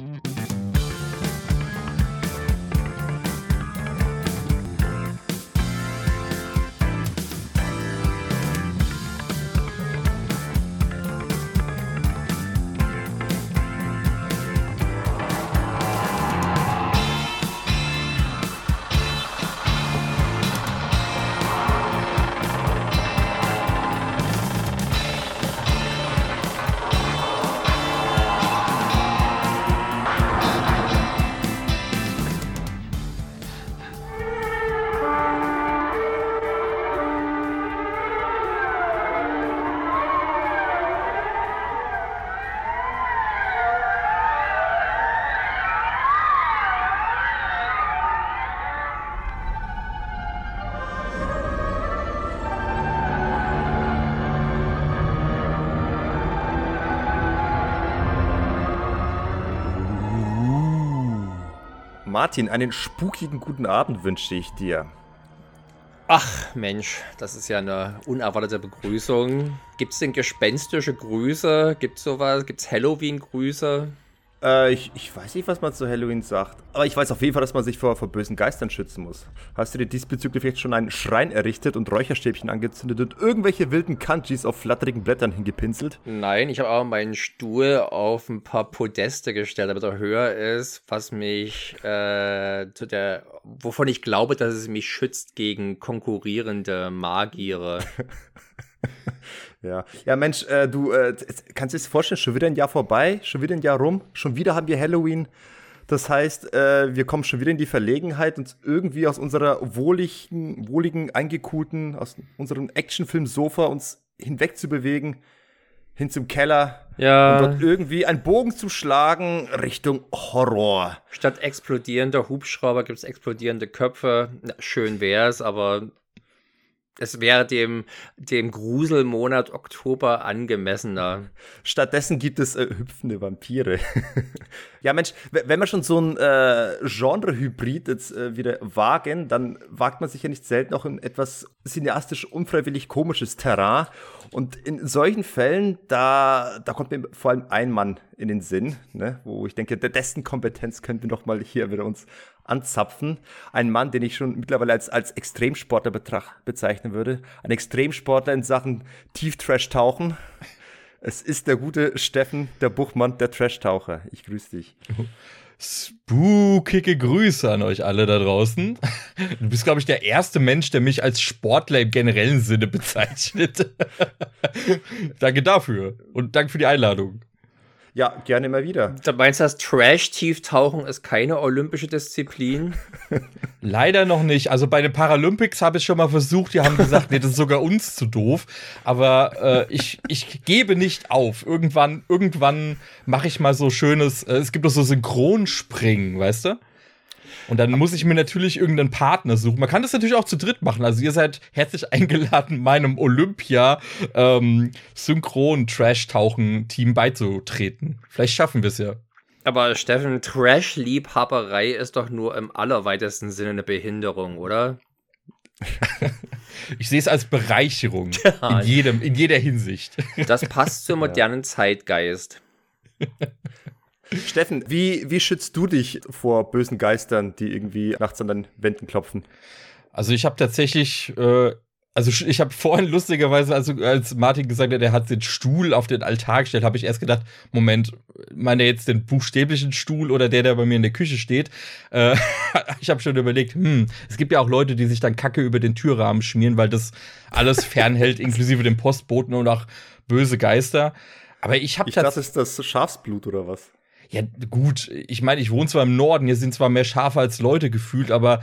Mm-hmm. Martin, einen spukigen guten Abend wünsche ich dir. Ach Mensch, das ist ja eine unerwartete Begrüßung. Gibt es denn gespenstische Grüße? Gibt es sowas? Gibt es Halloween-Grüße? Äh, ich, ich weiß nicht, was man zu Halloween sagt. Aber ich weiß auf jeden Fall, dass man sich vor, vor bösen Geistern schützen muss. Hast du dir diesbezüglich vielleicht schon einen Schrein errichtet und Räucherstäbchen angezündet und irgendwelche wilden Kanjis auf flatterigen Blättern hingepinselt? Nein, ich habe aber meinen Stuhl auf ein paar Podeste gestellt, damit er höher ist, was mich äh, zu der, wovon ich glaube, dass es mich schützt gegen konkurrierende Magiere. Ja, ja Mensch, äh, du äh, kannst dir das vorstellen, schon wieder ein Jahr vorbei, schon wieder ein Jahr rum, schon wieder haben wir Halloween. Das heißt, äh, wir kommen schon wieder in die Verlegenheit, uns irgendwie aus unserer wohligen, wohligen, eingekulten, aus unserem Actionfilm-Sofa uns hinwegzubewegen, hin zum Keller ja. und dort irgendwie einen Bogen zu schlagen Richtung Horror. Statt explodierender Hubschrauber gibt es explodierende Köpfe. Na, schön wär's, aber es wäre dem, dem Gruselmonat Oktober angemessener. Stattdessen gibt es äh, hüpfende Vampire. ja, Mensch, wenn wir schon so ein äh, Genre-Hybrid jetzt äh, wieder wagen, dann wagt man sich ja nicht selten auch in etwas cineastisch unfreiwillig komisches Terrain. Und in solchen Fällen, da, da kommt mir vor allem ein Mann in den Sinn, ne, wo ich denke, dessen Kompetenz könnten wir doch mal hier wieder uns anzapfen. Ein Mann, den ich schon mittlerweile als, als Extremsportler bezeichnen würde. Ein Extremsportler in Sachen Tieftrash-Tauchen. Es ist der gute Steffen, der Buchmann, der Trash-Taucher. Ich grüße dich. Spookige Grüße an euch alle da draußen. Du bist, glaube ich, der erste Mensch, der mich als Sportler im generellen Sinne bezeichnet. danke dafür und danke für die Einladung. Ja, gerne mal wieder. Da meinst du, das Trash-Tieftauchen ist keine olympische Disziplin? Leider noch nicht. Also bei den Paralympics habe ich schon mal versucht, die haben gesagt, nee, das ist sogar uns zu doof. Aber äh, ich, ich gebe nicht auf. Irgendwann, irgendwann mache ich mal so schönes, äh, es gibt doch so Synchronspringen, weißt du? Und dann muss ich mir natürlich irgendeinen Partner suchen. Man kann das natürlich auch zu dritt machen. Also ihr seid herzlich eingeladen, meinem Olympia ähm, Synchron beizutreten. Vielleicht schaffen wir es ja. Aber Steffen, Trash-Liebhaberei ist doch nur im allerweitesten Sinne eine Behinderung, oder? ich sehe es als Bereicherung ja. in, jedem, in jeder Hinsicht. Das passt zum modernen ja. Zeitgeist. Steffen, wie, wie schützt du dich vor bösen Geistern, die irgendwie nachts an deinen Wänden klopfen? Also ich habe tatsächlich, äh, also ich habe vorhin lustigerweise, also als Martin gesagt hat, er hat den Stuhl auf den Altar gestellt, habe ich erst gedacht, Moment, meint er jetzt den buchstäblichen Stuhl oder der, der bei mir in der Küche steht? Äh, ich habe schon überlegt, hm, es gibt ja auch Leute, die sich dann Kacke über den Türrahmen schmieren, weil das alles fernhält, inklusive dem Postboten und auch böse Geister. Aber ich habe Ich dachte, das ist das Schafsblut oder was? Ja, gut, ich meine, ich wohne zwar im Norden, hier sind zwar mehr Schafe als Leute gefühlt, aber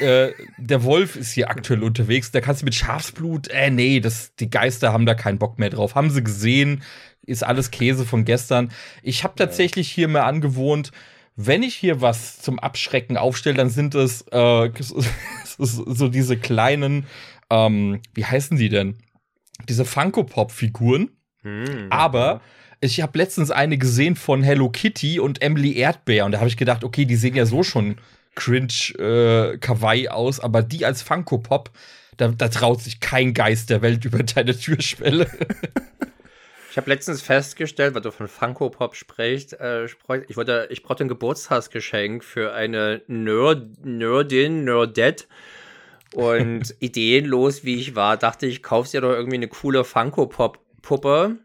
äh, der Wolf ist hier aktuell unterwegs. Da kannst du mit Schafsblut, äh, nee, das, die Geister haben da keinen Bock mehr drauf. Haben sie gesehen, ist alles Käse von gestern. Ich habe tatsächlich hier mir angewohnt, wenn ich hier was zum Abschrecken aufstelle, dann sind es äh, so diese kleinen, ähm, wie heißen die denn? Diese Funko-Pop-Figuren. Hm, aber ich habe letztens eine gesehen von Hello Kitty und Emily Erdbeer und da habe ich gedacht, okay, die sehen ja so schon cringe äh, kawaii aus, aber die als Funko Pop, da, da traut sich kein Geist der Welt über deine Türschwelle. Ich habe letztens festgestellt, weil du von Funko Pop sprichst, äh, ich wollte, ich brauchte ein Geburtstagsgeschenk für eine Nerd, Nerdin, Nerdette. Und ideenlos, wie ich war, dachte ich, kaufst dir doch irgendwie eine coole Funko Pop Puppe.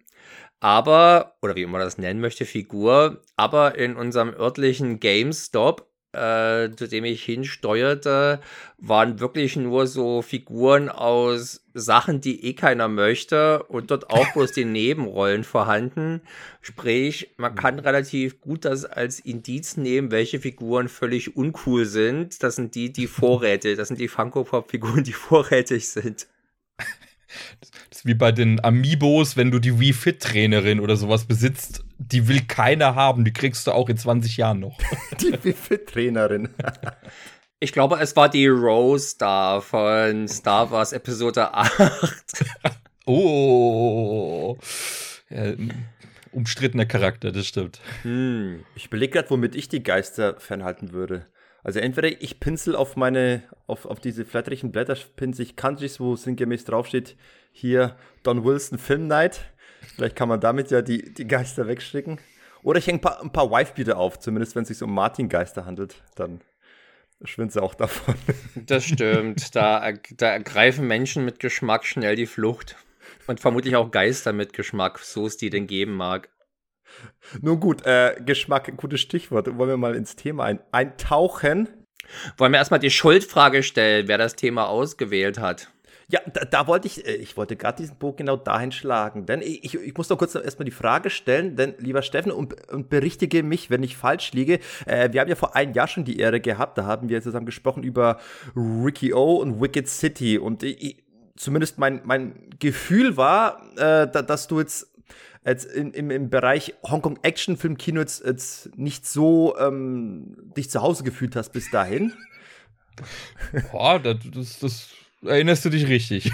Aber, oder wie man das nennen möchte, Figur, aber in unserem örtlichen GameStop äh, zu dem ich hinsteuerte, waren wirklich nur so Figuren aus Sachen, die eh keiner möchte und dort auch bloß die Nebenrollen vorhanden. Sprich, man kann mhm. relativ gut das als Indiz nehmen, welche Figuren völlig uncool sind. Das sind die, die Vorräte, das sind die Funko-Pop-Figuren, die vorrätig sind. Wie bei den Amiibos, wenn du die Wii Fit Trainerin oder sowas besitzt, die will keiner haben, die kriegst du auch in 20 Jahren noch. die Wii Fit Trainerin. Ich glaube, es war die Rose da von Star Wars Episode 8. oh. Ja, umstrittener Charakter, das stimmt. Hm. Ich überlege gerade, womit ich die Geister fernhalten würde. Also entweder ich pinsel auf meine, auf, auf diese flatterigen Blätter pinsel ich Countries, wo sinngemäß draufsteht, hier Don Wilson Film Night. Vielleicht kann man damit ja die, die Geister wegschicken. Oder ich hänge ein paar, ein paar Wife-Beater auf, zumindest wenn es sich um Martin-Geister handelt, dann schwindet sie auch davon. Das stimmt. Da, da ergreifen Menschen mit Geschmack schnell die Flucht. Und vermutlich auch Geister mit Geschmack, so es die denn geben mag. Nun gut, äh, Geschmack, gutes Stichwort. Wollen wir mal ins Thema ein eintauchen? Wollen wir erstmal die Schuldfrage stellen, wer das Thema ausgewählt hat? Ja, da, da wollte ich, äh, ich wollte gerade diesen Bogen genau dahin schlagen. Denn ich, ich, muss doch kurz erstmal die Frage stellen, denn lieber Steffen, und, und berichtige mich, wenn ich falsch liege. Äh, wir haben ja vor einem Jahr schon die Ehre gehabt, da haben wir zusammen gesprochen über Ricky O und Wicked City. Und ich, zumindest mein, mein Gefühl war, äh, da, dass du jetzt jetzt in, im, im Bereich Hongkong Action Film Kino jetzt, jetzt nicht so ähm, dich zu Hause gefühlt hast bis dahin. Boah, das, das, das erinnerst du dich richtig.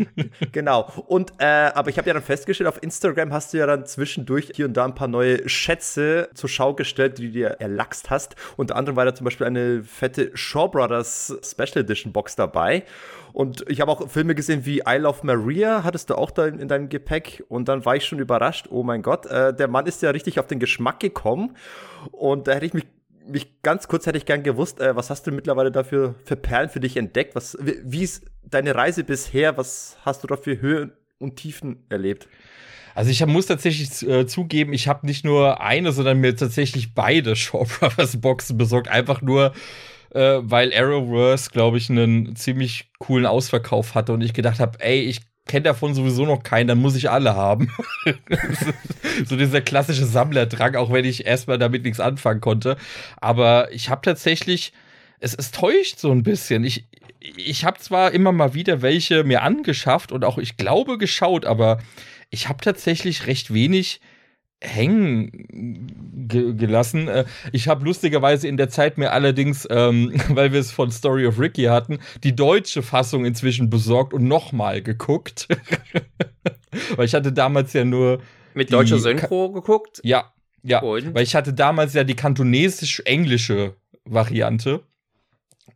genau. Und äh, aber ich habe ja dann festgestellt, auf Instagram hast du ja dann zwischendurch hier und da ein paar neue Schätze zur Schau gestellt, die du dir erlachst hast. Unter anderem war da zum Beispiel eine fette Shaw Brothers Special Edition Box dabei. Und ich habe auch Filme gesehen wie I Love Maria, hattest du auch da in, in deinem Gepäck. Und dann war ich schon überrascht, oh mein Gott, äh, der Mann ist ja richtig auf den Geschmack gekommen. Und da hätte ich mich mich ganz kurz hätte ich gern gewusst, äh, was hast du mittlerweile dafür für Perlen für dich entdeckt? Was, wie, wie ist deine Reise bisher? Was hast du da für Höhen und Tiefen erlebt? Also ich hab, muss tatsächlich äh, zugeben, ich habe nicht nur eine, sondern mir tatsächlich beide Shaw Brothers Boxen besorgt. Einfach nur, äh, weil Arrowverse, glaube ich, einen ziemlich coolen Ausverkauf hatte und ich gedacht habe, ey, ich kenne davon sowieso noch keinen, dann muss ich alle haben. so dieser klassische Sammlerdrang, auch wenn ich erstmal damit nichts anfangen konnte. Aber ich habe tatsächlich, es, es täuscht so ein bisschen. Ich, ich habe zwar immer mal wieder welche mir angeschafft und auch, ich glaube, geschaut, aber ich habe tatsächlich recht wenig hängen ge gelassen. Äh, ich habe lustigerweise in der Zeit mir allerdings, ähm, weil wir es von Story of Ricky hatten, die deutsche Fassung inzwischen besorgt und nochmal geguckt. weil ich hatte damals ja nur. Mit deutscher Synchro geguckt? Ja, ja. Und? Weil ich hatte damals ja die kantonesisch-englische Variante.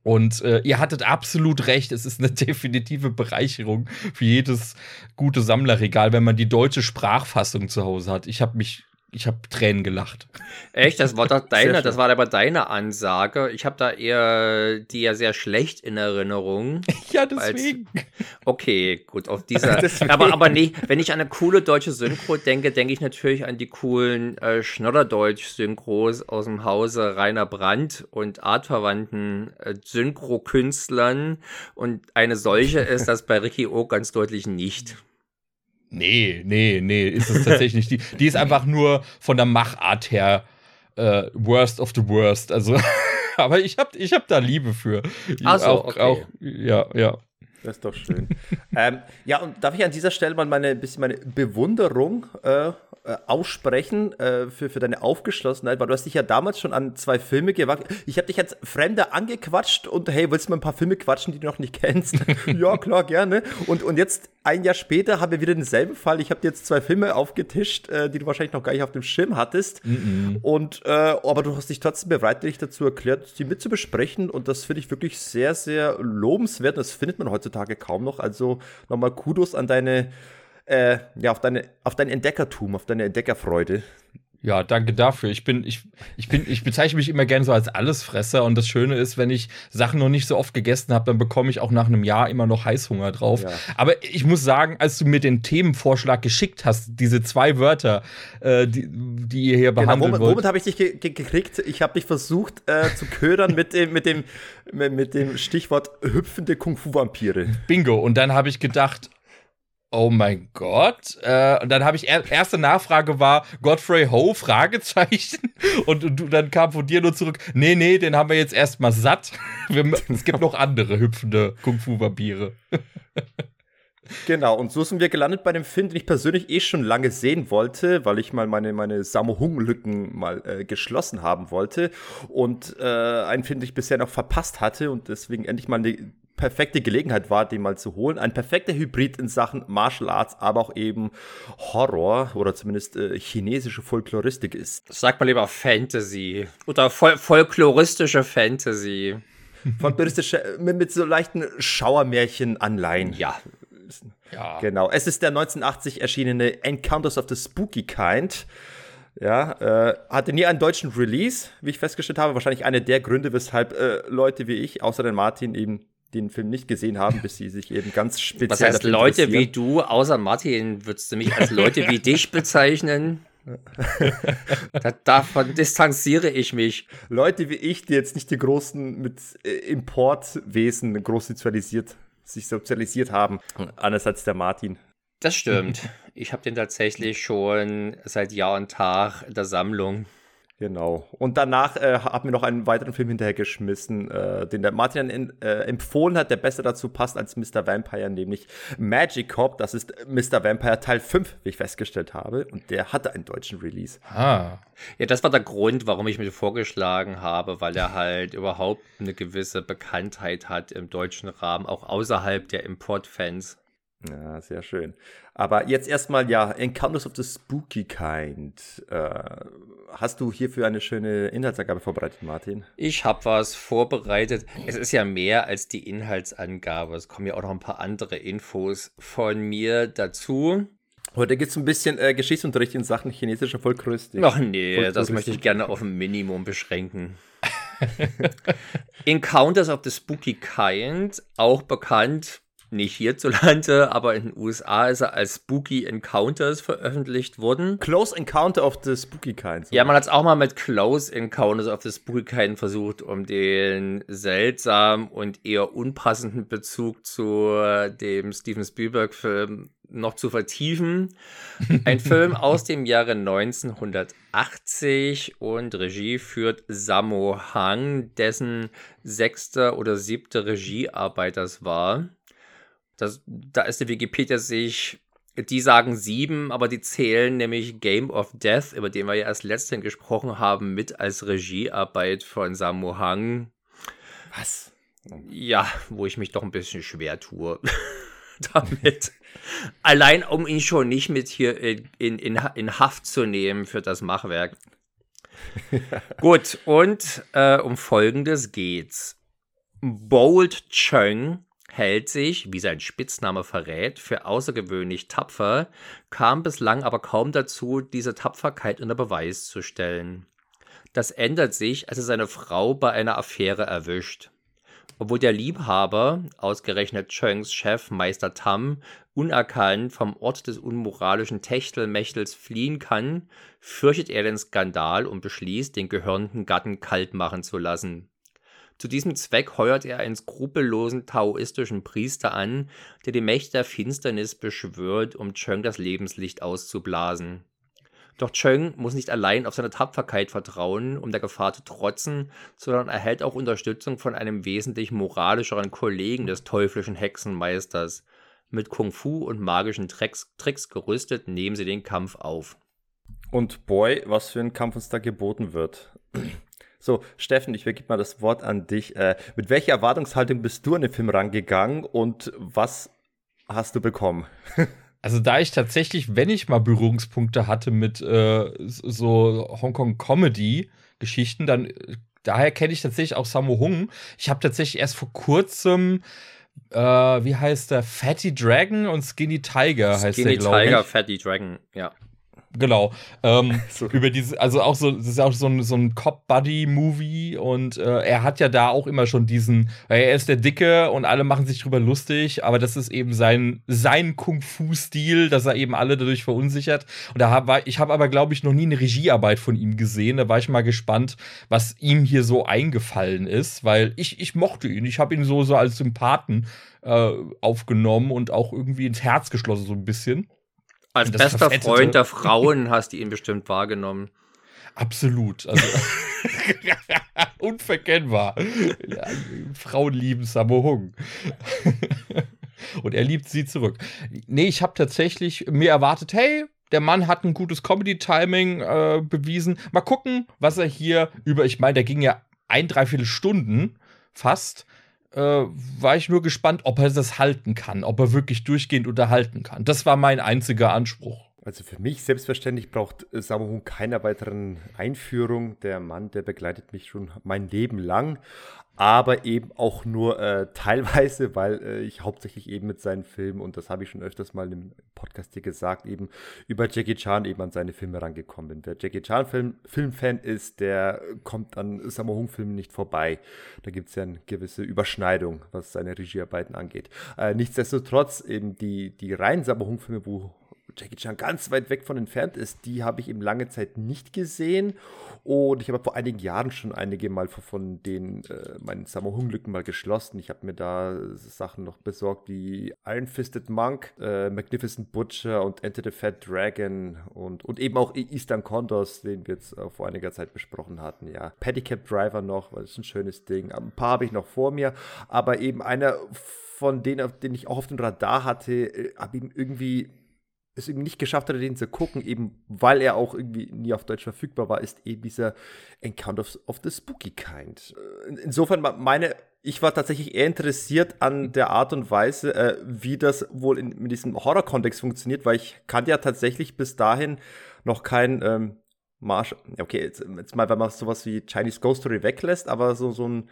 Und äh, ihr hattet absolut recht, es ist eine definitive Bereicherung für jedes gute Sammlerregal, wenn man die deutsche Sprachfassung zu Hause hat. Ich habe mich ich habe Tränen gelacht. Echt? Das war doch deine, das war aber deine Ansage. Ich habe da eher die ja sehr schlecht in Erinnerung. ja, deswegen. Als, okay, gut, auf dieser. aber, aber nee, wenn ich an eine coole deutsche Synchro denke, denke ich natürlich an die coolen äh, Schnodderdeutsch-Synchros aus dem Hause Rainer Brandt und artverwandten äh, Synchro-Künstlern. Und eine solche ist das bei Ricky O ganz deutlich nicht. Nee, nee, nee, ist es tatsächlich nicht. Die, die ist einfach nur von der Machart her äh, worst of the worst. Also, aber ich hab, ich hab da Liebe für. Also auch, okay. auch, ja, ja. Das ist doch schön. ähm, ja, und darf ich an dieser Stelle mal meine, ein bisschen meine Bewunderung äh, äh, aussprechen äh, für, für deine Aufgeschlossenheit, weil du hast dich ja damals schon an zwei Filme gewagt. Ich habe dich als Fremder angequatscht und hey, willst du mal ein paar Filme quatschen, die du noch nicht kennst? ja, klar, gerne. Und, und jetzt, ein Jahr später, haben wir wieder denselben Fall. Ich habe dir jetzt zwei Filme aufgetischt, äh, die du wahrscheinlich noch gar nicht auf dem Schirm hattest. Mm -mm. Und, äh, aber du hast dich trotzdem bereitwillig dazu erklärt, die mit zu besprechen. Und das finde ich wirklich sehr, sehr lobenswert. Das findet man heutzutage kaum noch. Also nochmal Kudos an deine äh, ja, auf, deine, auf dein Entdeckertum, auf deine Entdeckerfreude. Ja, danke dafür. Ich bin, ich, ich bin, ich bezeichne mich immer gerne so als Allesfresser und das Schöne ist, wenn ich Sachen noch nicht so oft gegessen habe, dann bekomme ich auch nach einem Jahr immer noch Heißhunger drauf. Ja. Aber ich muss sagen, als du mir den Themenvorschlag geschickt hast, diese zwei Wörter, äh, die, die ihr hier genau, behandeln womit. Womit habe ich dich ge ge gekriegt? Ich habe dich versucht äh, zu ködern mit dem, mit dem, mit dem Stichwort hüpfende Kung-Fu-Vampire. Bingo. Und dann habe ich gedacht, Oh mein Gott. Äh, und dann habe ich er, erste Nachfrage war Godfrey Ho Fragezeichen und, und, dann kam von dir nur zurück. Nee, nee, den haben wir jetzt erstmal satt. Wir, es gibt noch andere hüpfende Kung Fu Vampire. Genau, und so sind wir gelandet bei dem Film, den ich persönlich eh schon lange sehen wollte, weil ich mal meine, meine Sammo Hung-Lücken mal äh, geschlossen haben wollte. Und äh, einen Film, den ich bisher noch verpasst hatte und deswegen endlich mal eine perfekte Gelegenheit war, den mal zu holen. Ein perfekter Hybrid in Sachen Martial Arts, aber auch eben Horror oder zumindest äh, chinesische Folkloristik ist. Sag mal lieber Fantasy oder fol folkloristische Fantasy. Folkloristische, mit, mit so leichten Schauermärchen-Anleihen. Ja. Ja. Genau. Es ist der 1980 erschienene Encounters of the Spooky Kind. Ja, äh, hatte nie einen deutschen Release, wie ich festgestellt habe. Wahrscheinlich einer der Gründe, weshalb äh, Leute wie ich, außer den Martin, eben den Film nicht gesehen haben, bis sie sich eben ganz speziell. Was heißt Leute wie du, außer Martin, würdest du mich als Leute wie dich bezeichnen? da, davon distanziere ich mich. Leute wie ich, die jetzt nicht die großen mit äh, Importwesen groß sozialisiert, sich sozialisiert haben, anders als der Martin. Das stimmt. Ich habe den tatsächlich schon seit Jahr und Tag in der Sammlung. Genau. Und danach äh, haben wir noch einen weiteren Film hinterhergeschmissen, äh, den der Martin in, äh, empfohlen hat, der besser dazu passt als Mr. Vampire, nämlich Magic Cop. Das ist Mr. Vampire Teil 5, wie ich festgestellt habe. Und der hatte einen deutschen Release. Ah. Ja, das war der Grund, warum ich mir vorgeschlagen habe, weil er halt überhaupt eine gewisse Bekanntheit hat im deutschen Rahmen, auch außerhalb der Importfans. Ja, sehr schön. Aber jetzt erstmal, ja, Encounters of the Spooky Kind. Äh, hast du hierfür eine schöne Inhaltsangabe vorbereitet, Martin? Ich habe was vorbereitet. Es ist ja mehr als die Inhaltsangabe. Es kommen ja auch noch ein paar andere Infos von mir dazu. Heute gibt es ein bisschen äh, Geschichtsunterricht in Sachen chinesischer Volkgröße. Ach nee, das möchte ich gerne auf ein Minimum beschränken. Encounters of the Spooky Kind, auch bekannt nicht hierzulande, aber in den USA ist er als Spooky Encounters veröffentlicht worden. Close Encounter of the Spooky Kind. So. Ja, man hat es auch mal mit Close Encounters of the Spooky Kind versucht, um den seltsamen und eher unpassenden Bezug zu dem Steven Spielberg-Film noch zu vertiefen. Ein Film aus dem Jahre 1980 und Regie führt Sammo Hang, dessen sechste oder siebte Regiearbeit das war. Das, da ist die Wikipedia sich, die sagen sieben, aber die zählen nämlich Game of Death, über den wir ja erst letztens gesprochen haben, mit als Regiearbeit von Samu Hang. Was? Ja, wo ich mich doch ein bisschen schwer tue damit. Allein um ihn schon nicht mit hier in, in, in Haft zu nehmen für das Machwerk. Gut, und äh, um Folgendes geht's. Bold Chung hält sich, wie sein Spitzname verrät, für außergewöhnlich tapfer, kam bislang aber kaum dazu, diese Tapferkeit unter Beweis zu stellen. Das ändert sich, als er seine Frau bei einer Affäre erwischt. Obwohl der Liebhaber, ausgerechnet Chöngs Chef Meister Tam, unerkannt vom Ort des unmoralischen Techtelmächtels fliehen kann, fürchtet er den Skandal und beschließt, den gehörnten Gatten kalt machen zu lassen. Zu diesem Zweck heuert er einen skrupellosen taoistischen Priester an, der die Mächte der Finsternis beschwört, um Cheng das Lebenslicht auszublasen. Doch Cheng muss nicht allein auf seine Tapferkeit vertrauen, um der Gefahr zu trotzen, sondern erhält auch Unterstützung von einem wesentlich moralischeren Kollegen des teuflischen Hexenmeisters. Mit Kung Fu und magischen Tricks, Tricks gerüstet nehmen sie den Kampf auf. Und boy, was für ein Kampf uns da geboten wird. So, Steffen, ich vergib mal das Wort an dich. Äh, mit welcher Erwartungshaltung bist du an den Film rangegangen und was hast du bekommen? Also da ich tatsächlich, wenn ich mal Berührungspunkte hatte mit äh, so Hongkong-Comedy-Geschichten, dann daher kenne ich tatsächlich auch Sammo Hung. Ich habe tatsächlich erst vor kurzem äh, wie heißt der? Fatty Dragon und Skinny Tiger heißt Skinny der, glaube ich. Tiger, Fatty Dragon, ja. Genau. Ähm, So. Über diese, also auch so, das ist auch so ein, so ein Cop-Buddy-Movie und äh, er hat ja da auch immer schon diesen, er ist der Dicke und alle machen sich drüber lustig, aber das ist eben sein, sein Kung-Fu-Stil, dass er eben alle dadurch verunsichert. Und da hab, war, ich habe aber, glaube ich, noch nie eine Regiearbeit von ihm gesehen. Da war ich mal gespannt, was ihm hier so eingefallen ist, weil ich, ich mochte ihn. Ich habe ihn so, so als Sympathen äh, aufgenommen und auch irgendwie ins Herz geschlossen, so ein bisschen. Als bester. Freund der Frauen hast du ihn bestimmt wahrgenommen. Absolut. Also, unverkennbar. Ja, Frauen lieben Sammo Hung. Und er liebt sie zurück. Nee, ich habe tatsächlich mir erwartet, hey, der Mann hat ein gutes Comedy-Timing äh, bewiesen. Mal gucken, was er hier über, ich meine, der ging ja ein, dreiviertel Stunden fast. Äh, war ich nur gespannt, ob er das halten kann, ob er wirklich durchgehend unterhalten kann. Das war mein einziger Anspruch. Also für mich selbstverständlich braucht äh, Sammo Hung keiner weiteren Einführung. Der Mann, der begleitet mich schon mein Leben lang, aber eben auch nur äh, teilweise, weil äh, ich hauptsächlich eben mit seinen Filmen, und das habe ich schon öfters mal im Podcast hier gesagt, eben über Jackie Chan eben an seine Filme rangekommen bin. Wer Jackie Chan Film, Filmfan ist, der kommt an Sammo Hung Filmen nicht vorbei. Da gibt es ja eine gewisse Überschneidung, was seine Regiearbeiten angeht. Äh, nichtsdestotrotz eben die, die reinen Sammo Hung Filme, wo Jackie Chan ganz weit weg von entfernt ist, die habe ich eben lange Zeit nicht gesehen. Und ich habe vor einigen Jahren schon einige mal von den äh, meinen Sammo Hung-Lücken mal geschlossen. Ich habe mir da Sachen noch besorgt wie Iron Fisted Monk, äh, Magnificent Butcher und Enter the Fat Dragon und, und eben auch Eastern Condors, den wir jetzt äh, vor einiger Zeit besprochen hatten. Ja, Pedicab Driver noch, weil das ist ein schönes Ding. Ein paar habe ich noch vor mir, aber eben einer von denen, den ich auch auf dem Radar hatte, äh, habe ihn irgendwie es irgendwie nicht geschafft hatte, den zu gucken, eben weil er auch irgendwie nie auf Deutsch verfügbar war, ist eben dieser Encounter of, of the Spooky Kind. Äh, in- Insofern meine, ich war tatsächlich eher interessiert an der Art und Weise, äh, wie das wohl in, in diesem Horror-Kontext funktioniert, weil ich kannte ja tatsächlich bis dahin noch kein ähm, Marsch, okay, jetzt, jetzt mal, wenn man sowas wie Chinese Ghost Story weglässt, aber so, so einen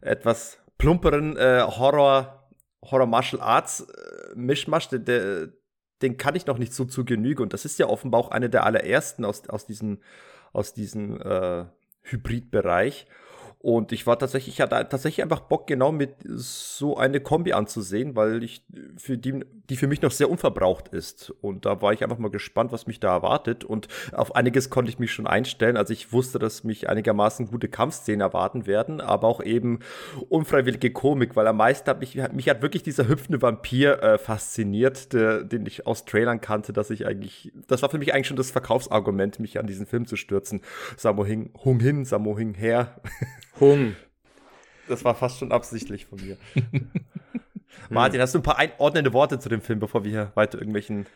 etwas plumperen äh, Horror, Horror Martial Arts äh, Mischmasch, der, der, den kann ich noch nicht so zu Genüge. Und das ist ja offenbar auch eine der allerersten aus, aus diesem, aus diesem äh, Hybridbereich. Und ich war tatsächlich, ich hatte tatsächlich einfach Bock, genau mit so eine Kombi anzusehen, weil ich für die, die für mich noch sehr unverbraucht ist. Und da war ich einfach mal gespannt, was mich da erwartet. Und auf einiges konnte ich mich schon einstellen. Also ich wusste, dass mich einigermaßen gute Kampfszenen erwarten werden, aber auch eben unfreiwillige Komik, weil am meisten hat mich, mich hat wirklich dieser hüpfende Vampir äh, fasziniert, der, den ich aus Trailern kannte, dass ich eigentlich, das war für mich eigentlich schon das Verkaufsargument, mich an diesen Film zu stürzen. Hing, Hung hin, Sammo Hing her. Hung. Das war fast schon absichtlich von mir. Martin, hast du ein paar einordnende Worte zu dem Film, bevor wir hier weiter irgendwelchen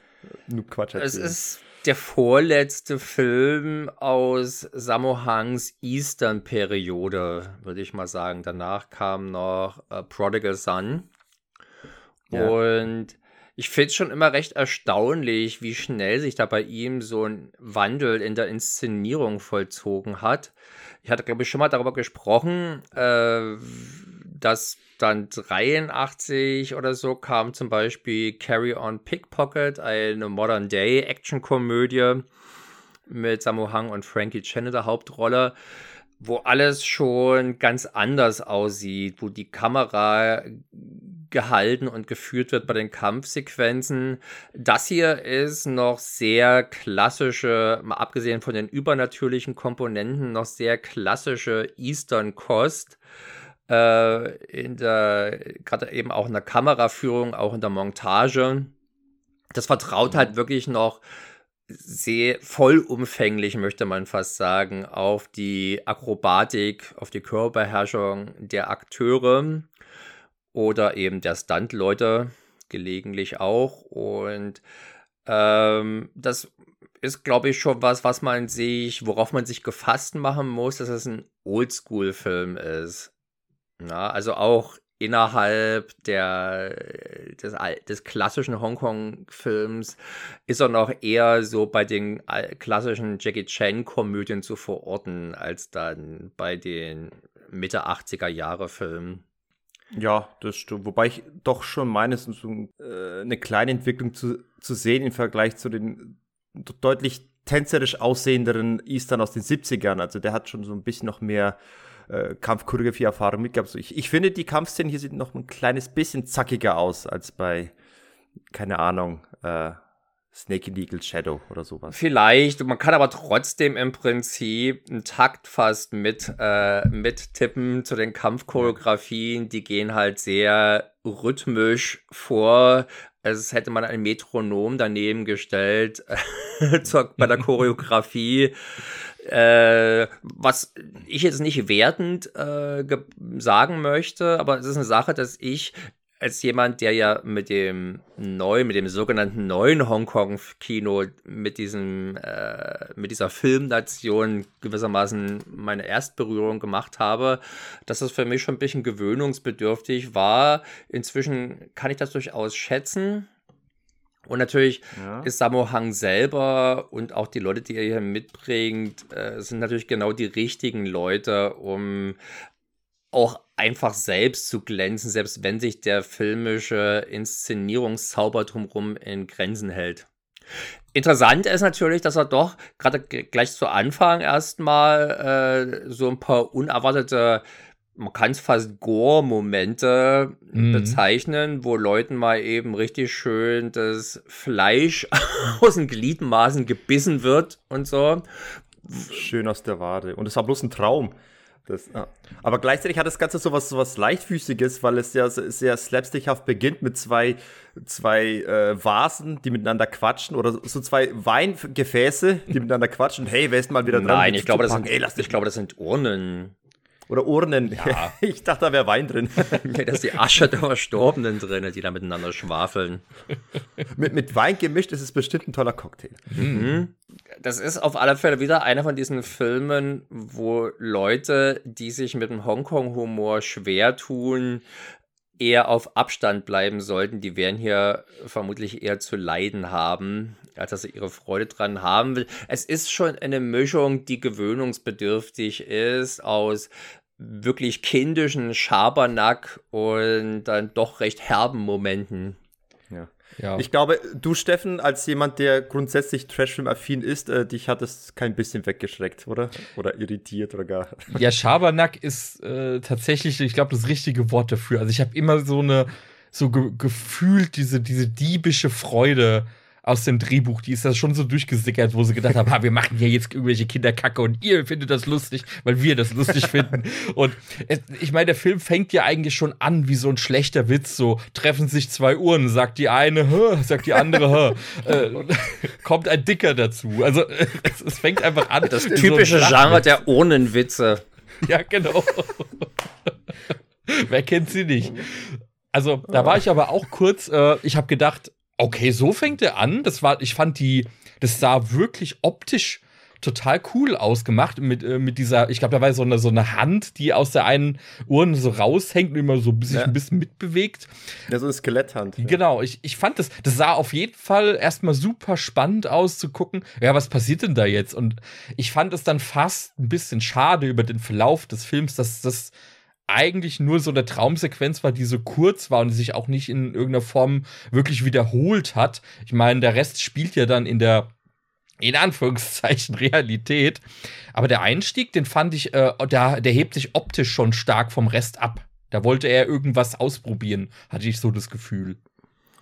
äh, Noob-Quatsch Es erzählen? ist der vorletzte Film aus Sammo Hangs Eastern-Periode, würde ich mal sagen. Danach kam noch äh, Prodigal Son. Ja. Und ich finde es schon immer recht erstaunlich, wie schnell sich da bei ihm so ein Wandel in der Inszenierung vollzogen hat. Ich hatte, glaube ich, schon mal darüber gesprochen, äh, dass dann 83 oder so kam zum Beispiel Carry On Pickpocket, eine Modern-Day-Action-Komödie mit Sammo Hung und Frankie Chen in der Hauptrolle, wo alles schon ganz anders aussieht, wo die Kamera gehalten und geführt wird bei den Kampfsequenzen. Das hier ist noch sehr klassische, mal abgesehen von den übernatürlichen Komponenten, noch sehr klassische Eastern-Kost. Äh, in der, gerade eben auch in der Kameraführung, auch in der Montage. Das vertraut halt wirklich noch sehr vollumfänglich, möchte man fast sagen, auf die Akrobatik, auf die Körperbeherrschung der Akteure oder eben der Stuntleute gelegentlich auch. Und ähm, das ist, glaube ich, schon was, was man sich, worauf man sich gefasst machen muss, dass es ein Oldschool-Film ist. Na, also auch innerhalb der, des, des klassischen Hongkong-Films ist er noch eher so bei den klassischen Jackie Chan-Komödien zu verorten, als dann bei den Mitte 80er Jahre Filmen. Ja, das stimmt. Wobei ich doch schon meine, so äh, eine kleine Entwicklung zu, zu sehen im Vergleich zu den deutlich tänzerisch aussehenderen Eastern aus den 70ern. Also der hat schon so ein bisschen noch mehr äh, Kampfchoreografie-Erfahrung mitgehabt. Also ich, ich finde, die Kampfszenen hier sehen noch ein kleines bisschen zackiger aus als bei, keine Ahnung, äh, Snake Eagle Shadow oder sowas. Vielleicht, man kann aber trotzdem im Prinzip einen Takt fast mit, äh, mittippen zu den Kampfchoreografien. Die gehen halt sehr rhythmisch vor. Als hätte man ein Metronom daneben gestellt zur, bei der Choreografie. Äh, was ich jetzt nicht wertend äh, sagen möchte, aber es ist eine Sache, dass ich als jemand, der ja mit dem neuen, mit dem sogenannten neuen Hongkong-Kino, mit diesem, äh, mit dieser Filmnation gewissermaßen meine Erstberührung gemacht habe, dass das für mich schon ein bisschen gewöhnungsbedürftig war. Inzwischen kann ich das durchaus schätzen. Und natürlich ja. ist Sammo Hang selber und auch die Leute, die er hier mitbringt, äh, sind natürlich genau die richtigen Leute, um auch einfach selbst zu glänzen, selbst wenn sich der filmische Inszenierungszauber drumherum in Grenzen hält. Interessant ist natürlich, dass er doch gerade gleich zu Anfang erstmal äh, so ein paar unerwartete, man kann es fast Gore-Momente mhm. bezeichnen, wo Leuten mal eben richtig schön das Fleisch aus den Gliedmaßen gebissen wird und so. Schön aus der Wade. Und es war bloß ein Traum. Das, ja. Aber gleichzeitig hat das Ganze so was, so was Leichtfüßiges, weil es ja sehr slapstickhaft beginnt mit zwei, zwei äh, Vasen, die miteinander quatschen oder so zwei Weingefäße, die miteinander quatschen. Hey, wer ist mal wieder dran? Nein, ich glaube, das sind, Ey, ich glaube, das sind Urnen. Oder Urnen. Ja. Ich dachte, da wäre Wein drin. nee, da ist die Asche der Verstorbenen drin, die da miteinander schwafeln. mit, mit Wein gemischt ist es bestimmt ein toller Cocktail. Mhm. Das ist auf alle Fälle wieder einer von diesen Filmen, wo Leute, die sich mit dem Hongkong-Humor schwer tun, eher auf Abstand bleiben sollten. Die werden hier vermutlich eher zu leiden haben, als dass sie ihre Freude dran haben will. Es ist schon eine Mischung, die gewöhnungsbedürftig ist aus wirklich kindischen Schabernack und dann doch recht herben Momenten. Ja. Ich glaube, du, Steffen, als jemand, der grundsätzlich Trashfilm-affin ist, äh, dich hat es kein bisschen weggeschreckt, oder? Oder irritiert oder gar. Ja, Schabernack ist äh, tatsächlich, ich glaube, das richtige Wort dafür. Also ich habe immer so eine, so ge gefühlt diese, diese diebische Freude aus dem Drehbuch, die ist das schon so durchgesickert, wo sie gedacht haben, ha, wir machen hier jetzt irgendwelche Kinderkacke und ihr findet das lustig, weil wir das lustig finden. Und es, ich meine, der Film fängt ja eigentlich schon an wie so ein schlechter Witz, so treffen sich zwei Uhren, sagt die eine, hö, sagt die andere, äh, kommt ein Dicker dazu. Also es, es fängt einfach an. Das typische so Genre der Urnenwitze. Ja, genau. Wer kennt sie nicht? Also, da war ich aber auch kurz, äh, ich habe gedacht, okay, so fängt er an. Das war, ich fand die, das sah wirklich optisch total cool ausgemacht mit, äh, mit dieser, ich glaube, da war so eine, so eine Hand, die aus der einen Urne so raushängt und immer so sich ja. ein bisschen mitbewegt. Ja, so eine Skeletthand. Ja. Genau, ich, ich fand das, das sah auf jeden Fall erstmal super spannend aus zu gucken, ja, was passiert denn da jetzt? Und ich fand es dann fast ein bisschen schade über den Verlauf des Films, dass das eigentlich nur so eine Traumsequenz war, die so kurz war und sich auch nicht in irgendeiner Form wirklich wiederholt hat. Ich meine, der Rest spielt ja dann in der in Anführungszeichen Realität. Aber der Einstieg, den fand ich, äh, der, der hebt sich optisch schon stark vom Rest ab. Da wollte er irgendwas ausprobieren, hatte ich so das Gefühl.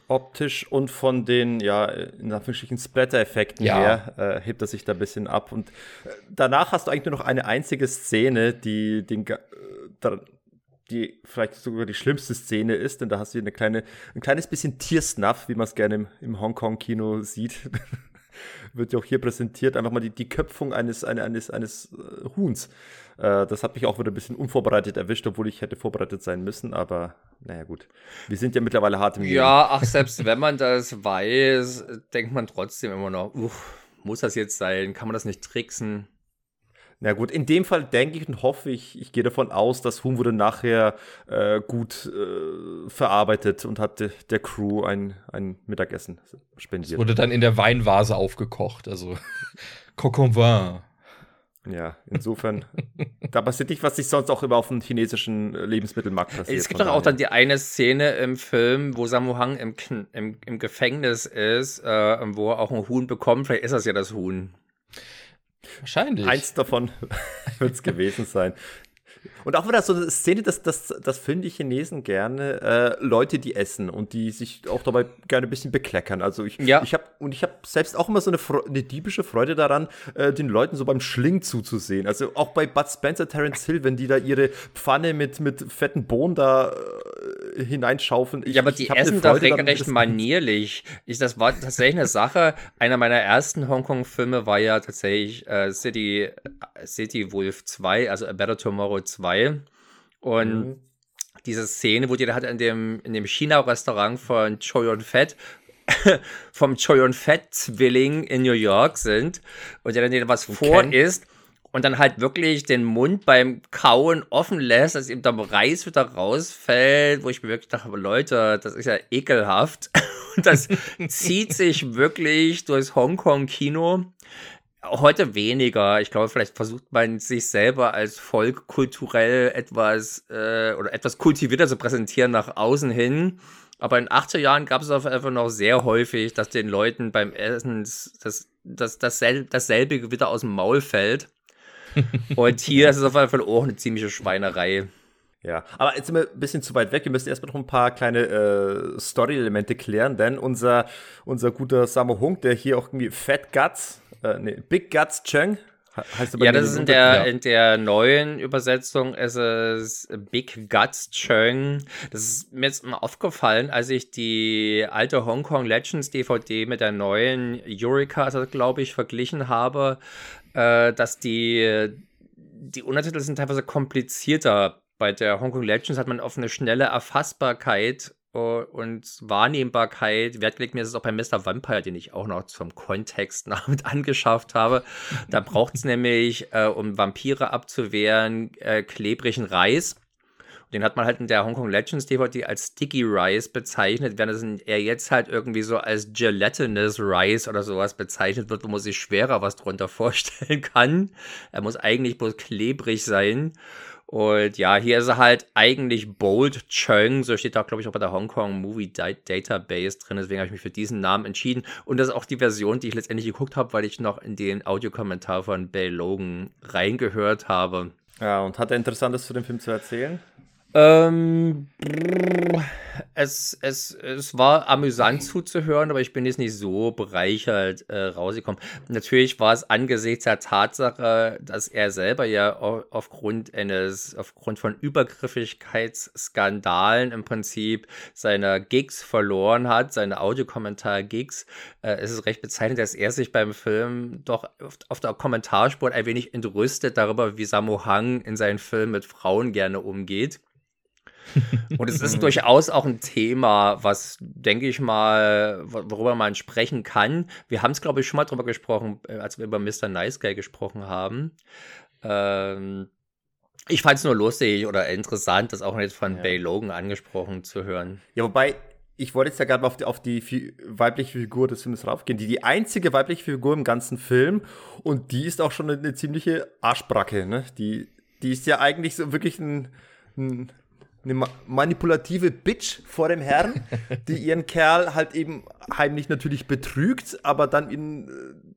Optisch und von den, ja, in Anführungsstrichen Splatter-Effekten ja. her, äh, hebt er sich da ein bisschen ab. Und äh, danach hast du eigentlich nur noch eine einzige Szene, die den, äh, die vielleicht sogar die schlimmste Szene ist, denn da hast du eine kleine, ein kleines bisschen Tiersnuff, wie man es gerne im, im Hongkong-Kino sieht. Wird ja auch hier präsentiert, einfach mal die, die Köpfung eines, eines, eines äh, Huhns. Äh, das hat mich auch wieder ein bisschen unvorbereitet erwischt, obwohl ich hätte vorbereitet sein müssen, aber naja, gut. Wir sind ja mittlerweile hart im Leben. Ja, ach, selbst wenn man das weiß, denkt man trotzdem immer noch, uff, muss das jetzt sein? Kann man das nicht tricksen? Na gut, in dem Fall denke ich und hoffe ich, ich gehe davon aus, dass Huhn wurde nachher äh, gut äh, verarbeitet und hat der Crew ein, ein Mittagessen spendiert. Es wurde dann in der Weinvase aufgekocht, also Coq vin. Ja, insofern, da passiert nicht, was sich sonst auch immer auf dem chinesischen Lebensmittelmarkt passiert. Es gibt doch auch dann die eine Szene im Film, wo Samu Hang im, im, im Gefängnis ist, äh, wo er auch ein Huhn bekommt. Vielleicht ist das ja das Huhn. Wahrscheinlich. Eins davon wird es gewesen sein. Und auch wieder so eine Szene, das, das, das filmen die Chinesen gerne, äh, Leute, die essen und die sich auch dabei gerne ein bisschen bekleckern. Also ich, ja. ich habe und ich habe selbst auch immer so eine, eine diebische Freude daran, äh, den Leuten so beim Schling zuzusehen. Also auch bei Bud Spencer, Terence Hill, wenn die da ihre Pfanne mit, mit fetten Bohnen da äh, hineinschaufeln. Ich, ja, aber die essen doch regelrecht manierlich. Ich, das war tatsächlich eine Sache. Einer meiner ersten Hongkong-Filme war ja tatsächlich äh, City, City Wolf 2, also A Better Tomorrow 2. Und mhm. diese Szene, wo die da hat in dem, in dem China-Restaurant von Choi Yun Fett, vom Choi Yun Fett Zwilling in New York sind und der dann was okay. vor ist und dann halt wirklich den Mund beim Kauen offen lässt, dass ihm der Reis wieder rausfällt, wo ich mir wirklich dachte, Leute, das ist ja ekelhaft. Und das zieht sich wirklich durchs Hongkong-Kino. Heute weniger. Ich glaube, vielleicht versucht man sich selber als Volk kulturell etwas äh, oder etwas kultivierter zu präsentieren nach außen hin. Aber in 80er Jahren gab es auf einfach noch sehr häufig, dass den Leuten beim Essen das, das, dasselbe, dasselbe wieder aus dem Maul fällt. Und hier ist es auf jeden Fall auch eine ziemliche Schweinerei. Ja, aber jetzt sind wir ein bisschen zu weit weg. Wir müssen erstmal noch ein paar kleine äh, Story-Elemente klären, denn unser, unser guter Sammo Hung, der hier auch irgendwie Fat Guts äh, nee, Big Guts Cheng. Heißt ja, das ist in der, ja. in der neuen Übersetzung ist es Big Guts Cheng. Das ist mir jetzt mal aufgefallen, als ich die alte Hong Kong Legends DVD mit der neuen Eureka, glaube ich, verglichen habe, äh, dass die, die Untertitel sind teilweise komplizierter. Bei der Hong Kong Legends hat man auf eine schnelle Erfassbarkeit und Wahrnehmbarkeit Wert gelegt. Mir ist es auch bei Mr. Vampire, den ich auch noch zum Kontext nach mit angeschafft habe. Da braucht es nämlich, äh, um Vampire abzuwehren, äh, klebrigen Reis. Den hat man halt in der Hongkong Legends DVD als Sticky Rice bezeichnet, während er jetzt halt irgendwie so als Gelatinous Rice oder sowas bezeichnet wird, wo man sich schwerer was drunter vorstellen kann. Er muss eigentlich bloß klebrig sein. Und ja, hier ist er halt eigentlich Bold Chung, so steht da, glaube ich, auch bei der Hongkong Movie Database drin. Deswegen habe ich mich für diesen Namen entschieden. Und das ist auch die Version, die ich letztendlich geguckt habe, weil ich noch in den Audiokommentar von Bell Logan reingehört habe. Ja, und hat er Interessantes zu dem Film zu erzählen? Ähm, es, es, es war amüsant zuzuhören, aber ich bin jetzt nicht so bereichert äh, rausgekommen. Natürlich war es angesichts der Tatsache, dass er selber ja aufgrund eines, aufgrund von Übergriffigkeitsskandalen im Prinzip seine Gigs verloren hat, seine Audiokommentar-Gigs. Äh, es ist recht bezeichnend, dass er sich beim Film doch auf, auf der Kommentarspur ein wenig entrüstet darüber, wie Sammo Hang in seinen Filmen mit Frauen gerne umgeht. Und es ist durchaus auch ein Thema, was, denke ich mal, worüber man sprechen kann. Wir haben es, glaube ich, schon mal drüber gesprochen, äh, als wir über Mr. Nice Guy gesprochen haben. Ähm, ich fand es nur lustig oder interessant, das auch jetzt von ja. Bay Logan angesprochen zu hören. Ja, wobei, ich wollte jetzt ja gerade mal auf die, auf die weibliche Figur des Films raufgehen. Die die einzige weibliche Figur im ganzen Film und die ist auch schon eine, eine ziemliche Arschbracke. Ne? Die, die ist ja eigentlich so wirklich ein, ein eine manipulative Bitch vor dem Herrn, die ihren Kerl halt eben heimlich natürlich betrügt, aber dann in äh,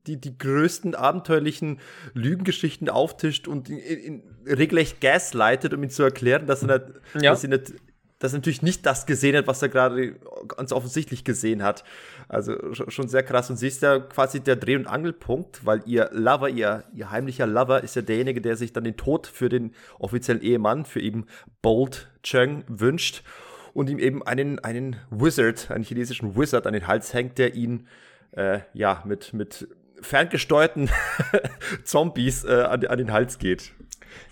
die, die größten abenteuerlichen Lügengeschichten auftischt und in, in regelrecht gaslightet, um ihm zu erklären, dass er nicht, ja. dass er nicht dass er natürlich nicht das gesehen hat, was er gerade ganz offensichtlich gesehen hat. Also schon sehr krass. Und sie ist ja quasi der Dreh- und Angelpunkt, weil ihr Lover, ihr, ihr heimlicher Lover, ist ja derjenige, der sich dann den Tod für den offiziellen Ehemann, für eben Bold Cheng wünscht und ihm eben einen, einen Wizard, einen chinesischen Wizard an den Hals hängt, der ihn äh, ja mit, mit ferngesteuerten Zombies äh, an, an den Hals geht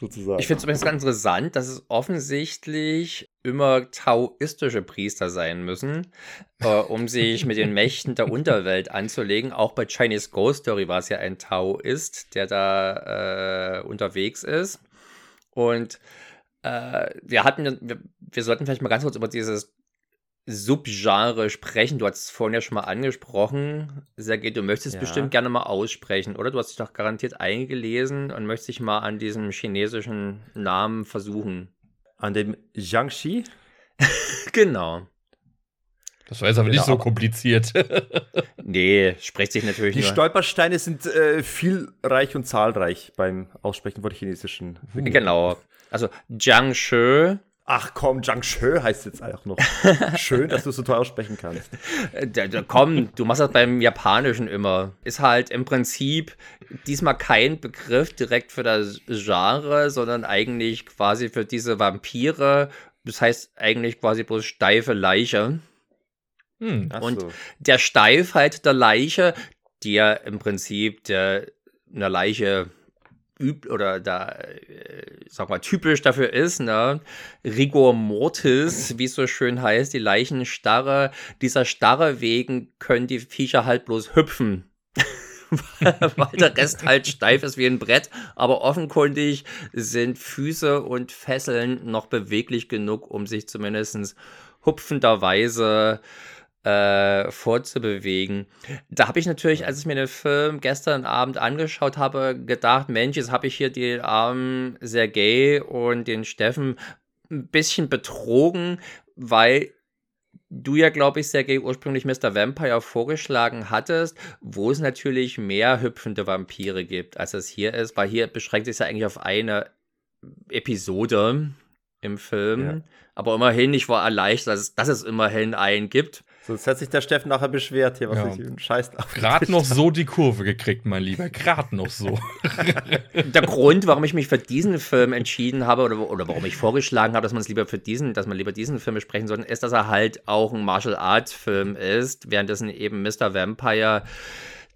sozusagen. Ich finde es übrigens ganz interessant, dass es offensichtlich immer taoistische Priester sein müssen, äh, um sich mit den Mächten der Unterwelt anzulegen. Auch bei Chinese Ghost Story war es ja ein Taoist, der da äh, unterwegs ist. Und äh, wir hatten, wir, wir sollten vielleicht mal ganz kurz über dieses Subgenre sprechen. Du hast es vorhin ja schon mal angesprochen. Sergej, du möchtest ja. bestimmt gerne mal aussprechen, oder? Du hast dich doch garantiert eingelesen und möchtest dich mal an diesem chinesischen Namen versuchen. An dem Jiangxi? genau. Das war jetzt aber genau, nicht so kompliziert. nee, spricht sich natürlich Die nur. Stolpersteine sind äh, vielreich und zahlreich beim Aussprechen von chinesischen. Genau. Also Jiangshi. Ach komm, Jiangshi heißt jetzt auch noch. Schön, dass du es so toll aussprechen kannst. Äh, da, da, komm, du machst das beim Japanischen immer. Ist halt im Prinzip diesmal kein Begriff direkt für das Genre, sondern eigentlich quasi für diese Vampire. Das heißt eigentlich quasi bloß steife Leiche. Hm, und so. der Steifheit der Leiche, die ja im Prinzip der, eine Leiche übt oder da, äh, sag mal, typisch dafür ist, ne? Rigor mortis, wie es so schön heißt, die Leichenstarre. Dieser Starre wegen können die Viecher halt bloß hüpfen. weil der Rest halt steif ist wie ein Brett, aber offenkundig sind Füße und Fesseln noch beweglich genug, um sich zumindest hupfenderweise äh, äh, vorzubewegen. Da habe ich natürlich, als ich mir den Film gestern Abend angeschaut habe, gedacht, Mensch, jetzt habe ich hier den armen Sergei und den Steffen ein bisschen betrogen, weil du ja, glaube ich, Sergei, ursprünglich Mr. Vampire vorgeschlagen hattest, wo es natürlich mehr hüpfende Vampire gibt, als es hier ist, weil hier beschränkt sich ja eigentlich auf eine Episode im Film. Ja. Aber immerhin, ich war erleichtert, dass es, dass es immerhin einen gibt. Sonst hat sich der Steffen nachher beschwert hier, was ja. ich Scheiß Gerade noch so die Kurve gekriegt, mein Lieber. Gerade noch so. der Grund, warum ich mich für diesen Film entschieden habe oder, oder warum ich vorgeschlagen habe, dass man es lieber für diesen, dass man lieber diesen Film besprechen sollte, ist, dass er halt auch ein Martial Arts Film ist, währenddessen eben Mr. Vampire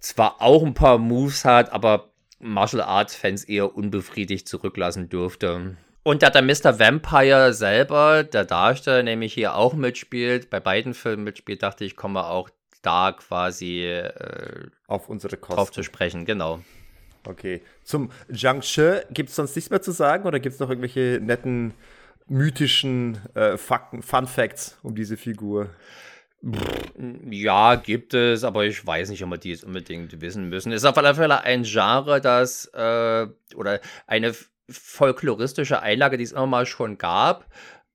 zwar auch ein paar Moves hat, aber Martial Arts Fans eher unbefriedigt zurücklassen dürfte. Und da der Mr. Vampire selber, der Darsteller, nämlich hier auch mitspielt, bei beiden Filmen mitspielt, dachte ich, komme auch da quasi äh, auf unsere Kosten. drauf zu sprechen, genau. Okay. Zum Zhang Shi gibt es sonst nichts mehr zu sagen oder gibt es noch irgendwelche netten, mythischen äh, Fakten, Fun Facts um diese Figur? Ja, gibt es, aber ich weiß nicht, ob wir die jetzt unbedingt wissen müssen. Ist auf alle Fälle ein Genre, das äh, oder eine folkloristische Einlage, die es immer mal schon gab,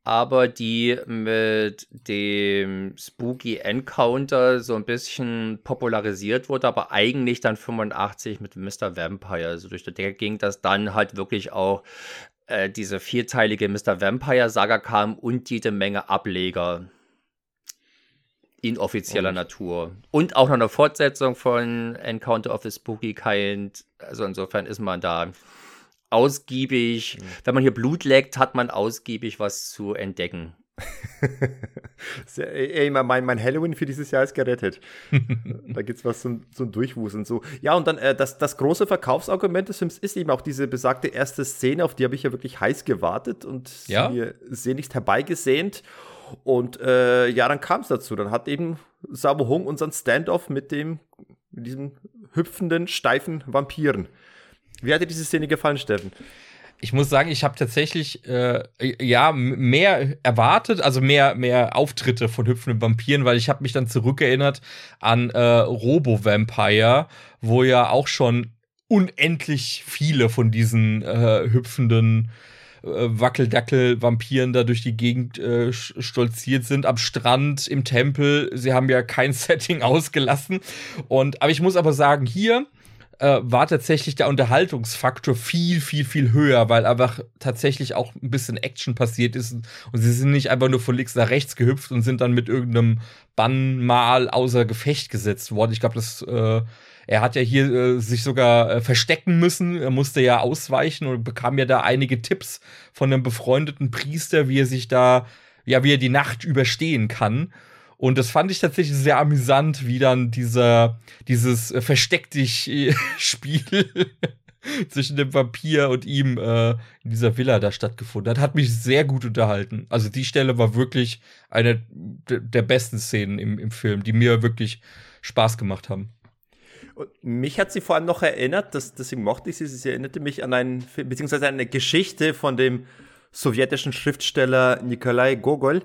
aber die mit dem Spooky Encounter so ein bisschen popularisiert wurde, aber eigentlich dann 85 mit Mr. Vampire so durch die Decke ging, dass dann halt wirklich auch äh, diese vierteilige Mr. Vampire-Saga kam und jede Menge Ableger inoffizieller und. Natur. Und auch noch eine Fortsetzung von Encounter of the Spooky Kind. Also insofern ist man da ausgiebig, mhm. wenn man hier Blut leckt, hat man ausgiebig was zu entdecken. Ey, mein, mein Halloween für dieses Jahr ist gerettet. da gibt es was zum, zum Durchwuseln. So. Ja, und dann äh, das, das große Verkaufsargument des Films ist eben auch diese besagte erste Szene, auf die habe ich ja wirklich heiß gewartet und ja? mir sehnlichst herbeigesehnt. Und äh, ja, dann kam es dazu. Dann hat eben Sabo Hung unseren Standoff mit dem, mit diesem hüpfenden, steifen Vampiren. Wie hat dir diese Szene gefallen, Steffen? Ich muss sagen, ich habe tatsächlich äh, ja mehr erwartet, also mehr mehr Auftritte von hüpfenden Vampiren, weil ich habe mich dann zurückerinnert an äh, Robo Vampire, wo ja auch schon unendlich viele von diesen äh, hüpfenden äh, Wackeldackel-Vampiren da durch die Gegend äh, stolziert sind, am Strand, im Tempel. Sie haben ja kein Setting ausgelassen. Und aber ich muss aber sagen, hier äh, war tatsächlich der Unterhaltungsfaktor viel, viel, viel höher, weil einfach tatsächlich auch ein bisschen Action passiert ist und sie sind nicht einfach nur von links nach rechts gehüpft und sind dann mit irgendeinem Bann mal außer Gefecht gesetzt worden. Ich glaube, das äh, er hat ja hier äh, sich sogar äh, verstecken müssen, er musste ja ausweichen und bekam ja da einige Tipps von einem befreundeten Priester, wie er sich da, ja, wie er die Nacht überstehen kann. Und das fand ich tatsächlich sehr amüsant, wie dann dieser, dieses äh, Versteck dich-Spiel zwischen dem Vampir und ihm äh, in dieser Villa da stattgefunden hat. Hat mich sehr gut unterhalten. Also die Stelle war wirklich eine der besten Szenen im, im Film, die mir wirklich Spaß gemacht haben. Und mich hat sie vor allem noch erinnert, dass, deswegen mochte ich sie, sie erinnerte mich an einen, beziehungsweise eine Geschichte von dem sowjetischen Schriftsteller Nikolai Gogol,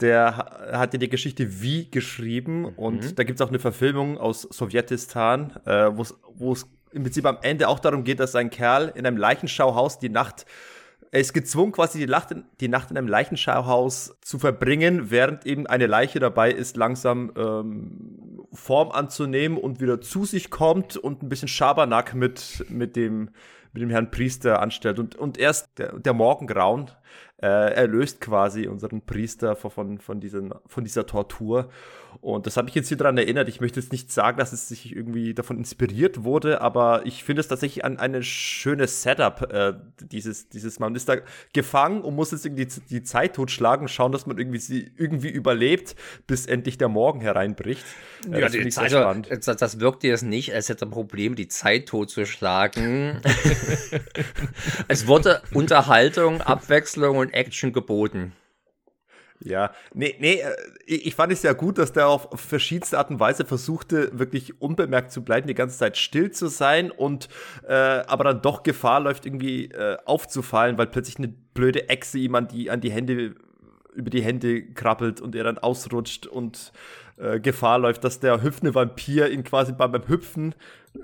der hat ja die Geschichte Wie geschrieben mhm. und da gibt es auch eine Verfilmung aus Sowjetistan, äh, wo es im Prinzip am Ende auch darum geht, dass ein Kerl in einem Leichenschauhaus die Nacht er ist gezwungen, quasi die Nacht, in, die Nacht in einem Leichenschauhaus zu verbringen, während eben eine Leiche dabei ist, langsam ähm, Form anzunehmen und wieder zu sich kommt und ein bisschen Schabernack mit, mit, dem, mit dem Herrn Priester anstellt. Und, und erst der, der Morgengrauen äh, erlöst quasi unseren Priester von, von, diesen, von dieser Tortur. Und das habe ich jetzt hier dran erinnert. Ich möchte jetzt nicht sagen, dass es sich irgendwie davon inspiriert wurde, aber ich finde es tatsächlich ein, eine schöne Setup. Äh, dieses, dieses, man ist da gefangen und muss jetzt irgendwie die, die Zeit totschlagen, schauen, dass man irgendwie sie irgendwie überlebt, bis endlich der Morgen hereinbricht. Äh, ja, das, die Zeit, also, das wirkt jetzt nicht, als hätte ein Problem, die Zeit totzuschlagen. es wurde Unterhaltung, Abwechslung und Action geboten. Ja, nee, nee, äh, ich fand es ja gut, dass der auf verschiedenste Art und Weise versuchte, wirklich unbemerkt zu bleiben, die ganze Zeit still zu sein und äh, aber dann doch Gefahr läuft, irgendwie äh, aufzufallen, weil plötzlich eine blöde Echse ihm an die, an die Hände, über die Hände krabbelt und er dann ausrutscht und äh, Gefahr läuft, dass der hüpfende Vampir ihn quasi beim, beim Hüpfen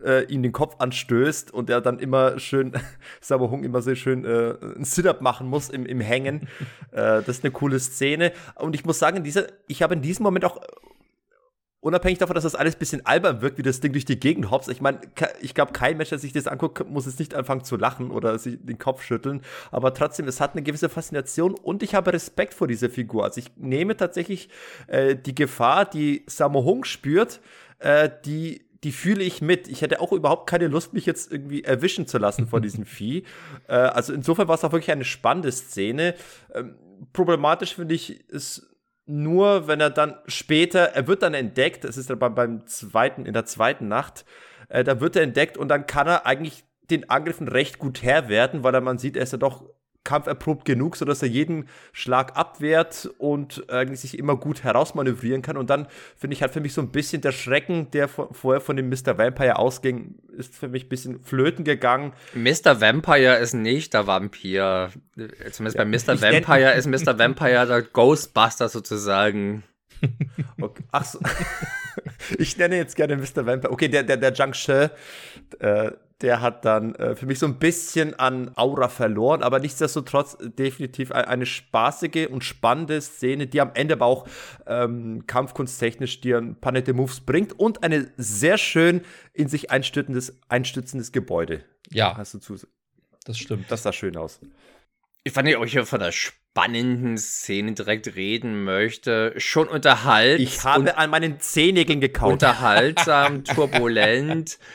äh, ihn den Kopf anstößt und er dann immer schön, Hung immer sehr schön äh, ein Sit-Up machen muss im, im Hängen. äh, das ist eine coole Szene. Und ich muss sagen, diese, ich habe in diesem Moment auch unabhängig davon, dass das alles ein bisschen albern wirkt, wie das Ding durch die Gegend hops. Ich meine, ich glaube, kein Mensch, der sich das anguckt, muss jetzt nicht anfangen zu lachen oder sich den Kopf schütteln. Aber trotzdem, es hat eine gewisse Faszination und ich habe Respekt vor dieser Figur. Also ich nehme tatsächlich äh, die Gefahr, die Sammo Hung spürt, äh, die die fühle ich mit. Ich hätte auch überhaupt keine Lust, mich jetzt irgendwie erwischen zu lassen von diesem Vieh. Äh, also insofern war es auch wirklich eine spannende Szene. Ähm, problematisch finde ich ist nur, wenn er dann später, er wird dann entdeckt, es ist dann beim zweiten, in der zweiten Nacht, äh, da wird er entdeckt und dann kann er eigentlich den Angriffen recht gut Herr werden, weil er, man sieht, er ist ja doch kampferprobt genug, sodass er jeden Schlag abwehrt und eigentlich sich immer gut herausmanövrieren kann. Und dann finde ich halt für mich so ein bisschen der Schrecken, der vorher von dem Mr. Vampire ausging, ist für mich ein bisschen flöten gegangen. Mr. Vampire ist nicht der Vampir. Zumindest ja, bei Mr. Vampire ist Mr. Vampire der Ghostbuster sozusagen. Okay. Ach so. ich nenne jetzt gerne Mr. Vampire. Okay, der, der, der Junk Shi, äh, der hat dann äh, für mich so ein bisschen an Aura verloren, aber nichtsdestotrotz definitiv eine spaßige und spannende Szene, die am Ende aber auch ähm, kampfkunsttechnisch dir ein paar nette Moves bringt und eine sehr schön in sich einstützendes, einstützendes Gebäude. Ja. Hast du zu. Das stimmt. Das sah schön aus. Ich fand ich euch von der spannenden Szene direkt reden möchte. Schon unterhaltsam. Ich habe an meinen Zehennägeln gekaut. Unterhaltsam, turbulent.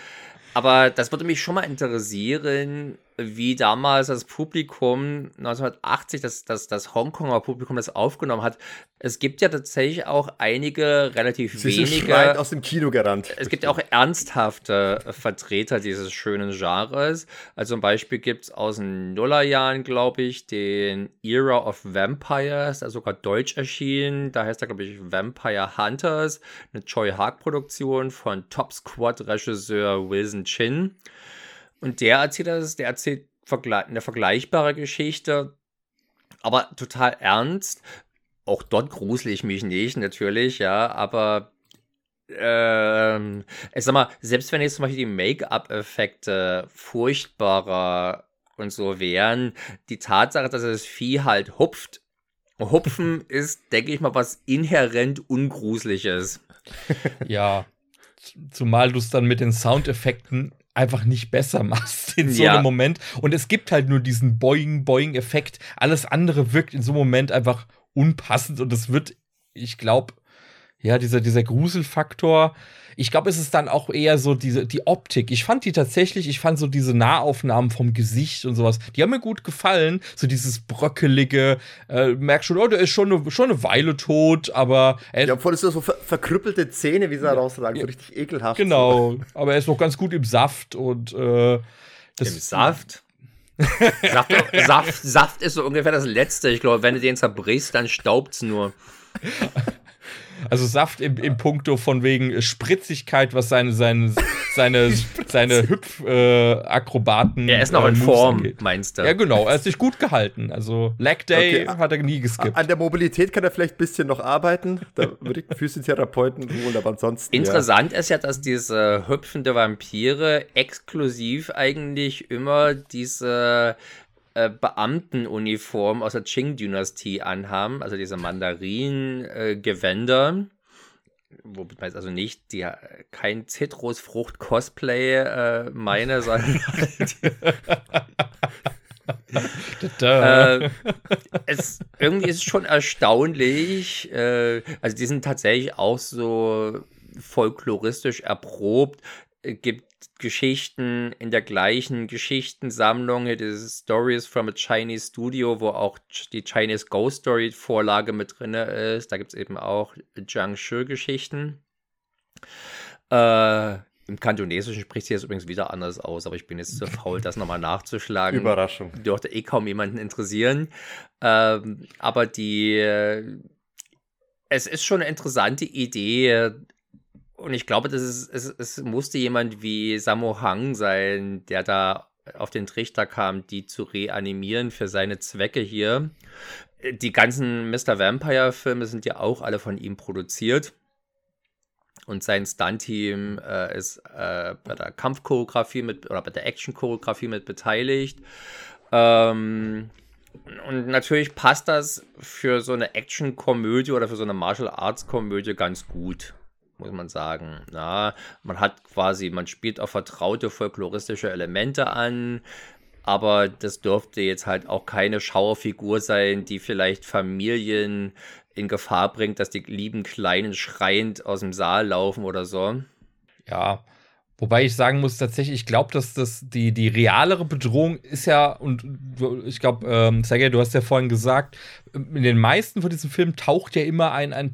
Aber das würde mich schon mal interessieren, wie damals das Publikum 1980, das, das, das Hongkonger Publikum das aufgenommen hat. Es gibt ja tatsächlich auch einige relativ Sie wenige. aus dem Kino gerannt. Es gibt ja auch ernsthafte Vertreter dieses schönen Genres. Also zum Beispiel gibt es aus den Nullerjahren, glaube ich, den Era of Vampires, der sogar deutsch erschienen. Da heißt er, glaube ich, Vampire Hunters, eine Choi Haag-Produktion von Top Squad-Regisseur Wilson Chin. Und der erzählt das, der erzählt eine vergleichbare Geschichte, aber total ernst. Auch dort grusel ich mich nicht, natürlich, ja, aber ähm, ich sag mal, selbst wenn jetzt zum Beispiel die Make-up-Effekte furchtbarer und so wären, die Tatsache, dass das Vieh halt hupft, Hupfen ist, denke ich mal, was inhärent Ungruseliges. Ja, zumal du es dann mit den Soundeffekten einfach nicht besser machst in so ja. einem Moment. Und es gibt halt nur diesen Boing-Boing-Effekt. Alles andere wirkt in so einem Moment einfach unpassend und es wird, ich glaube, ja, dieser, dieser Gruselfaktor. Ich glaube, es ist dann auch eher so diese, die Optik. Ich fand die tatsächlich, ich fand so diese Nahaufnahmen vom Gesicht und sowas, die haben mir gut gefallen. So dieses bröckelige, äh, merkst schon, oh, der ist schon eine, schon eine Weile tot, aber. Er ja, vor allem so ver verkrüppelte Zähne, wie sie da rausragen, ja, so richtig ekelhaft. Genau, so. aber er ist noch ganz gut im Saft und, äh, das, Im Saft? Saft, Saft, Saft ist so ungefähr das Letzte. Ich glaube, wenn du den zerbrichst, dann staubt's nur. Also Saft im, im Punkto von wegen Spritzigkeit, was seine, seine, seine, seine Hüpf-Akrobaten. Äh, er ist noch äh, in Form, angeht. meinst du? Ja, genau. Er ist sich gut gehalten. Also Leg Day Okay. hat er nie geskippt. An der Mobilität kann er vielleicht ein bisschen noch arbeiten. Da würde ich einen Physiotherapeuten holen, aber ansonsten. Interessant ist ja, dass diese hüpfende Vampire exklusiv eigentlich immer diese äh, Beamtenuniform aus der Qing-Dynastie anhaben, also diese Mandarin-Gewänder. Womit man jetzt also nicht die, kein Zitrusfrucht-Cosplay äh, meine, sondern halt Da. äh, es, irgendwie ist es schon erstaunlich. Äh, also die sind tatsächlich auch so folkloristisch erprobt. Es gibt Geschichten in der gleichen Geschichtensammlung, hier diese Stories from a Chinese Studio, wo auch die Chinese Ghost Story Vorlage mit drin ist. Da gibt es eben auch Zhang Shi-Geschichten. Äh, Im Kantonesischen spricht sie jetzt übrigens wieder anders aus, aber ich bin jetzt zu faul, das nochmal nachzuschlagen Überraschung. dürfte eh kaum jemanden interessieren. Ähm, aber die, äh, es ist schon eine interessante Idee. Und ich glaube, das ist, es, es musste jemand wie Sammo Hang sein, der da auf den Trichter kam, die zu reanimieren für seine Zwecke hier. Die ganzen Mr. Vampire-Filme sind ja auch alle von ihm produziert. Und sein Stunt-Team äh, ist äh, bei der Kampfchoreografie mit oder bei der Action-Choreografie mit beteiligt. Ähm, und natürlich passt das für so eine Action-Komödie oder für so eine Martial-Arts-Komödie ganz gut, muss man sagen. Na, man hat quasi, man spielt auf vertraute folkloristische Elemente an, aber das dürfte jetzt halt auch keine Schauerfigur sein, die vielleicht Familien in Gefahr bringt, dass die lieben Kleinen schreiend aus dem Saal laufen oder so. Ja. Wobei ich sagen muss, tatsächlich, ich glaube, dass das die, die realere Bedrohung ist ja, und ich glaube, ähm, Sergej, du hast ja vorhin gesagt, in den meisten von diesen Filmen taucht ja immer ein, ein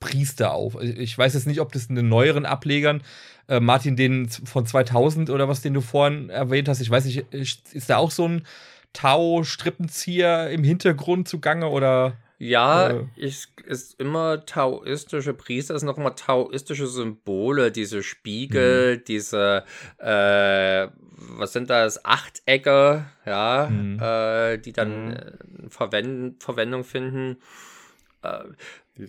Tao-Priester auf. Ich weiß jetzt nicht, ob das in den neueren Ablegern, äh, Martin, den von 2000 oder was, den du vorhin erwähnt hast, ich weiß nicht, ist ist da auch so ein Tao-Strippenzieher im Hintergrund zugange oder? Ja, Äh. ich, ist immer taoistische Priester, es sind noch immer taoistische Symbole, diese Spiegel, diese, äh, was sind das, Achtecke, ja, Mhm. äh, die dann Mhm. äh, Verwend Verwendung finden.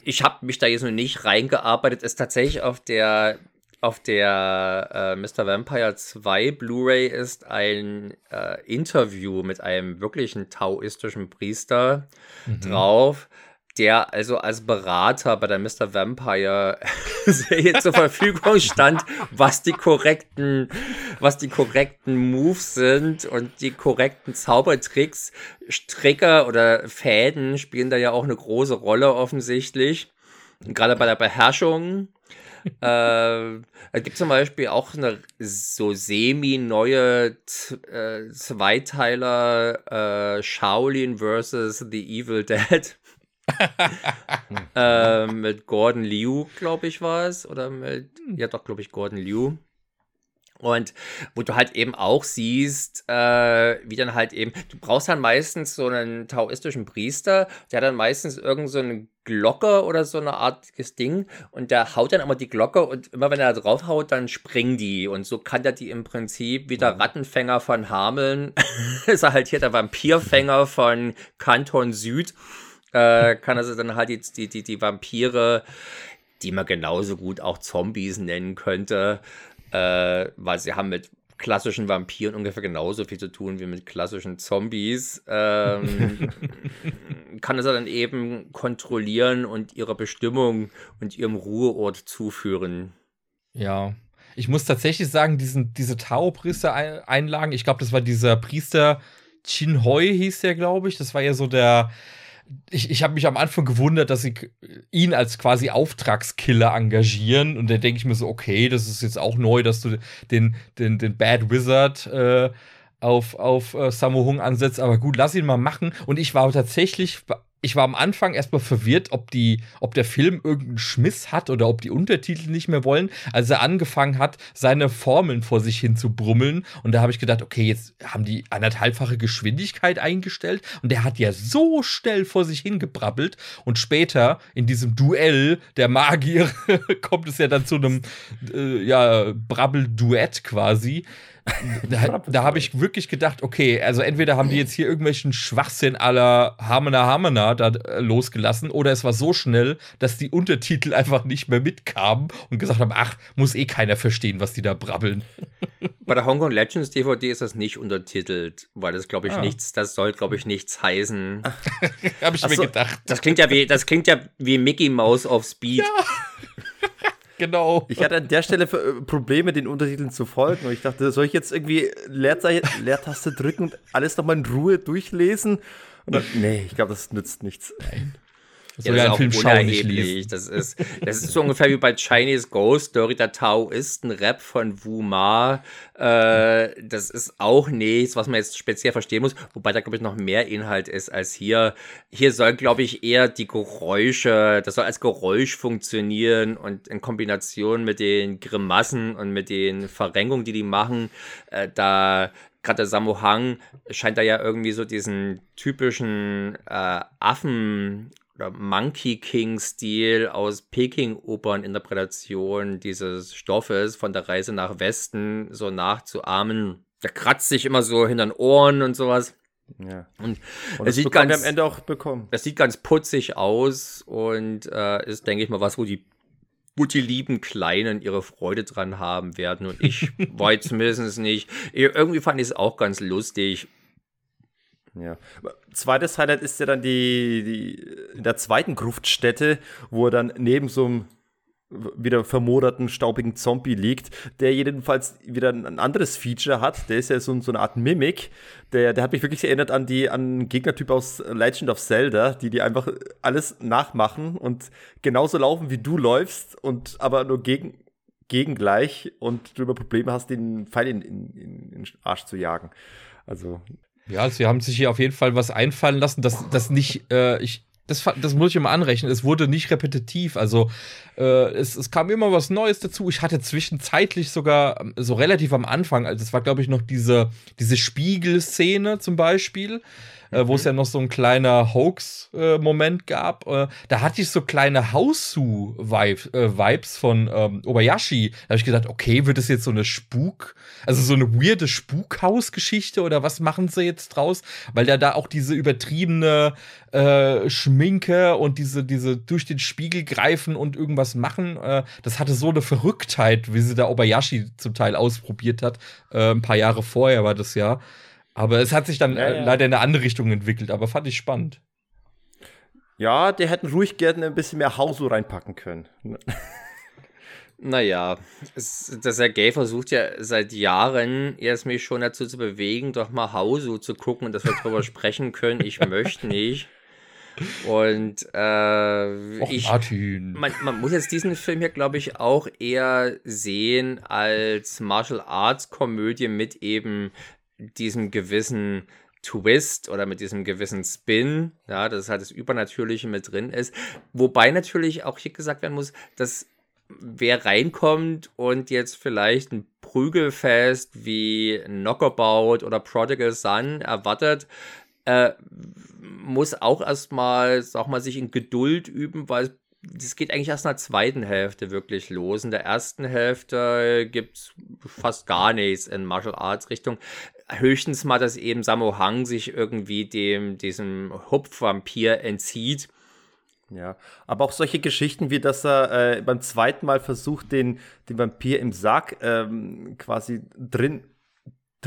Ich habe mich da jetzt noch nicht reingearbeitet, ist tatsächlich auf der auf der äh, Mr. Vampire 2 Blu-ray ist ein äh, Interview mit einem wirklichen taoistischen Priester drauf, der also als Berater bei der Mr. Vampire Serie zur Verfügung stand, was die korrekten, was die korrekten Moves sind und die korrekten Zaubertricks. Stricker oder Fäden spielen da ja auch eine große Rolle offensichtlich. Gerade bei der Beherrschung. äh, es gibt zum Beispiel auch eine so semi-neue äh, Zweiteiler äh, Shaolin vs. The Evil Dead. äh, mit Gordon Liu, glaube ich, war es. Oder mit, ja doch, glaube ich, Gordon Liu. Und wo du halt eben auch siehst, äh, wie dann halt eben, du brauchst dann meistens so einen taoistischen Priester, der hat dann meistens irgend so eine Glocke oder so eine artiges Ding und der haut dann immer die Glocke und immer wenn er da drauf haut, dann springen die und so kann der die im Prinzip wie der Rattenfänger von Hameln, ist er halt hier der Vampirfänger von Kanton Süd, äh, kann also dann halt jetzt die, die, die Vampire, die man genauso gut auch Zombies nennen könnte, äh, weil sie haben mit klassischen Vampiren ungefähr genauso viel zu tun wie mit klassischen Zombies. Ähm, kann es dann eben kontrollieren und ihrer Bestimmung und ihrem Ruheort zuführen. Ja. Ich muss tatsächlich sagen, diesen, diese Tao-Priester-Einlagen, ich glaube, das war dieser Priester Chin Hoi, hieß der, glaube ich. Das war ja so der. Ich, ich habe mich am Anfang gewundert, dass sie ihn als quasi Auftragskiller engagieren. Und da denke ich mir so, okay, das ist jetzt auch neu, dass du den, den, den Bad Wizard äh, auf, auf äh, Sammo Hung ansetzt. Aber gut, lass ihn mal machen. Und ich war tatsächlich ich war am Anfang erstmal verwirrt, ob die, ob der Film irgendeinen Schmiss hat oder ob die Untertitel nicht mehr wollen, als er angefangen hat, seine Formeln vor sich hin zu brummeln. Und da habe ich gedacht, okay, jetzt haben die anderthalbfache Geschwindigkeit eingestellt und der hat ja so schnell vor sich hingebrabbelt. Und später in diesem Duell der Magier kommt es ja dann zu einem äh, ja, Brabbel-Duett quasi da, da habe ich wirklich gedacht, okay, also entweder haben die jetzt hier irgendwelchen Schwachsinn aller Hamena Hamena da äh, losgelassen oder es war so schnell, dass die Untertitel einfach nicht mehr mitkamen und gesagt haben, ach, muss eh keiner verstehen, was die da brabbeln. Bei der Hong Kong Legends DVD ist das nicht untertitelt, weil das glaube ich ah. nichts, das soll glaube ich nichts heißen. habe ich Achso, mir gedacht. Das klingt ja wie, das klingt ja wie Mickey Mouse auf Speed. Ja. genau. Ich hatte an der Stelle äh, Probleme, den Untertiteln zu folgen. Und ich dachte, soll ich jetzt irgendwie Leerzeichen, Leertaste drücken und alles nochmal in Ruhe durchlesen? Und dann, nee, ich glaube, das nützt nichts. Nein. Das ja, das ist auch Film unerheblich. Das ist, das ist so ungefähr wie bei Chinese Ghost Story. Der Taoisten Rap von Wu Ma. Äh, das ist auch nichts, was man jetzt speziell verstehen muss. Wobei da, glaube ich, noch mehr Inhalt ist als hier. Hier soll, glaube ich, eher die Geräusche, das soll als Geräusch funktionieren und in Kombination mit den Grimassen und mit den Verrenkungen, die die machen, äh, da gerade der Sammo Hang scheint da ja irgendwie so diesen typischen äh, Affen oder Monkey King-Stil aus Peking-Opern-Interpretation dieses Stoffes von der Reise nach Westen so nachzuahmen. Der kratzt sich immer so hinter den Ohren und sowas. Ja. Und, und das sieht ganz, am Ende auch bekommen. Das sieht ganz putzig aus und äh, ist, denke ich mal, was, wo die, wo die lieben Kleinen ihre Freude dran haben werden. Und ich war zumindest nicht. Irgendwie fand ich es auch ganz lustig. Ja. Zweites Highlight ist ja dann die, die in der zweiten Gruftstätte, wo er dann neben so einem wieder vermoderten, staubigen Zombie liegt, der jedenfalls wieder ein anderes Feature hat. Der ist ja so, so eine Art Mimik. Der, der hat mich wirklich erinnert an die an Gegnertyp aus Legend of Zelda, die die einfach alles nachmachen und genauso laufen, wie du läufst und aber nur gegen, gegengleich und du immer Probleme hast, den Pfeil in den Arsch zu jagen. Also ja, sie haben sich hier auf jeden Fall was einfallen lassen, dass das nicht, äh, ich, das, das muss ich immer anrechnen. Es wurde nicht repetitiv. Also äh, es, es kam immer was Neues dazu. Ich hatte zwischenzeitlich sogar ähm, so relativ am Anfang, also es war, glaube ich, noch diese, diese Spiegelszene zum Beispiel äh, wo es mhm. ja noch so ein kleiner Hoax-Moment äh, gab. Äh, da hatte ich so kleine Hausu-Vibes äh, von ähm, Obayashi. Da habe ich gedacht, okay, wird es jetzt so eine Spuk, also so eine weirde Spukhaus-Geschichte oder was machen sie jetzt draus? Weil der da auch diese übertriebene äh, Schminke und diese, diese durch den Spiegel greifen und irgendwas machen, äh, das hatte so eine Verrücktheit, wie sie da Obayashi zum Teil ausprobiert hat. Ein paar Jahre vorher war das ja. Aber es hat sich dann ja, äh, ja. leider in eine andere Richtung entwickelt, aber fand ich spannend. Ja, die hätten ruhig gerne ein bisschen mehr Hausu reinpacken können. Naja, es, der Sergei versucht ja seit Jahren, erst mich schon dazu zu bewegen, doch mal Hausu zu gucken und dass wir darüber sprechen können. Ich möchte nicht. Und äh, Och, ich, man, man, muss jetzt diesen Film hier, glaube ich, auch eher sehen als Martial Arts Komödie mit eben diesem gewissen Twist oder mit diesem gewissen Spin, ja, dass halt das Übernatürliche mit drin ist. Wobei natürlich auch hier gesagt werden muss, dass wer reinkommt und jetzt vielleicht ein Prügelfest wie Knockabout oder Prodigal Son erwartet, äh, muss auch erstmal, sag mal, sich in Geduld üben, weil das geht eigentlich erst in der zweiten Hälfte wirklich los. In der ersten Hälfte gibt es fast gar nichts in Martial Arts Richtung höchstens mal, dass eben Sammo Hang sich irgendwie dem, diesem Hupfvampir entzieht. Ja, aber auch solche Geschichten wie, dass er äh, beim zweiten Mal versucht, den, den Vampir im Sarg ähm, quasi drin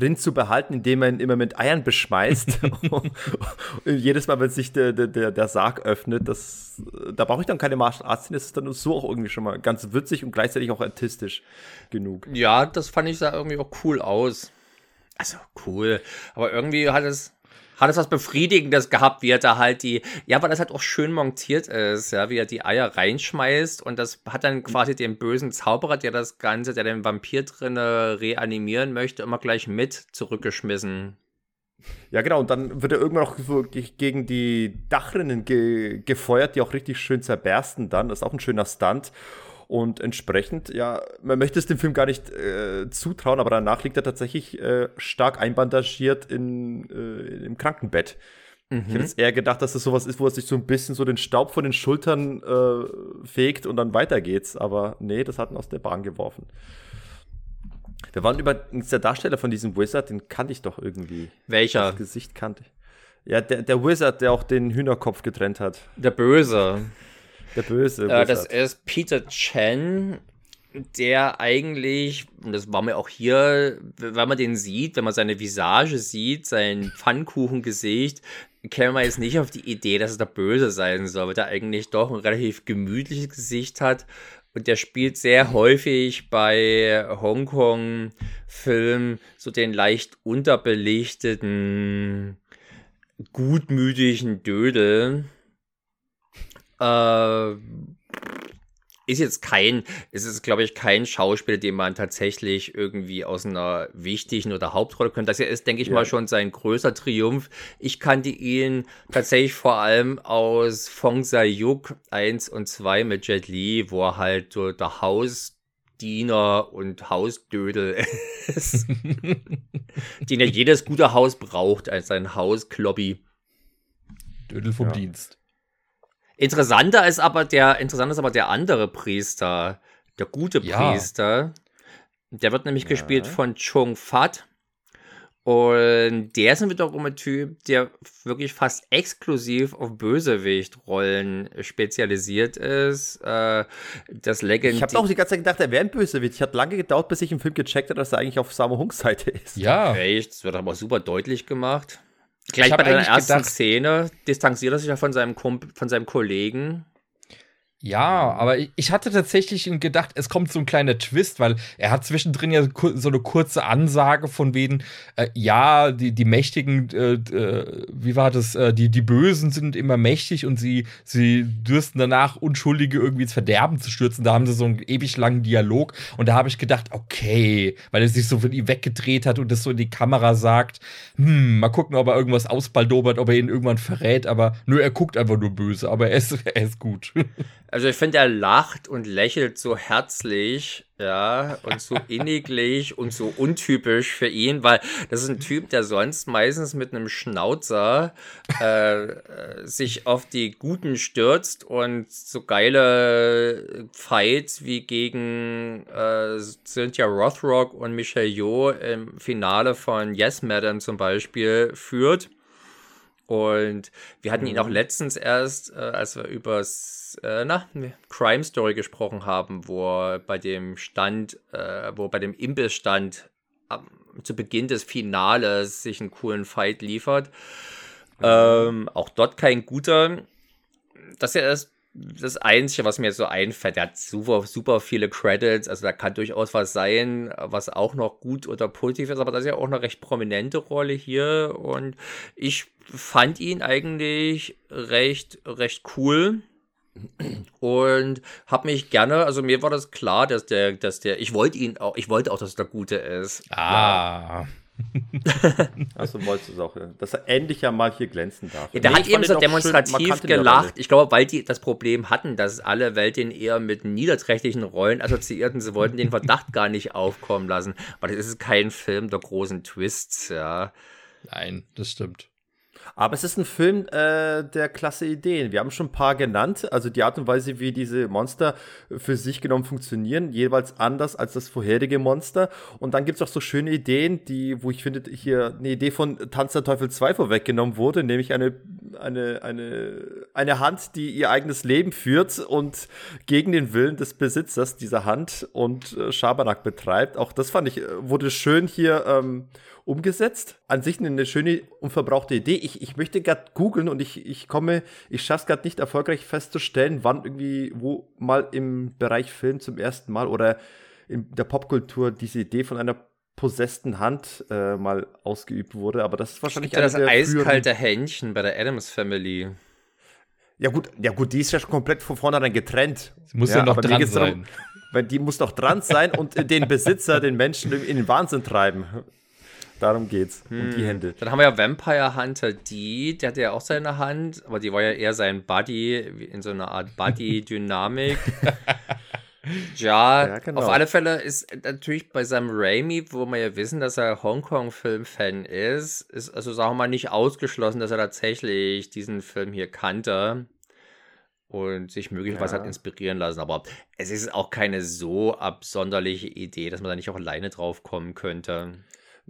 drin zu behalten, indem er ihn immer mit Eiern beschmeißt. jedes Mal, wenn sich der, der, der Sarg öffnet, das, da brauche ich dann keine Martial Arts, das ist dann so auch irgendwie schon mal ganz witzig und gleichzeitig auch artistisch genug. Ja, das fand ich sah irgendwie auch cool aus. Also cool. Aber irgendwie hat es, hat es was Befriedigendes gehabt, wie er da halt die, ja, weil das halt auch schön montiert ist, ja, wie er die Eier reinschmeißt und das hat dann quasi den bösen Zauberer, der das Ganze, der den Vampir drin reanimieren möchte, immer gleich mit zurückgeschmissen. Ja, genau, und dann wird er irgendwann auch so gegen die Dachrinnen ge gefeuert, die auch richtig schön zerbersten dann. Das ist auch ein schöner Stunt. Und entsprechend, ja, man möchte es dem Film gar nicht äh, zutrauen, aber danach liegt er tatsächlich äh, stark einbandagiert in, äh, im Krankenbett. Mhm. Ich hätte mhm. jetzt eher gedacht, dass das sowas ist, wo er sich so ein bisschen so den Staub von den Schultern äh, fegt und dann weiter geht's. Aber nee, das hat ihn aus der Bahn geworfen. Wir waren übrigens der Darsteller von diesem Wizard, den kannte ich doch irgendwie. Welcher? Das Gesicht kannte ich. Ja, der, der Wizard, der auch den Hühnerkopf getrennt hat. Der Böse. Der Böse. Äh, das ist Peter Chen, der eigentlich, und das war mir auch hier, wenn man den sieht, wenn man seine Visage sieht, sein Pfannkuchengesicht, käme man jetzt nicht auf die Idee, dass es der Böse sein soll, weil der eigentlich doch ein relativ gemütliches Gesicht hat und der spielt sehr häufig bei Hongkong-Filmen so den leicht unterbelichteten, gutmütigen Dödel. Äh, ist jetzt kein, ist es glaube ich kein Schauspieler, den man tatsächlich irgendwie aus einer wichtigen oder Hauptrolle könnte. Das ist, denke ich ja. mal, schon sein größter Triumph. Ich kannte ihn tatsächlich vor allem aus Fong Sayuk 1 und 2 mit Jet Li, wo er halt so der Hausdiener und Hausdödel ist. den ja jedes gute Haus braucht als ein Hausklobby. Dödel vom ja. Dienst. Interessanter ist aber der, interessant ist aber der andere Priester, der gute ja. Priester. Der wird nämlich ja. gespielt von Chung Fat. Und der ist wiederum ein Typ, der wirklich fast exklusiv auf Bösewicht-Rollen spezialisiert ist. Äh, das Legend. Ich habe auch die ganze Zeit gedacht, er wäre ein Bösewicht. Ich hat lange gedauert, bis ich im Film gecheckt habe, dass er eigentlich auf Sammo Hunks Seite ist. Ja. Echt? Das wird aber super deutlich gemacht. Gleich bei der ersten gedacht, Szene distanziert er sich ja von seinem, Kump von seinem Kollegen ja, aber ich hatte tatsächlich gedacht, es kommt so ein kleiner Twist, weil er hat zwischendrin ja so eine kurze Ansage von wegen, äh, ja, die, die Mächtigen, äh, äh, wie war das, äh, die, die Bösen sind immer mächtig und sie, sie dürsten danach Unschuldige irgendwie ins Verderben zu stürzen. Da haben sie so einen ewig langen Dialog und da habe ich gedacht, okay, weil er sich so von ihm weggedreht hat und das so in die Kamera sagt, hm, mal gucken, ob er irgendwas ausbaldobert, ob er ihn irgendwann verrät, aber nur er guckt einfach nur böse, aber er ist, er ist gut. Also ich finde, er lacht und lächelt so herzlich, ja, und so inniglich und so untypisch für ihn, weil das ist ein Typ, der sonst meistens mit einem Schnauzer äh, sich auf die Guten stürzt und so geile Fights wie gegen äh, Cynthia Rothrock und Michelle Yeoh im Finale von Yes Madam zum Beispiel führt. Und wir hatten ihn auch mhm. letztens erst, äh, als wir über äh, na, Crime Story gesprochen haben, wo er bei dem Stand, äh, wo bei dem Imbissstand äh, zu Beginn des Finales sich einen coolen Fight liefert. Mhm. Ähm, auch dort kein guter. Das ist ja das, das Einzige, was mir so einfällt. Er hat super, super viele Credits, also da kann durchaus was sein, was auch noch gut oder positiv ist, aber das ist ja auch eine recht prominente Rolle hier und ich fand ihn eigentlich recht, recht cool. Und habe mich gerne, also mir war das klar, dass der, dass der, ich wollte ihn auch, ich wollte auch, dass der Gute ist. Ah. Ja. also wolltest du es auch, dass er endlich ja mal hier glänzen darf. Ja, der nee, hat eben so demonstrativ schön, gelacht. Ich glaube, weil die das Problem hatten, dass alle Welt den eher mit niederträchtigen Rollen assoziierten. Sie wollten den Verdacht gar nicht aufkommen lassen. Aber das ist kein Film der großen Twists, ja. Nein, das stimmt. Aber es ist ein Film äh, der klasse Ideen. Wir haben schon ein paar genannt. Also die Art und Weise, wie diese Monster für sich genommen funktionieren, jeweils anders als das vorherige Monster. Und dann gibt es auch so schöne Ideen, die, wo ich finde, hier eine Idee von Tanz der Teufel 2 vorweggenommen wurde, nämlich eine, eine, eine, eine Hand, die ihr eigenes Leben führt und gegen den Willen des Besitzers dieser Hand und äh, Schabernack betreibt. Auch das fand ich, äh, wurde schön hier ähm, umgesetzt. An sich eine schöne, unverbrauchte Idee. Ich, ich möchte gerade googeln und ich, ich komme, ich schaffe es gerade nicht erfolgreich festzustellen, wann irgendwie, wo mal im Bereich Film zum ersten Mal oder in der Popkultur diese Idee von einer possessten Hand äh, mal ausgeübt wurde. Aber das ist wahrscheinlich das eiskalte Händchen bei der Adams Family. Ja gut, ja gut, die ist ja schon komplett von vornherein getrennt. Sie muss ja, ja noch dran sein. Darum, weil die muss doch dran sein und den Besitzer, den Menschen in den Wahnsinn treiben. Darum geht's. Hm. Um die Hände. Dann haben wir ja Vampire Hunter D, der hatte ja auch seine Hand, aber die war ja eher sein Buddy, in so einer Art Buddy-Dynamik. ja, Ja, genau. auf alle Fälle ist natürlich bei Sam Raimi, wo wir ja wissen, dass er Hongkong-Film-Fan ist, ist also sagen wir mal nicht ausgeschlossen, dass er tatsächlich diesen Film hier kannte und sich möglicherweise Ja. hat inspirieren lassen. Aber es ist auch keine so absonderliche Idee, dass man da nicht auch alleine drauf kommen könnte.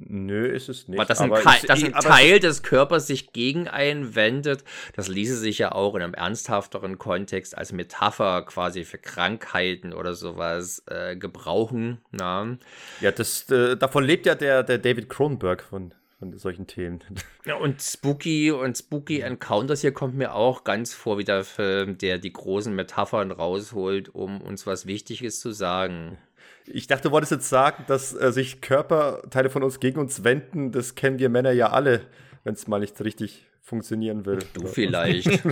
Nö, ist es nicht. Aber dass ein, Aber ich- dass ich- ein Teil des Körpers sich gegen einen wendet, das ließe sich ja auch in einem ernsthafteren Kontext als Metapher quasi für Krankheiten oder sowas äh, gebrauchen. Na? Ja, das, äh, davon lebt ja der, der David Cronenberg von, von solchen Themen. Ja, und Spooky und Spooky Encounters hier kommt mir auch ganz vor wie der Film, der die großen Metaphern rausholt, um uns was Wichtiges zu sagen. Ich dachte, du wolltest jetzt sagen, dass äh, sich Körperteile von uns gegen uns wenden. Das kennen wir Männer ja alle, wenn es mal nicht richtig funktionieren will. Du vielleicht.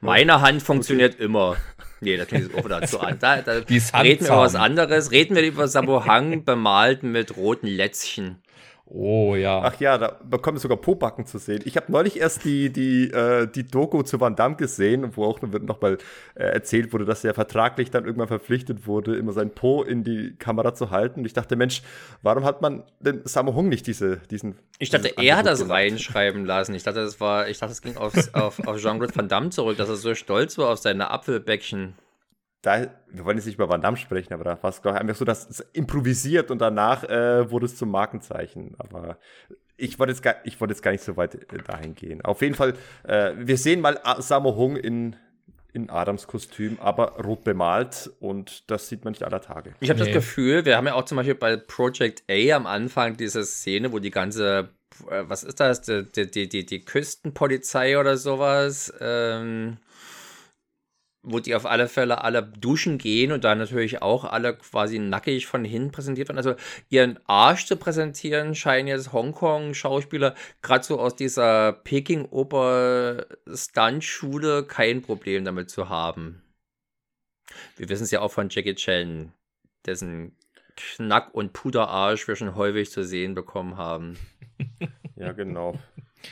Meine Hand funktioniert immer. Nee, das klingt jetzt auch wieder zu an. Da, da Die ist reden wir über was anderes. Reden wir über Samohang bemalt mit roten Lätzchen. Oh ja. Ach ja, da bekommen sogar Pobacken zu sehen. Ich habe neulich erst die, die, äh, die Doku zu Van Damme gesehen, wo auch noch mal äh, erzählt wurde, dass er vertraglich dann irgendwann verpflichtet wurde, immer sein Po in die Kamera zu halten. Und ich dachte, Mensch, warum hat man denn Sammo Hung nicht diese, diesen. Ich dachte, er hat das Angebot gemacht? reinschreiben lassen. Ich dachte, das war, ich dachte, es ging aufs, auf, auf Jean-Claude Van Damme zurück, dass er so stolz war auf seine Apfelbäckchen. Da, wir wollen jetzt nicht über Van Damme sprechen, aber da war es, glaube ich, einfach so, dass es improvisiert und danach äh, wurde es zum Markenzeichen. Aber ich wollte jetzt, gar- ich wollte jetzt gar nicht so weit äh, dahin gehen. Auf jeden Fall, äh, wir sehen mal Sammo Hung in, in Adams Kostüm, aber rot bemalt und das sieht man nicht aller Tage. Ich habe Nee. das Gefühl, wir haben ja auch zum Beispiel bei Project A am Anfang diese Szene, wo die ganze, äh, was ist das, die, die, die, die, die Küstenpolizei oder sowas, ähm, wo die auf alle Fälle alle duschen gehen und dann natürlich auch alle quasi nackig von hinten präsentiert werden. Also ihren Arsch zu präsentieren, scheinen jetzt Hongkong-Schauspieler gerade so aus dieser Peking-Oper-Stunt-Schule kein Problem damit zu haben. Wir wissen es ja auch von Jackie Chan, dessen Knack- und Puderarsch wir schon häufig zu sehen bekommen haben. Ja, genau.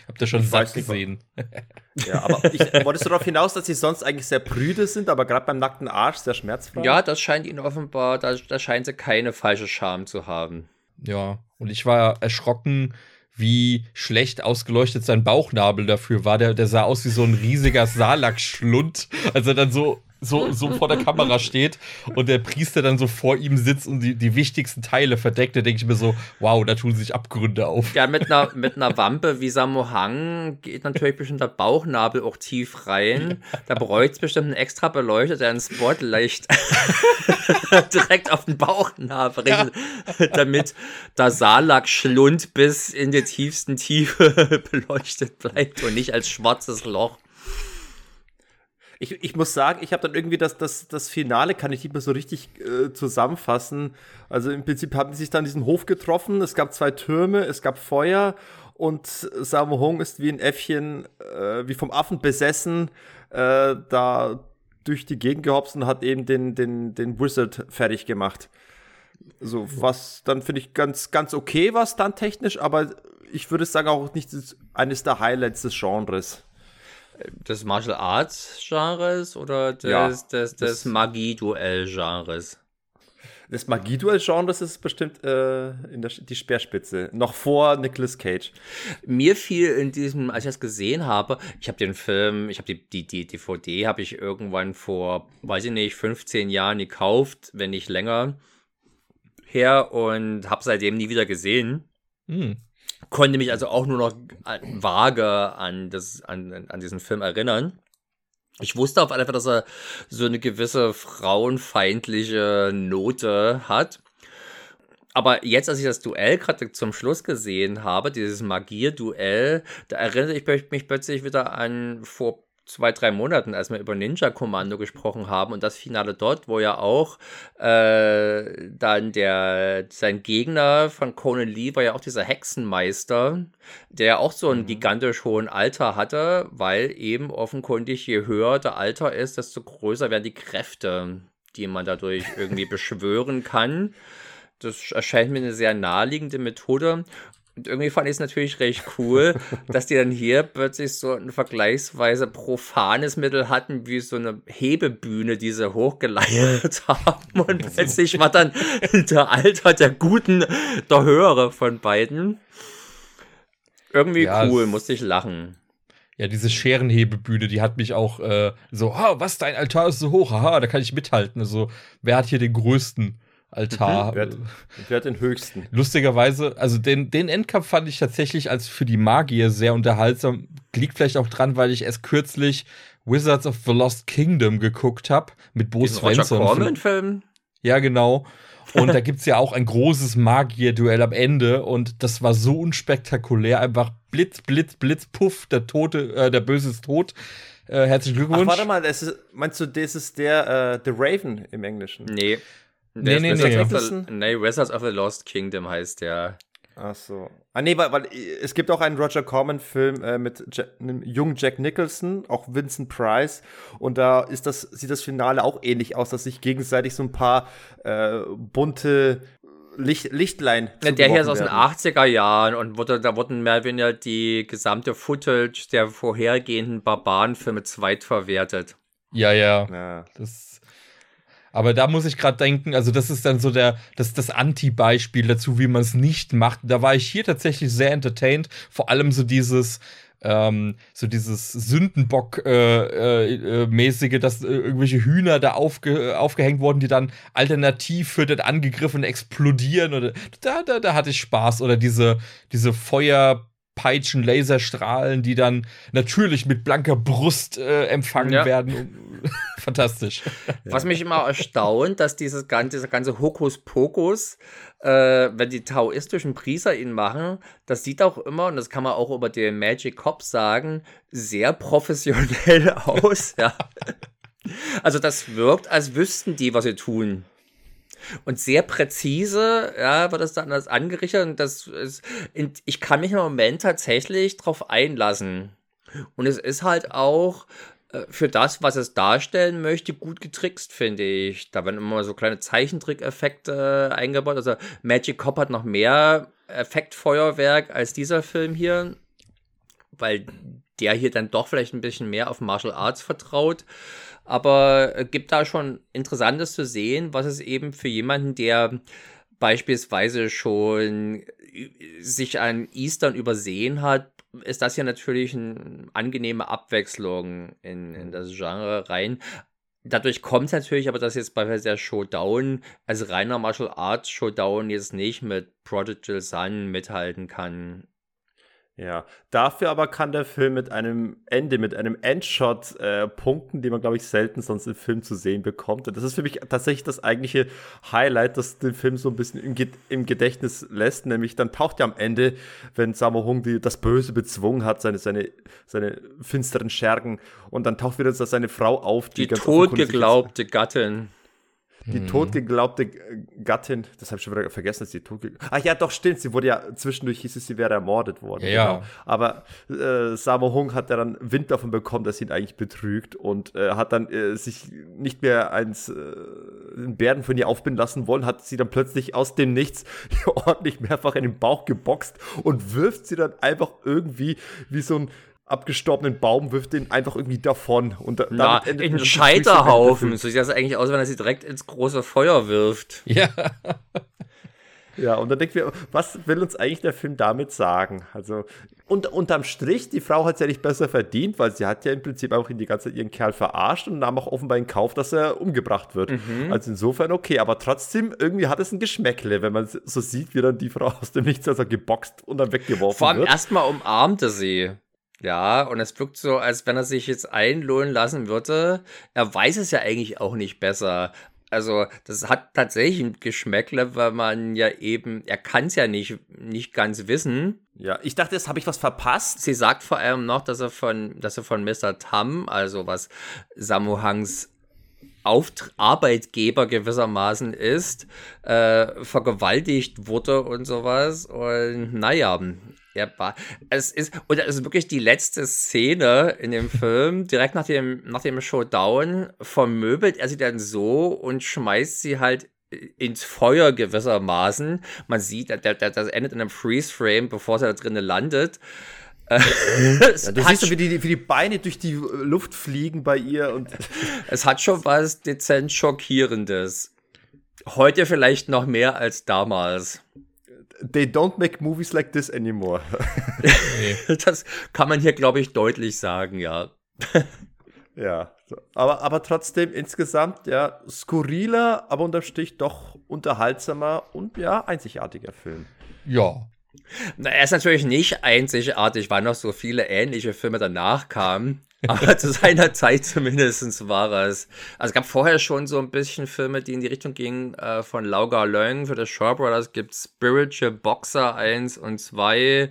Habt ihr schon nicht, gesehen? Ja, aber ich, wolltest du darauf hinaus, dass sie sonst eigentlich sehr prüde sind, aber gerade beim nackten Arsch sehr schmerzfrei? Ja, das scheint ihnen offenbar, da, da scheint sie keine falsche Scham zu haben. Ja. Und ich war erschrocken, wie schlecht ausgeleuchtet sein Bauchnabel dafür war. Der, der sah aus wie so ein riesiger Salak-Schlund, als er dann so, so, so vor der Kamera steht und der Priester dann so vor ihm sitzt und die, die wichtigsten Teile verdeckt. Da denke ich mir so, wow, da tun sich Abgründe auf. Ja, mit einer, mit einer Wampe wie Samohang geht natürlich bestimmt der Bauchnabel auch tief rein. Da bräuchte es bestimmt einen extra beleuchteten einen Spotlicht direkt auf den Bauchnabel richten, damit der Salak-Schlund bis in die tiefsten Tiefe beleuchtet bleibt und nicht als schwarzes Loch. Ich, ich muss sagen, ich habe dann irgendwie das, das, das Finale, kann ich nicht mehr so richtig äh, zusammenfassen. Also im Prinzip haben die sich dann diesen Hof getroffen, es gab zwei Türme, es gab Feuer und Sammo Hung ist wie ein Äffchen, äh, wie vom Affen besessen, äh, da durch die Gegend gehopst und hat eben den, den, den Wizard fertig gemacht. So, was dann finde ich ganz, ganz okay war, dann technisch, aber ich würde sagen auch nicht eines der Highlights des Genres. Des Martial Arts Genres oder des, Ja, des, des das- Magie-Duell Genres? Das Magieduell-Genres ist bestimmt äh, in der, die Speerspitze. Noch vor Nicolas Cage. Mir fiel in diesem, als ich das gesehen habe, ich habe den Film, ich habe die, die, die DVD, habe ich irgendwann vor, weiß ich nicht, 15 Jahren gekauft, wenn nicht länger her und habe seitdem nie wieder gesehen. Hm. Konnte mich also auch nur noch an- vage an, das, an, an diesen Film erinnern. Ich wusste auf alle Fälle, dass er so eine gewisse frauenfeindliche Note hat. Aber jetzt, als ich das Duell gerade zum Schluss gesehen habe, dieses Magier-Duell, da erinnere ich mich plötzlich wieder an vor zwei, drei Monaten, als wir über Ninja Kommando gesprochen haben und das Finale dort, wo ja auch äh, dann der sein Gegner von Conan Lee war ja auch dieser Hexenmeister, der ja auch so ein gigantisch hohen Alter hatte, weil eben offenkundig je höher der Alter ist, desto größer werden die Kräfte, die man dadurch irgendwie beschwören kann. das erscheint mir eine sehr naheliegende Methode. Und irgendwie fand ich es natürlich recht cool, dass die dann hier plötzlich so ein vergleichsweise profanes Mittel hatten, wie so eine Hebebühne, die sie hochgeleiert haben. Und plötzlich war dann der Alter der Guten der Höhere von beiden. Irgendwie ja, cool, musste ich lachen. Ja, diese Scherenhebebühne, die hat mich auch äh, so, ha, was, dein Altar ist so hoch, haha, da kann ich mithalten. Also, wer hat hier den größten Altar? Mhm, wer, hat, wer, hat, den höchsten? Lustigerweise, also den, den Endkampf fand ich tatsächlich als für die Magier sehr unterhaltsam. Liegt vielleicht auch dran, weil ich erst kürzlich Wizards of the Lost Kingdom geguckt habe mit Bo Svensson. Film? Ja, genau. Und da gibt es ja auch ein großes Magier-Duell am Ende und das war so unspektakulär. Einfach Blitz, Blitz, Blitz, Puff, der Tote, äh, der Böse ist tot. Äh, herzlichen Glückwunsch. Ach, warte mal, das ist, meinst du, das ist der äh, The Raven im Englischen? Nee. Nee, nee, nee. The, nee, Wizards of the Lost Kingdom heißt der. Ach so. Ah, nee, weil, weil es gibt auch einen Roger Corman-Film äh, mit ja einem jungen Jack Nicholson, auch Vincent Price. Und da ist das, sieht das Finale auch ähnlich aus, dass sich gegenseitig so ein paar äh, bunte Licht, Lichtlein. Ja, der hier ist aus den 80er Jahren und wurde, da wurden mehr oder weniger die gesamte Footage der vorhergehenden Barbarenfilme zweitverwertet. Ja, ja. ja. Das aber da muss ich gerade denken, also das ist dann so der, das, das Anti-Beispiel dazu, wie man es nicht macht. Da war ich hier tatsächlich sehr entertained. Vor allem so dieses, ähm, so dieses Sündenbock-mäßige, äh, äh, dass äh, irgendwelche Hühner da aufge aufgehängt wurden, die dann alternativ für den Angegriffenen explodieren. Oder da, da, da hatte ich Spaß. Oder diese, diese Feuer. Peitschen, Laserstrahlen, die dann natürlich mit blanker Brust äh, empfangen ja. werden. Fantastisch. Was mich immer erstaunt, dass dieses ganze, dieser ganze Hokuspokus, äh, wenn die taoistischen Priester ihn machen, das sieht auch immer, und das kann man auch über den Magic Cop sagen, sehr professionell aus. ja. Also das wirkt, als wüssten die, was sie tun. Und sehr präzise, ja, wird das dann alles angerichtet. Und das ist, ich kann mich im Moment tatsächlich drauf einlassen. Und es ist halt auch äh, für das, was es darstellen möchte, gut getrickst, finde ich. Da werden immer so kleine Zeichentrick-Effekte eingebaut. Also Magic Cop hat noch mehr Effektfeuerwerk als dieser Film hier, weil der hier dann doch vielleicht ein bisschen mehr auf Martial Arts vertraut. Aber äh, gibt da schon Interessantes zu sehen, was es eben für jemanden, der beispielsweise schon äh, sich an Eastern übersehen hat, ist das ja natürlich eine angenehme Abwechslung in, in das Genre rein. Dadurch kommt natürlich aber, dass jetzt bei der Showdown, also reiner Martial Arts Showdown, jetzt nicht mit Prodigal Sun mithalten kann. Ja, dafür aber kann der Film mit einem Ende, mit einem Endshot äh, punkten, den man, glaube ich, selten sonst im Film zu sehen bekommt. Und das ist für mich tatsächlich das eigentliche Highlight, das den Film so ein bisschen im, im Gedächtnis lässt. Nämlich dann taucht ja am Ende, wenn Sammo Hung die, das Böse bezwungen hat, seine, seine, seine finsteren Schergen, und dann taucht wieder seine Frau auf, die, die totgeglaubte Gattin. Die mhm. totgeglaubte Gattin, das habe ich schon wieder vergessen, dass sie tot. Ach ja, doch, stimmt. Sie wurde ja zwischendurch hieß es, sie wäre ermordet worden. Ja. Genau. Aber äh, Samo Hung hat ja dann Wind davon bekommen, dass sie ihn eigentlich betrügt und äh, hat dann äh, sich nicht mehr eins äh, den Bären von ihr aufbinden lassen wollen, hat sie dann plötzlich aus dem Nichts ordentlich mehrfach in den Bauch geboxt und wirft sie dann einfach irgendwie wie so ein abgestorbenen Baum, wirft den einfach irgendwie davon. Und da, Na, in einen Scheiterhaufen. So sieht das eigentlich aus, wenn er sie direkt ins große Feuer wirft. Ja. Ja, und dann denken wir, was will uns eigentlich der Film damit sagen? Also, und unterm Strich, die Frau hat es ja nicht besser verdient, weil sie hat ja im Prinzip auch die ganze Zeit ihren Kerl verarscht und nahm auch offenbar in Kauf, dass er umgebracht wird. Mhm. Also insofern okay, aber trotzdem, irgendwie hat es ein Geschmäckle, wenn man so sieht, wie dann die Frau aus dem Nichts also geboxt und dann weggeworfen Vor allem wird. erstmal umarmte sie. Ja, und es wirkt so, als wenn er sich jetzt einlohnen lassen würde. Er weiß es ja eigentlich auch nicht besser. Also, das hat tatsächlich ein Geschmäckle, weil man ja eben, er kann es ja nicht, nicht ganz wissen. Ja, ich dachte, jetzt habe ich was verpasst. Sie sagt vor allem noch, dass er von, dass er von Mr. Tam, also was Samuhangs Auft Arbeitgeber gewissermaßen ist, äh, vergewaltigt wurde und sowas. Und naja, er war, es ist, und es ist wirklich die letzte Szene in dem Film, direkt nach dem, nach dem Showdown, vermöbelt er sie dann so und schmeißt sie halt ins Feuer gewissermaßen. Man sieht, das endet in einem Freeze-Frame, bevor er da drinnen landet. ja, du siehst so, wie die, wie die Beine durch die Luft fliegen bei ihr. Und es hat schon was dezent Schockierendes. Heute vielleicht noch mehr als damals. They don't make movies like this anymore. das kann man hier, glaube ich, deutlich sagen, ja. ja, aber, aber trotzdem insgesamt, ja, skurriler, aber unterm Stich doch unterhaltsamer und ja, einzigartiger Film. Ja. Na, er ist natürlich nicht einzigartig, weil noch so viele ähnliche Filme danach kamen. Aber zu seiner Zeit zumindest war es. Also es gab vorher schon so ein bisschen Filme, die in die Richtung gingen. Äh, von Lauga Leung für das Shaw Brothers gibt Spiritual Boxer 1 und 2.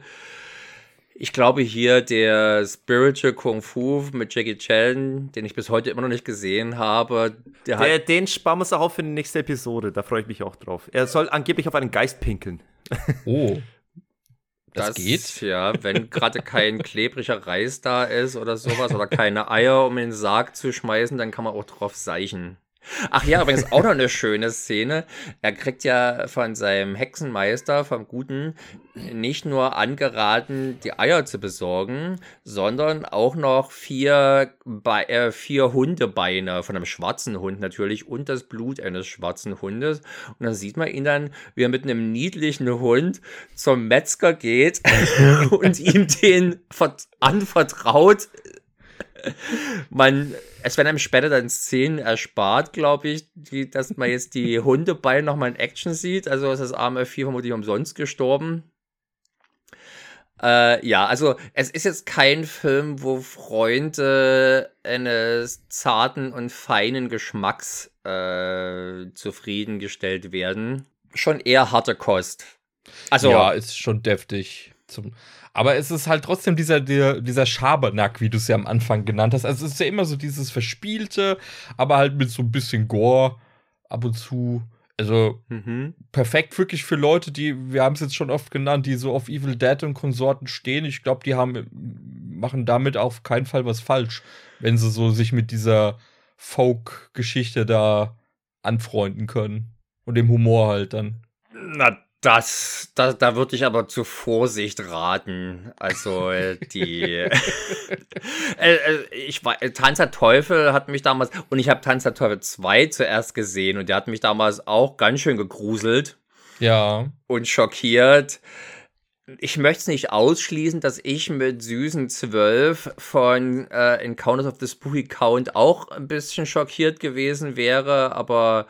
Ich glaube hier der Spiritual Kung Fu mit Jackie Chan, den ich bis heute immer noch nicht gesehen habe. Der, der den sparen wir uns auch auf für die nächste Episode. Da freue ich mich auch drauf. Er soll angeblich auf einen Geist pinkeln. Oh. Das, das, geht. Ja, wenn gerade kein klebriger Reis da ist oder sowas oder keine Eier, um in den Sarg zu schmeißen, dann kann man auch drauf seichen. Ach ja, übrigens auch noch eine schöne Szene. Er kriegt ja von seinem Hexenmeister, vom Guten, nicht nur angeraten, die Eier zu besorgen, sondern auch noch vier, Be äh, vier Hundebeine von einem schwarzen Hund natürlich und das Blut eines schwarzen Hundes. Und dann sieht man ihn dann, wie er mit einem niedlichen Hund zum Metzger geht und ihm den anvertraut, man, es werden einem später dann Szenen erspart, glaube ich, die, dass man jetzt die Hundebeine nochmal in Action sieht. Also ist das arme Vieh vermutlich umsonst gestorben. Äh, ja, also es ist jetzt kein Film, wo Freunde eines zarten und feinen Geschmacks äh, zufriedengestellt werden. Schon eher harte Kost. Also, ja, ist schon deftig. Zum, aber es ist halt trotzdem dieser, dieser, dieser Schabernack, wie du es ja am Anfang genannt hast. Also es ist ja immer so dieses Verspielte, aber halt mit so ein bisschen Gore ab und zu. Also mhm. perfekt wirklich für Leute, die, wir haben es jetzt schon oft genannt, die so auf Evil Dead und Konsorten stehen. Ich glaube, die haben, machen damit auf keinen Fall was falsch, wenn sie so sich mit dieser Folk-Geschichte da anfreunden können. Und dem Humor halt dann. Na, das, da, da würde ich aber zu Vorsicht raten. Also äh, die, äh, äh, ich war, Tanz der Teufel hat mich damals, und ich habe Tanz der Teufel 2 zuerst gesehen und der hat mich damals auch ganz schön gegruselt. Ja. Und schockiert. Ich möchte es nicht ausschließen, dass ich mit süßen 12 von äh, Encounters of the Spooky Count auch ein bisschen schockiert gewesen wäre, aber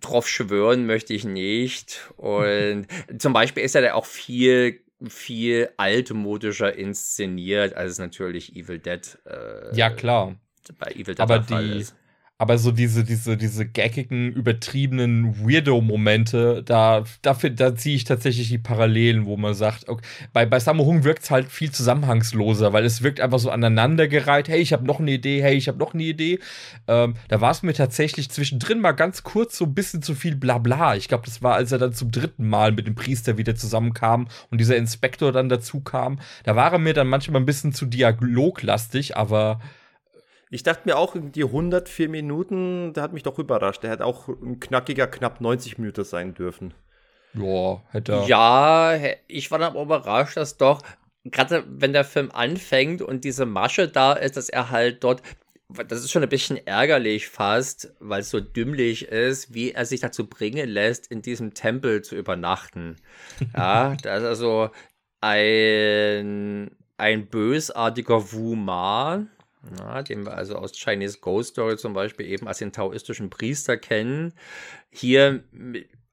drauf schwören möchte ich nicht. Und zum Beispiel ist er auch viel viel altmodischer inszeniert, als es natürlich Evil Dead. Äh, ja, klar. Bei Evil Dead aber die, ist. Aber so diese, diese, diese gaggigen, übertriebenen Weirdo-Momente, da, dafür, da ziehe ich tatsächlich die Parallelen, wo man sagt, okay, bei, bei Sammo Hung wirkt es halt viel zusammenhangsloser, weil es wirkt einfach so aneinandergereiht, hey, ich habe noch eine Idee, hey, ich habe noch eine Idee. Ähm, da war es mir tatsächlich zwischendrin mal ganz kurz so ein bisschen zu viel Blabla. Ich glaube, das war, als er dann zum dritten Mal mit dem Priester wieder zusammenkam und dieser Inspektor dann dazu kam. Da war er mir dann manchmal ein bisschen zu dialoglastig, aber ich dachte mir auch, die 104 Minuten, der hat mich doch überrascht. Der hätte auch ein knackiger, knapp 90 Minuten sein dürfen. Ja, hätte er. Ja, ich war dann aber überrascht, dass doch, gerade wenn der Film anfängt und diese Masche da ist, dass er halt dort das ist schon ein bisschen ärgerlich fast, weil es so dümmlich ist, wie er sich dazu bringen lässt, in diesem Tempel zu übernachten. Ja, das ist also ein, ein bösartiger Wu Na, den wir also aus Chinese Ghost Story zum Beispiel eben als den taoistischen Priester kennen, hier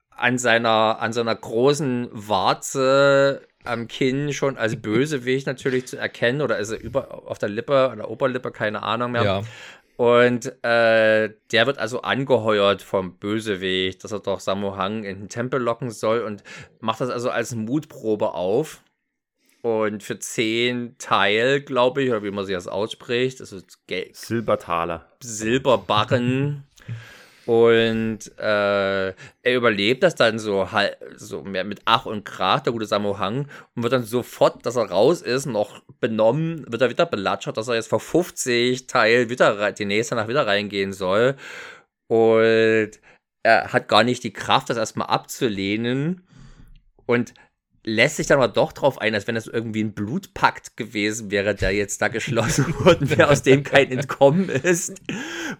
an seiner, an seiner großen Warze am Kinn schon als Bösewicht natürlich zu erkennen oder ist er über, auf der Lippe, an der Oberlippe, keine Ahnung mehr. Ja. Und äh, der wird also angeheuert vom Bösewicht, dass er doch Sammo Hang in den Tempel locken soll und macht das also als Mutprobe auf. Und für 10 Teil, glaube ich, oder wie man sich das ausspricht, also Geld. Silbertaler. Silberbarren. und äh, er überlebt das dann so halt so mehr mit Ach und Krach, der gute Sammo Hang, und wird dann sofort, dass er raus ist, noch benommen, wird er wieder belatschert, dass er jetzt vor 50 Teil wieder die nächste Nacht wieder reingehen soll. Und er hat gar nicht die Kraft, das erstmal abzulehnen und lässt sich dann aber doch drauf ein, als wenn das irgendwie ein Blutpakt gewesen wäre, der jetzt da geschlossen worden wäre, aus dem kein Entkommen ist.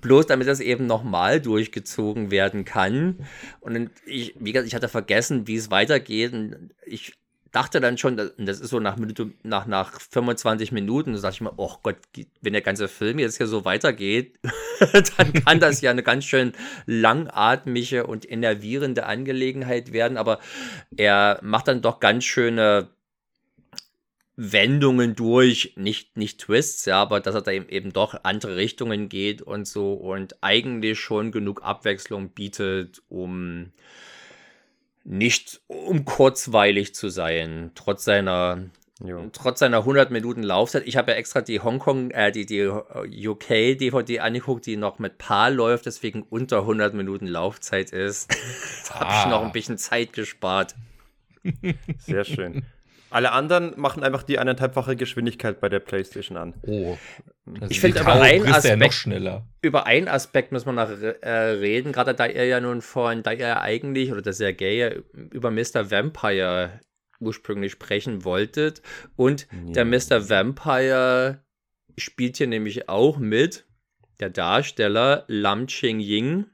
Bloß damit das eben nochmal durchgezogen werden kann. Und ich, wie gesagt, ich hatte vergessen, wie es weitergeht. Und ich dachte dann schon, das ist so nach, Minute, nach, nach 25 Minuten, da sage ich mir, oh Gott, wenn der ganze Film jetzt hier so weitergeht, dann kann das ja eine ganz schön langatmige und enervierende Angelegenheit werden. Aber er macht dann doch ganz schöne Wendungen durch, nicht, nicht Twists, ja, aber dass er da eben, eben doch andere Richtungen geht und so und eigentlich schon genug Abwechslung bietet, um nicht um kurzweilig zu sein, trotz seiner Jo. Trotz seiner 100 Minuten Laufzeit. Ich habe ja extra die Hongkong, äh, die, die UK DVD angeguckt, die noch mit Paar läuft, deswegen unter 100 Minuten Laufzeit ist. da habe ich noch ein bisschen Zeit gespart. Sehr schön. Alle anderen machen einfach die eineinhalbfache Geschwindigkeit bei der PlayStation an. Oh. Ich finde aber ein Aspekt, ja über einen Aspekt muss man noch äh, reden, gerade da er ja nun von, da er eigentlich, oder der Sergei ja über Mr. Vampire ursprünglich sprechen wolltet. Und ja. der Mr. Vampire spielt hier nämlich auch mit, der Darsteller Lam Ching Ying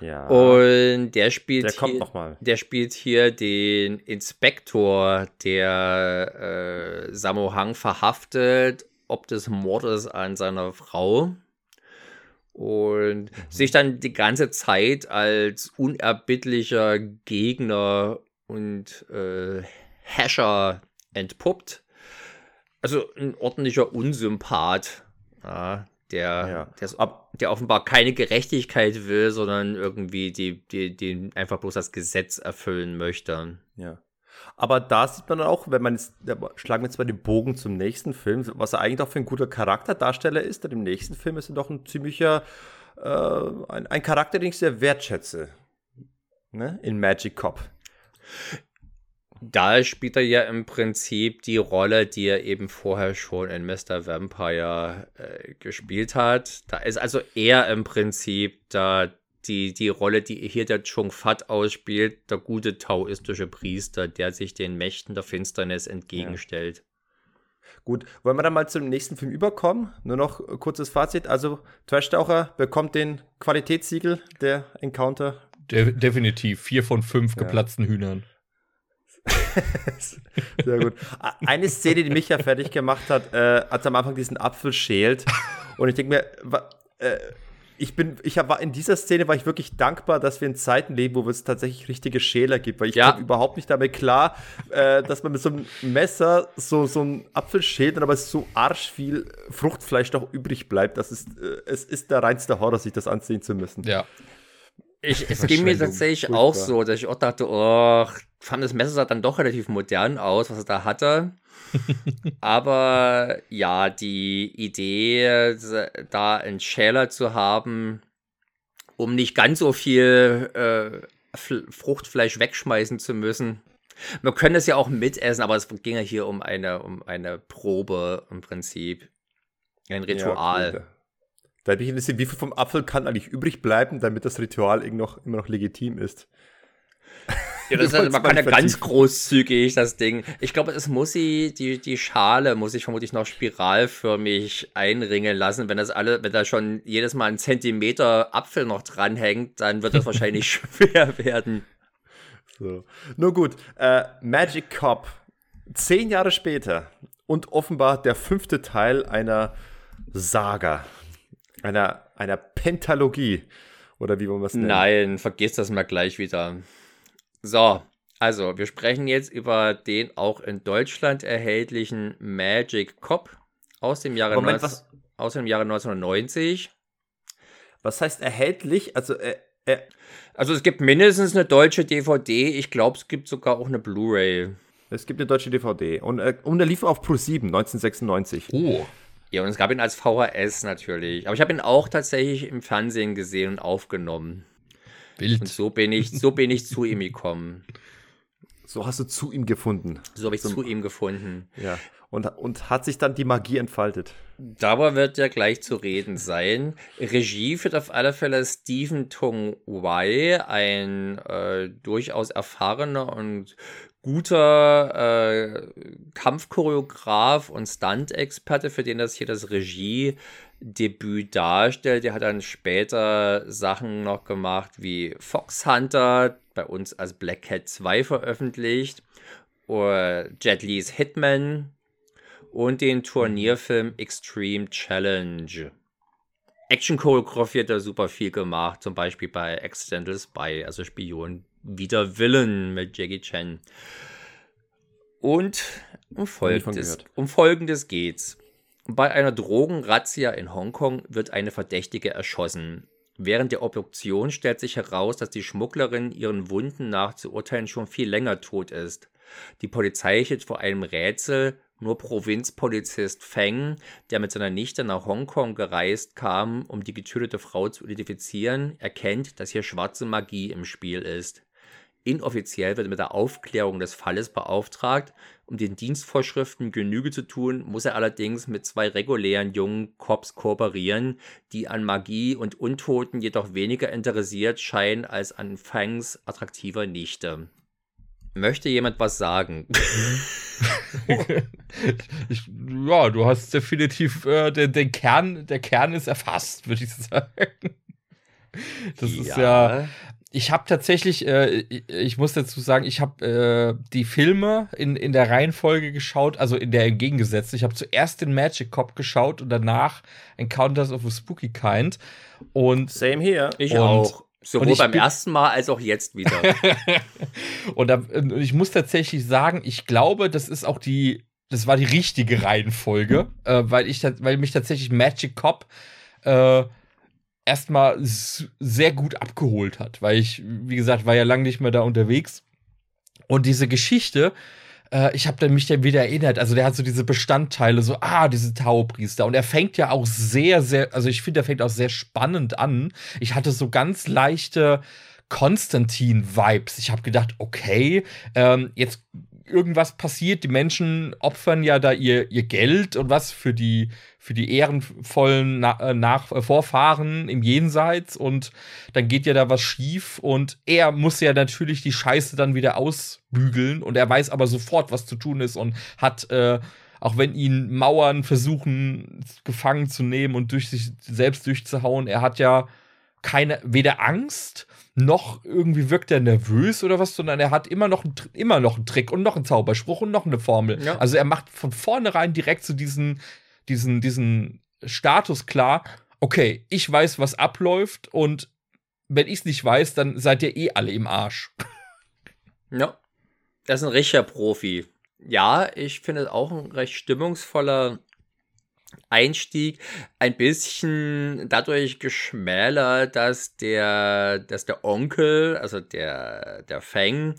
ja. Und der spielt, der, kommt noch mal. der spielt hier den Inspektor, der äh, Sammo Hang verhaftet, ob des Mordes an seiner Frau. Und mhm. sich dann die ganze Zeit als unerbittlicher Gegner und äh, Hasher entpuppt. Also ein ordentlicher Unsympath. Ja, der, ja. der, der, offenbar keine Gerechtigkeit will, sondern irgendwie die, die, die einfach bloß das Gesetz erfüllen möchte. Ja. Aber da sieht man dann auch, wenn man jetzt, schlagen wir jetzt mal den Bogen zum nächsten Film, was er eigentlich auch für ein guter Charakterdarsteller ist, denn im nächsten Film ist er doch ein ziemlicher, äh, ein, ein Charakter, den ich sehr wertschätze. Ne? In Magic Cop da spielt er ja im Prinzip die Rolle, die er eben vorher schon in Mr. Vampire äh, gespielt hat. Da ist also er im Prinzip da die, die Rolle, die hier der Chung Fat ausspielt, der gute taoistische Priester, der sich den Mächten der Finsternis entgegenstellt. Ja. Gut, wollen wir dann mal zum nächsten Film überkommen? Nur noch kurzes Fazit. Also, Trash Taucher bekommt den Qualitätssiegel der Encounter. De definitiv. Vier von fünf geplatzten ja. Hühnern. Sehr gut. Eine Szene, die mich ja fertig gemacht hat, äh, als am Anfang diesen Apfel schält. Und ich denke mir, äh, ich bin, ich hab, in dieser Szene war ich wirklich dankbar, dass wir in Zeiten leben, wo es tatsächlich richtige Schäler gibt, weil ich ja. überhaupt nicht damit klar, äh, dass man mit so einem Messer so, so einen Apfel schält und aber so arsch viel Fruchtfleisch noch übrig bleibt. Das ist, äh, es ist der reinste Horror, sich das ansehen zu müssen. Ja. Ich, es ging mir tatsächlich Furchtbar. auch so, dass ich auch dachte, oh, fand das Messer sah dann doch relativ modern aus, was er da hatte. Aber ja, die Idee, da einen Schäler zu haben, um nicht ganz so viel äh, Fruchtfleisch wegschmeißen zu müssen. Wir können es ja auch mitessen, aber es ging ja hier um eine, um eine Probe im Prinzip. Ein Ritual. Ja, da bin ich interessiert, wie viel vom Apfel kann eigentlich übrig bleiben, damit das Ritual noch, immer noch legitim ist. Ja, das heißt, man kann ja ganz großzügig das Ding. Ich glaube, es muss sie, die, die Schale muss ich vermutlich noch spiralförmig einringen lassen. Wenn das alle, wenn da schon jedes Mal ein Zentimeter Apfel noch dranhängt, dann wird das wahrscheinlich schwer werden. So. Nur gut, äh, Magic Cop, zehn Jahre später und offenbar der fünfte Teil einer Saga einer, einer Pentalogie. Oder wie wollen wir es nennen? Nein, vergiss das mal gleich wieder. So, also wir sprechen jetzt über den auch in Deutschland erhältlichen Magic Cop aus dem Jahre, Moment, 19, was, aus dem Jahre 1990. Was heißt erhältlich? Also, äh, äh, also es gibt mindestens eine deutsche DVD. Ich glaube, es gibt sogar auch eine Blu-ray. Es gibt eine deutsche DVD. Und, äh, und er lief auf Pro 7 1996. Oh. Ja, und es gab ihn als VHS natürlich. Aber ich habe ihn auch tatsächlich im Fernsehen gesehen und aufgenommen. Bild. Und so bin ich, so bin ich zu ihm gekommen. So hast du zu ihm gefunden. So habe ich zu ihm gefunden. Ja. Und, und hat sich dann die Magie entfaltet. Darüber wird ja gleich zu reden sein. Regie führt auf alle Fälle Stephen Tung Wai, ein äh, durchaus erfahrener und guter äh, Kampfchoreograf und Stunt-Experte, für den das hier das Regiedebüt darstellt. Der hat dann später Sachen noch gemacht wie Fox Hunter, bei uns als Black Cat 2 veröffentlicht, oder Jet Lees Hitman und den Turnierfilm Extreme Challenge. Action-Choreografie hat er super viel gemacht, zum Beispiel bei Accidental Spy, also Spion wieder Villain mit Jackie Chan. Und um folgendes, um folgendes geht's. Bei einer Drogenrazzia in Hongkong wird eine Verdächtige erschossen. Während der Obduktion stellt sich heraus, dass die Schmugglerin ihren Wunden nach zu urteilen schon viel länger tot ist. Die Polizei steht vor einem Rätsel, nur Provinzpolizist Feng, der mit seiner Nichte nach Hongkong gereist kam, um die getötete Frau zu identifizieren, erkennt, dass hier schwarze Magie im Spiel ist. Inoffiziell wird er mit der Aufklärung des Falles beauftragt. Um den Dienstvorschriften Genüge zu tun, muss er allerdings mit zwei regulären jungen Cops kooperieren, die an Magie und Untoten jedoch weniger interessiert scheinen als an Fangs attraktiver Nichte. Möchte jemand was sagen? ich, ja, du hast definitiv äh, den, den Kern, der Kern ist erfasst, würde ich sagen. Das ja. ist ja, ich habe tatsächlich, äh, ich muss dazu sagen, ich habe äh, die Filme in, in der Reihenfolge geschaut, also in der entgegengesetzten. Ich habe zuerst den Magic Cop geschaut und danach Encounters of a Spooky Kind. Und Same here. Ich und, auch. Sowohl beim ersten Mal als auch jetzt wieder. und, da, ich muss tatsächlich sagen, ich glaube, das ist auch die, das war die richtige Reihenfolge, äh, weil ich, weil mich tatsächlich Magic Cop äh, erstmal sehr gut abgeholt hat, weil ich, wie gesagt, war ja lange nicht mehr da unterwegs. Und diese Geschichte, äh, ich habe mich dann wieder erinnert, also der hat so diese Bestandteile, so, ah, diese Taupriester. Und er fängt ja auch sehr, sehr, also ich finde, er fängt auch sehr spannend an. Ich hatte so ganz leichte Konstantin-Vibes. Ich habe gedacht, okay, ähm, jetzt irgendwas passiert. Die Menschen opfern ja da ihr, ihr Geld und was für die, für die ehrenvollen Na äh, Nach äh, Vorfahren im Jenseits. Und dann geht ja da was schief. Und er muss ja natürlich die Scheiße dann wieder ausbügeln. Und er weiß aber sofort, was zu tun ist und hat, äh, auch wenn ihn Mauern versuchen gefangen zu nehmen und durch sich selbst durchzuhauen, er hat ja keine, weder Angst noch irgendwie wirkt er nervös oder was, sondern er hat immer noch, ein, immer noch einen Trick und noch einen Zauberspruch und noch eine Formel. Ja. Also er macht von vornherein direkt so diesen, diesen, diesen Status klar, okay, ich weiß, was abläuft und wenn ich es nicht weiß, dann seid ihr eh alle im Arsch. Ja, er ist ein richtiger Profi. Ja, ich finde es auch ein recht stimmungsvoller Einstieg ein bisschen dadurch geschmälert, dass der, dass der Onkel, also der, der Feng,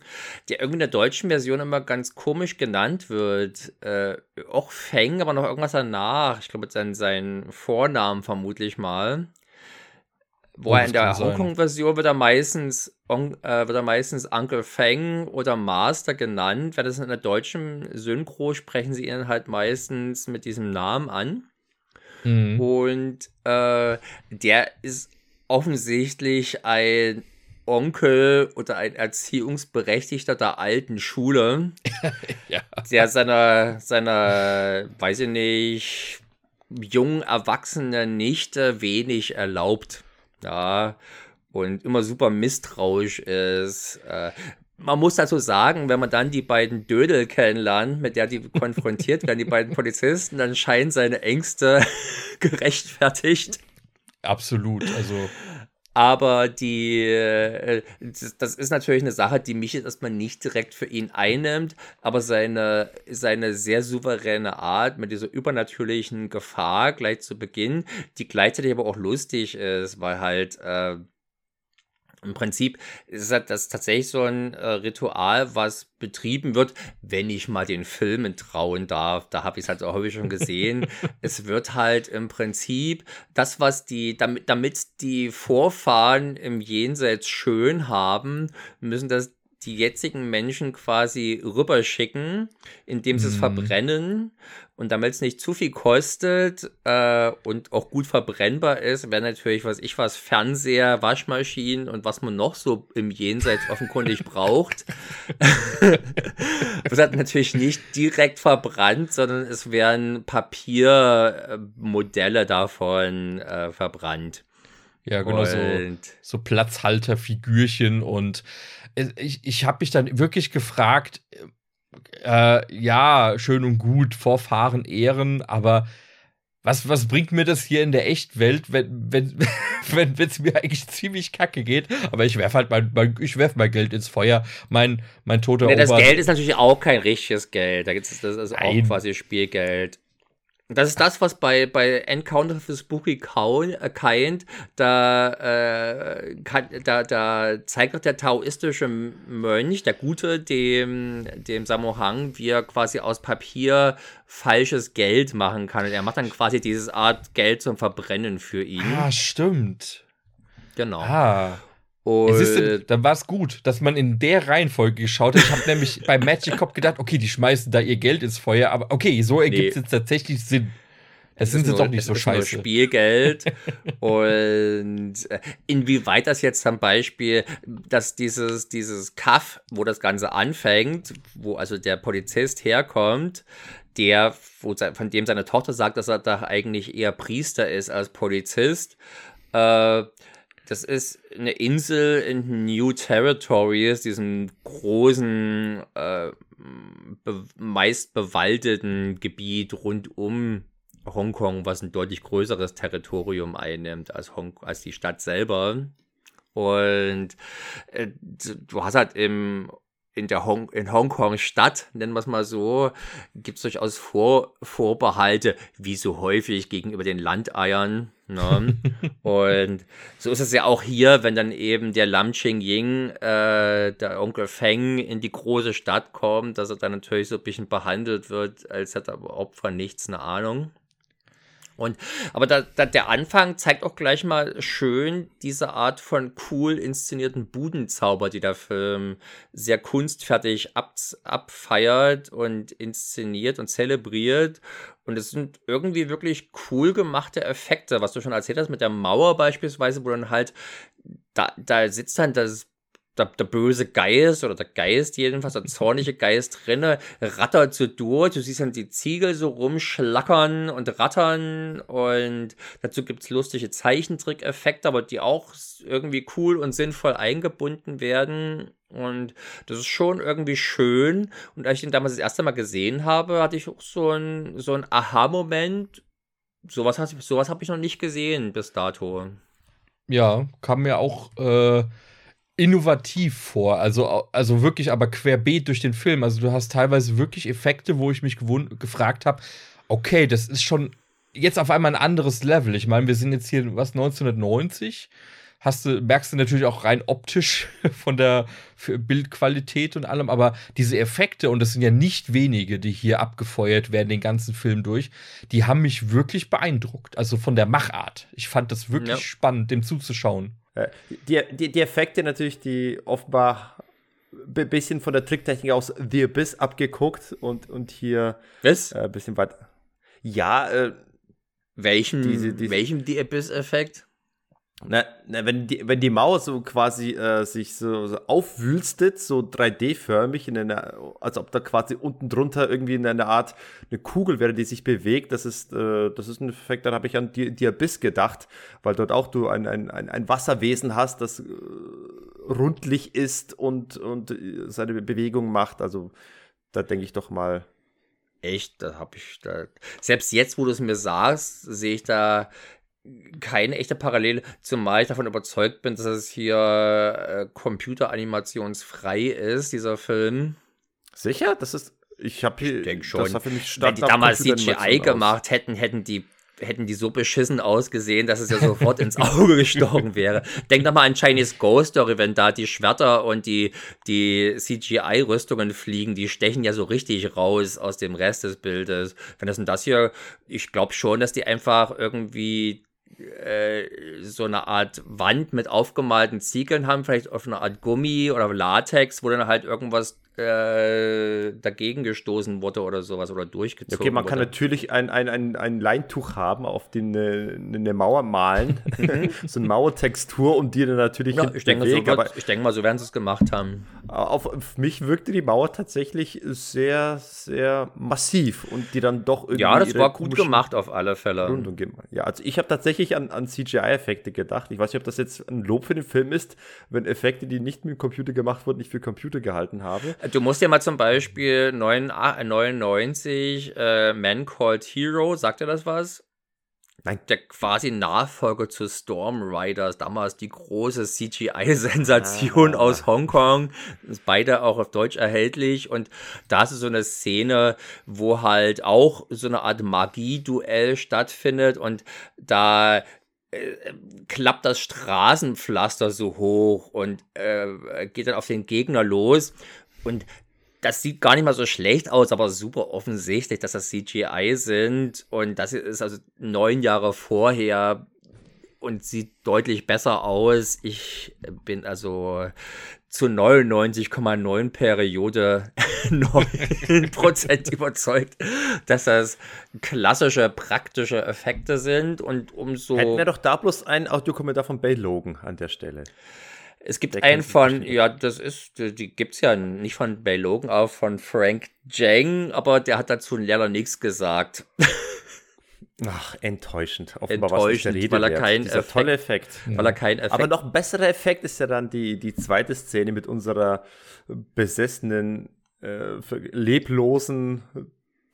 der irgendwie in der deutschen Version immer ganz komisch genannt wird. Äh, auch Feng, aber noch irgendwas danach. Ich glaube, seinen, seinen Vornamen vermutlich mal. Wo er in der Hongkong-Version wird er meistens on, äh, wird er meistens Uncle Feng oder Master genannt. Während das in der deutschen Synchro sprechen sie ihn halt meistens mit diesem Namen an. Mhm. Und äh, der ist offensichtlich ein Onkel oder ein Erziehungsberechtigter der alten Schule, ja. der seiner, seiner, weiß ich nicht, jungen Erwachsenen nicht wenig erlaubt. Ja, und immer super misstrauisch ist. Äh, man muss dazu sagen, wenn man dann die beiden Dödel kennenlernt, mit der die konfrontiert werden, die beiden Polizisten, dann scheinen seine Ängste gerechtfertigt. Absolut, also. Aber die, äh, das ist natürlich eine Sache, die mich jetzt erstmal nicht direkt für ihn einnimmt, aber seine, seine sehr souveräne Art mit dieser übernatürlichen Gefahr gleich zu Beginn, die gleichzeitig aber auch lustig ist, weil halt, äh, im Prinzip ist das tatsächlich so ein äh, Ritual, was betrieben wird, wenn ich mal den Filmen trauen darf. Da habe ich es halt auch häufig schon gesehen. es wird halt im Prinzip das, was die, damit, damit die Vorfahren im Jenseits schön haben, müssen das die jetzigen Menschen quasi rüberschicken, indem sie es Mhm. verbrennen. Und damit es nicht zu viel kostet äh, und auch gut verbrennbar ist, wäre natürlich, was ich was, Fernseher, Waschmaschinen und was man noch so im Jenseits offenkundig braucht. das hat natürlich nicht direkt verbrannt, sondern es werden Papiermodelle davon äh, verbrannt. Ja, genau so. Und so Platzhalterfigürchen und ich, ich habe mich dann wirklich gefragt, äh, ja, schön und gut, Vorfahren ehren, aber was, was bringt mir das hier in der Echtwelt, wenn wenn wenn es mir eigentlich ziemlich kacke geht? Aber ich werfe halt mein, mein ich werf mein Geld ins Feuer. Mein mein toter Nee, das. Geld ist natürlich auch kein richtiges Geld. Da gibt's das ist auch Nein. quasi Spielgeld. Das ist das, was bei, bei Encounter the Spooky äh, Kind, da, äh, kann, da, da zeigt doch der taoistische Mönch, der Gute, dem, dem Samohang, wie er quasi aus Papier falsches Geld machen kann. Und er macht dann quasi dieses Art Geld zum Verbrennen für ihn. ah, stimmt. genau. Ah. Und dann war es gut, dass man in der Reihenfolge geschaut hat. Ich habe nämlich bei Magic Cop gedacht, okay, die schmeißen da ihr Geld ins Feuer, aber okay, so ergibt es Nee. jetzt tatsächlich Sinn. Es Es sind sie doch nicht es so scheiße. Spielgeld. und äh, inwieweit das jetzt zum Beispiel, dass dieses, dieses Kaff, wo das Ganze anfängt, wo also der Polizist herkommt, der, von dem seine Tochter sagt, dass er da eigentlich eher Priester ist als Polizist, äh, das ist eine Insel in New Territories, diesem großen, äh, be meist bewaldeten Gebiet rund um Hongkong, was ein deutlich größeres Territorium einnimmt als, Hong als die Stadt selber. Und äh, du hast halt im, in der Hong in Hongkong Stadt, nennen wir es mal so, gibt es durchaus Vor Vorbehalte, wie so häufig gegenüber den Landeiern. Ne? Und so ist es ja auch hier, wenn dann eben der Lam Ching Ying, äh, der Onkel Feng, in die große Stadt kommt, dass er dann natürlich so ein bisschen behandelt wird, als hätte er von nichts eine Ahnung. Und, aber da, da, der Anfang zeigt auch gleich mal schön diese Art von cool inszenierten Budenzauber, die der Film sehr kunstfertig ab, abfeiert und inszeniert und zelebriert. Und es sind irgendwie wirklich cool gemachte Effekte, was du schon erzählt hast mit der Mauer beispielsweise, wo dann halt, da, da sitzt dann das der, der böse Geist oder der Geist jedenfalls, der zornige Geist drinne, rattert so durch. Du siehst dann die Ziegel so rumschlackern und rattern und dazu gibt's lustige Zeichentrick-Effekte, aber die auch irgendwie cool und sinnvoll eingebunden werden. Und das ist schon irgendwie schön. Und als ich den damals das erste Mal gesehen habe, hatte ich auch so ein, so ein Aha-Moment. Sowas, sowas habe ich noch nicht gesehen bis dato. Ja, kam mir auch äh, innovativ vor. Also, also wirklich aber querbeet durch den Film. Also du hast teilweise wirklich Effekte, wo ich mich gefragt habe, okay, das ist schon jetzt auf einmal ein anderes Level. Ich meine, wir sind jetzt hier, was, 1990? Hast du, merkst du natürlich auch rein optisch von der Bildqualität und allem, aber diese Effekte, und das sind ja nicht wenige, die hier abgefeuert werden, den ganzen Film durch, die haben mich wirklich beeindruckt. Also von der Machart. Ich fand das wirklich Ja. spannend, dem zuzuschauen. Äh, Die, die, die Effekte natürlich, die offenbar ein bisschen von der Tricktechnik aus The Abyss abgeguckt und, und hier Was? äh, ein bisschen weiter. Ja, äh, Welchen, Diese- diese- welchem The Abyss-Effekt? Na, na, wenn, die, wenn die Mauer so quasi äh, sich so, so aufwülstet, so 3D-förmig, in einer, als ob da quasi unten drunter irgendwie in einer Art eine Kugel wäre, die sich bewegt, das ist, äh, das ist ein Effekt, dann habe ich an die Abyss gedacht, weil dort auch du ein, ein, ein, ein Wasserwesen hast, das äh, rundlich ist und, und äh, seine Bewegung macht. Also da denke ich doch mal. Echt, da habe ich da. Selbst jetzt, wo du es mir sagst, sehe ich da keine echte Parallele, zumal ich davon überzeugt bin, dass es hier äh, computeranimationsfrei ist, dieser Film. Sicher? Das ist. Ich habe hier. denk schon. Das war für mich Wenn die damals CGI aus. gemacht hätten, hätten die hätten die so beschissen ausgesehen, dass es ja sofort ins Auge gestochen wäre. Denk doch mal an Chinese Ghost Story, wenn da die Schwerter und die, die CGI-Rüstungen fliegen, die stechen ja so richtig raus aus dem Rest des Bildes. Wenn das denn das hier, ich glaube schon, dass die einfach irgendwie äh, so eine Art Wand mit aufgemalten Ziegeln haben, vielleicht auf eine Art Gummi oder Latex, wo dann halt irgendwas äh, dagegen gestoßen wurde oder sowas oder durchgezogen Okay, man wurde. kann natürlich ein, ein, ein, ein Leintuch haben, auf den eine, eine Mauer malen, so eine Mauertextur und die dann natürlich ja, ich denke, mal, so wird, ich denke mal, so werden sie es gemacht haben. auf, auf mich wirkte die Mauer tatsächlich sehr, sehr massiv und die dann doch irgendwie Ja, das war gut gemacht auf alle Fälle. Rundung. Ja, also ich habe tatsächlich an, an CGI-Effekte gedacht. Ich weiß nicht, ob das jetzt ein Lob für den Film ist, wenn Effekte, die nicht mit dem Computer gemacht wurden, nicht für Computer gehalten habe. Du musst ja mal zum Beispiel 9, ah, 99 äh, Man Called Hero, sagt dir das was? Nein. Der quasi Nachfolger zu Storm Riders, damals die große CGI-Sensation Ah. aus Hongkong. Ist beide auch auf Deutsch erhältlich. Und da ist so eine Szene, wo halt auch so eine Art Magie-Duell stattfindet und da äh, klappt das Straßenpflaster so hoch und äh, geht dann auf den Gegner los. Und das sieht gar nicht mal so schlecht aus, aber super offensichtlich, dass das CGI sind. Und das ist also neun Jahre vorher und sieht deutlich besser aus. Ich bin also zu 99,9 Periode 9% überzeugt, dass das klassische, praktische Effekte sind und umso. Hätten wir doch da bloß einen Audiokommentar von Bay Logan an der Stelle. Es gibt Der einen von, ja, das ist, die, die gibt's ja nicht von Bay Logan, auch von Frank Jang, aber der hat dazu leider nichts gesagt. Ach, enttäuschend. Offenbar was Enttäuschend, Rede weil er keinen Dieser Effekt- tolle Effekt. Weil er keinen Effekt Aber noch ein besserer Effekt ist ja dann die, die zweite Szene mit unserer besessenen, äh, leblosen,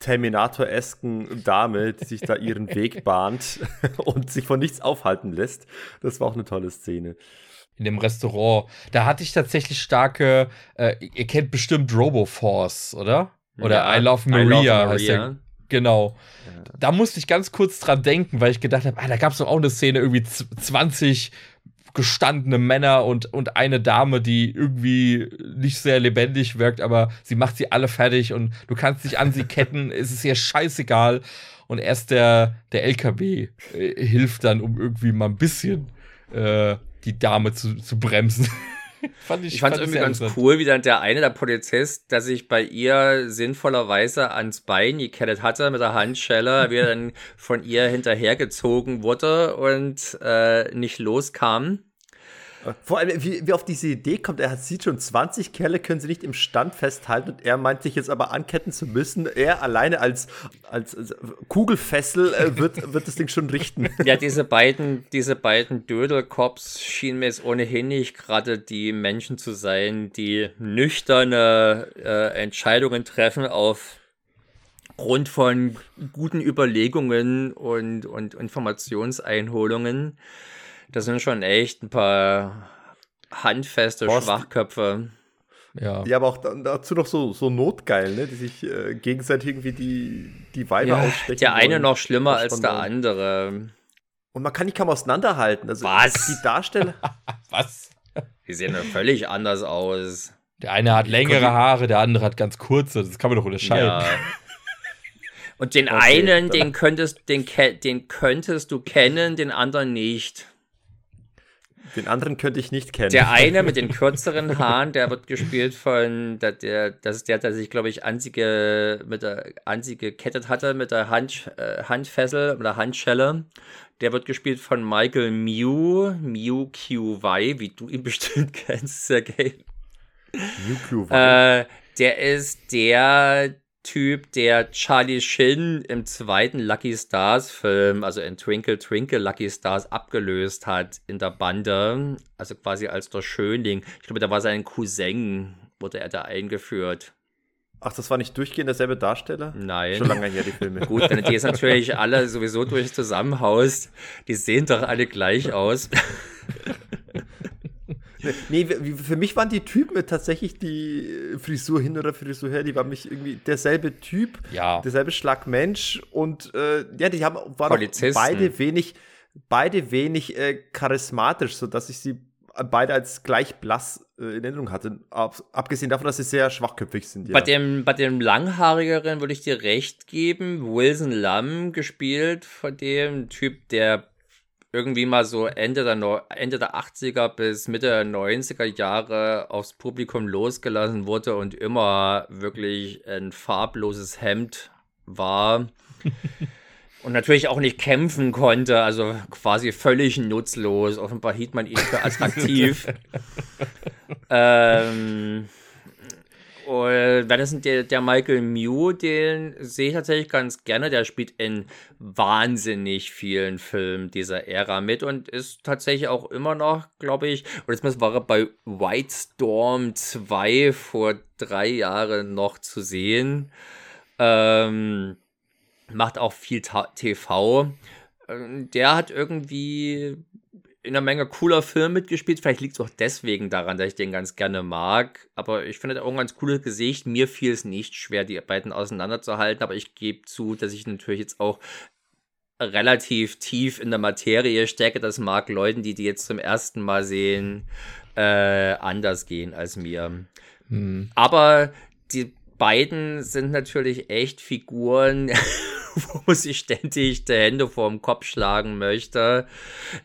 Terminator-esken Dame, die sich da ihren Weg bahnt und sich von nichts aufhalten lässt. Das war auch eine tolle Szene. In dem Restaurant. Da hatte ich tatsächlich starke, äh, ihr kennt bestimmt Roboforce, oder? Oder Ja, I Love I Love Maria heißt Maria. der. Genau. Da musste ich ganz kurz dran denken, weil ich gedacht habe, ah, da gab es doch auch eine Szene, irgendwie z- 20 gestandene Männer und, und eine Dame, die irgendwie nicht sehr lebendig wirkt, aber sie macht sie alle fertig und du kannst dich an sie ketten, es ist ihr scheißegal. Und erst der, der LKW äh, hilft dann, um irgendwie mal ein bisschen äh, die Dame zu, zu bremsen. fand Ich fand es irgendwie ganz cool, wie dann der eine, der Polizist, der sich bei ihr sinnvollerweise ans Bein gekettet hatte mit der Handschelle, wie er dann von ihr hinterhergezogen wurde und äh, nicht loskam. Vor allem, wie, wie auf diese Idee kommt, er hat, sieht schon 20 Kerle, können sie nicht im Stand festhalten und er meint sich jetzt aber anketten zu müssen. Er alleine als, als, als Kugelfessel äh, wird, wird das Ding schon richten. Ja, diese beiden, diese beiden Dödelcops schienen mir jetzt ohnehin nicht gerade die Menschen zu sein, die nüchterne äh, Entscheidungen treffen auf Grund von guten Überlegungen und, und Informationseinholungen. Das sind schon echt ein paar handfeste Horst. Schwachköpfe. Ja. Ja, aber auch da- dazu noch so, so notgeil, ne? die sich äh, gegenseitig irgendwie die, die Weiber Ja, ausstechen. der eine wollen. noch schlimmer als der andere. Und man kann die kaum auseinanderhalten. Also Was? Die Darsteller. Was? Die sehen ja völlig anders aus. Der eine hat längere Haare, der andere hat ganz kurze. Das kann man doch unterscheiden. Ja. Und den Okay, einen, den könntest, den, den könntest du kennen, den anderen nicht. Den anderen könnte ich nicht kennen. Der eine mit den kürzeren Haaren, der wird gespielt von, der, der, das ist der, der sich, glaube ich, an sie, ge, mit der, an sie gekettet hatte, mit der Hand, äh, Handfessel oder Handschelle. Der wird gespielt von Michael Mew, Mew QY, wie du ihn bestimmt kennst, Sergej. UQ Äh, der ist der Typ, der Charlie Sheen im zweiten Lucky Stars Film, also in Twinkle Twinkle Lucky Stars, abgelöst hat in der Bande. Also quasi als der Schönling. Ich glaube, da war sein Cousin, wurde er da eingeführt. Ach, das war nicht durchgehend derselbe Darsteller? Nein. Schon lange her, die Filme. Gut, wenn du die jetzt natürlich alle sowieso durch zusammenhaust, die sehen doch alle gleich aus. Nee, für mich waren die Typen tatsächlich die äh, Frisur hin oder Frisur her, die waren mich irgendwie derselbe Typ, Ja. derselbe Schlag Mensch und äh, ja, die haben waren beide wenig, beide wenig äh, charismatisch, sodass ich sie beide als gleich blass äh, in Erinnerung hatte. Ab, abgesehen davon, dass sie sehr schwachköpfig sind. Ja. Bei dem, bei dem Langhaarigeren würde ich dir recht geben. Wilson Lam gespielt von dem Typ, der irgendwie mal so Ende der, Ende der 80er bis Mitte der 90er Jahre aufs Publikum losgelassen wurde und immer wirklich ein farbloses Hemd war. und natürlich auch nicht kämpfen konnte, also quasi völlig nutzlos. Offenbar hielt man ihn für attraktiv. ähm, und das der, der Michael Mew, den sehe ich tatsächlich ganz gerne. Der spielt in wahnsinnig vielen Filmen dieser Ära mit und ist tatsächlich auch immer noch, glaube ich, und jetzt war er bei White Storm 2 vor drei Jahren noch zu sehen. Ähm, macht auch viel TV. Ähm, der hat irgendwie in einer Menge cooler Filme mitgespielt. Vielleicht liegt es auch deswegen daran, dass ich den ganz gerne mag. Aber ich finde, er auch ein ganz cooles Gesicht. Mir fiel es nicht schwer, die beiden auseinanderzuhalten. Aber ich gebe zu, dass ich natürlich jetzt auch relativ tief in der Materie stecke. Das mag Leuten, die die jetzt zum ersten Mal sehen, äh, anders gehen als mir. Hm. Aber die beiden sind natürlich echt Figuren. wo sich ständig die Hände vorm Kopf schlagen möchte.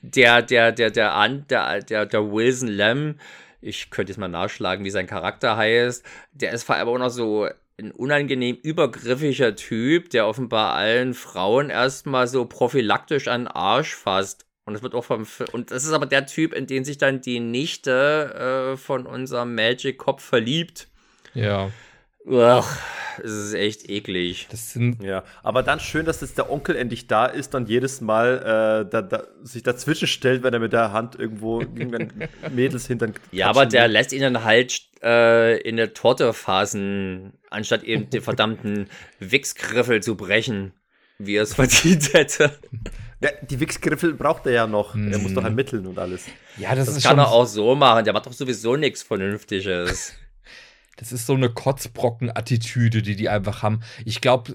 Der, der, der, der, der, der, der Wilson Lem, ich könnte jetzt mal nachschlagen, wie sein Charakter heißt, der ist vor allem auch noch so ein unangenehm übergriffiger Typ, der offenbar allen Frauen erstmal so prophylaktisch an den Arsch fasst. Und das wird auch vom und das ist aber der Typ, in den sich dann die Nichte äh, von unserem Magic Cop verliebt. Ja. Uch, es ist echt eklig. Das sind ja, aber dann schön, dass jetzt der Onkel endlich da ist und jedes Mal äh, da, da, sich dazwischen stellt, wenn er mit der Hand irgendwo Mädels hintern. Ja, aber der lässt ihn dann halt äh, in der Torte fassen, anstatt eben den verdammten Wichsgriffel zu brechen, wie er es verdient hätte. Ja, die Wichsgriffel braucht er ja noch. Mm. Er muss doch mhm. ermitteln und alles. Ja, das, das kann er auch so machen. Der macht doch sowieso nichts Vernünftiges. Das ist so eine Kotzbrocken-Attitüde, die die einfach haben. Ich glaube,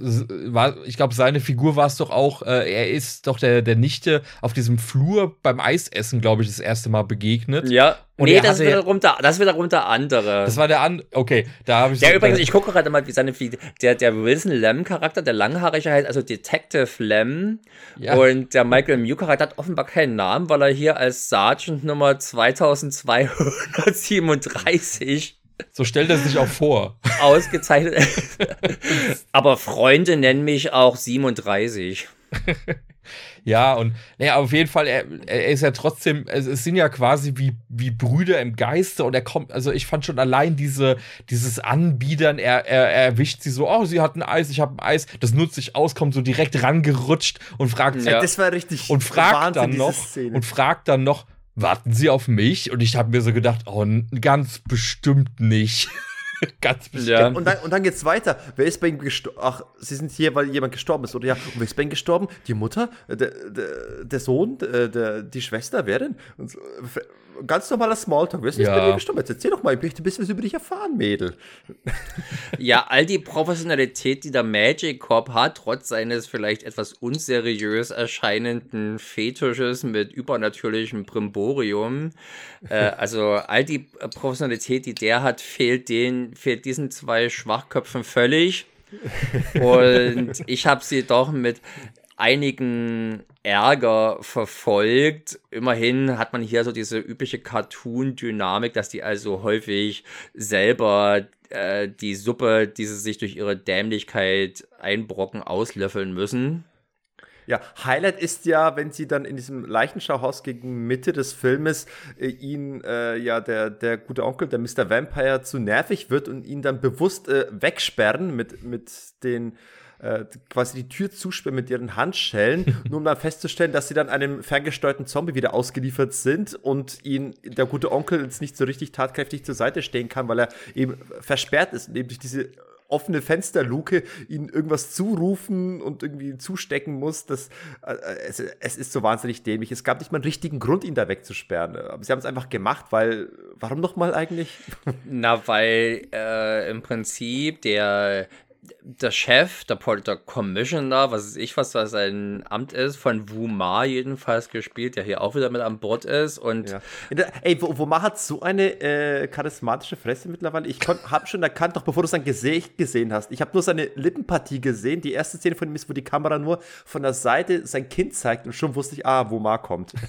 ich glaube, seine Figur war es doch auch. Äh, er ist doch der, der Nichte auf diesem Flur beim Eisessen, glaube ich, das erste Mal begegnet. Ja. Und nee, das, wiederum der, das ist wiederum der andere. Das war der andere. Okay, da habe ich. Der so, übrigens, ich gucke gerade mal, wie seine der der Wilson Lem Charakter, der langhaarige heißt also Detective Lem ja. und der Michael Mew Charakter hat offenbar keinen Namen, weil er hier als Sergeant Nummer 2237 so stellt er sich auch vor. Ausgezeichnet. Aber Freunde nennen mich auch 37. ja, und naja, auf jeden Fall, er, er ist ja trotzdem, es, es, sind ja quasi wie, wie Brüder im Geiste und er kommt, also ich fand schon allein diese, dieses Anbiedern, er, er, er erwischt sie so, oh, sie hat ein Eis, ich habe ein Eis, das nutzt sich aus, kommt so direkt rangerutscht und fragt, ja, das war richtig und fragt Wahnsinn, dann noch, und fragt dann noch, warten Sie auf mich? Und ich habe mir so gedacht, oh, ganz bestimmt nicht. ganz bestimmt. Ja. Und, dann, und dann geht's weiter. Wer ist bei ihm gestorben? Ach, Sie sind hier, weil jemand gestorben ist, oder ja? Und wer ist bei ihm gestorben? Die Mutter? Der, der, der Sohn? Der, die Schwester? Wer denn? Und so, ganz normaler Smalltalk. Wirst du ja. bei dir gestorben? Jetzt erzähl doch mal, ich möchte ein bisschen was über dich erfahren, Mädel. Ja, all die Professionalität, die der Magic Corp hat, trotz seines vielleicht etwas unseriös erscheinenden Fetisches mit übernatürlichem Brimborium, äh, also all die Professionalität, die der hat, fehlt, den, fehlt diesen zwei Schwachköpfen völlig. Und ich habe sie doch mit einigen Ärger verfolgt. Immerhin hat man hier so diese übliche Cartoon-Dynamik, dass die also häufig selber äh, die Suppe, die sie sich durch ihre Dämlichkeit einbrocken, auslöffeln müssen. Ja, Highlight ist ja, wenn sie dann in diesem Leichenschauhaus gegen Mitte des Filmes äh, ihn, äh, ja, der, der gute Onkel, der Mr. Vampire, zu nervig wird und ihn dann bewusst äh, wegsperren mit, mit den äh, quasi die Tür zusperren mit ihren Handschellen, nur um dann festzustellen, dass sie dann einem ferngesteuerten Zombie wieder ausgeliefert sind und ihn der gute Onkel jetzt nicht so richtig tatkräftig zur Seite stehen kann, weil er eben versperrt ist und eben durch diese offene Fensterluke ihnen irgendwas zurufen und irgendwie zustecken muss. Das, äh, es, es, ist so wahnsinnig dämlich. Es gab nicht mal einen richtigen Grund, ihn da wegzusperren. Aber sie haben es einfach gemacht, weil, warum nochmal eigentlich? Na, weil äh, im Prinzip der der Chef, der, der Commissioner, was weiß ich, was da sein Amt ist, von Wu Ma jedenfalls gespielt, der hier auch wieder mit an Bord ist. Und ja. Ey, Wu Ma hat so eine äh, charismatische Fresse mittlerweile. Ich habe schon erkannt, noch bevor du sein Gesicht gesehen hast. Ich habe nur seine Lippenpartie gesehen. Die erste Szene von ihm ist, wo die Kamera nur von der Seite sein Kind zeigt und schon wusste ich, ah, Wu Ma kommt.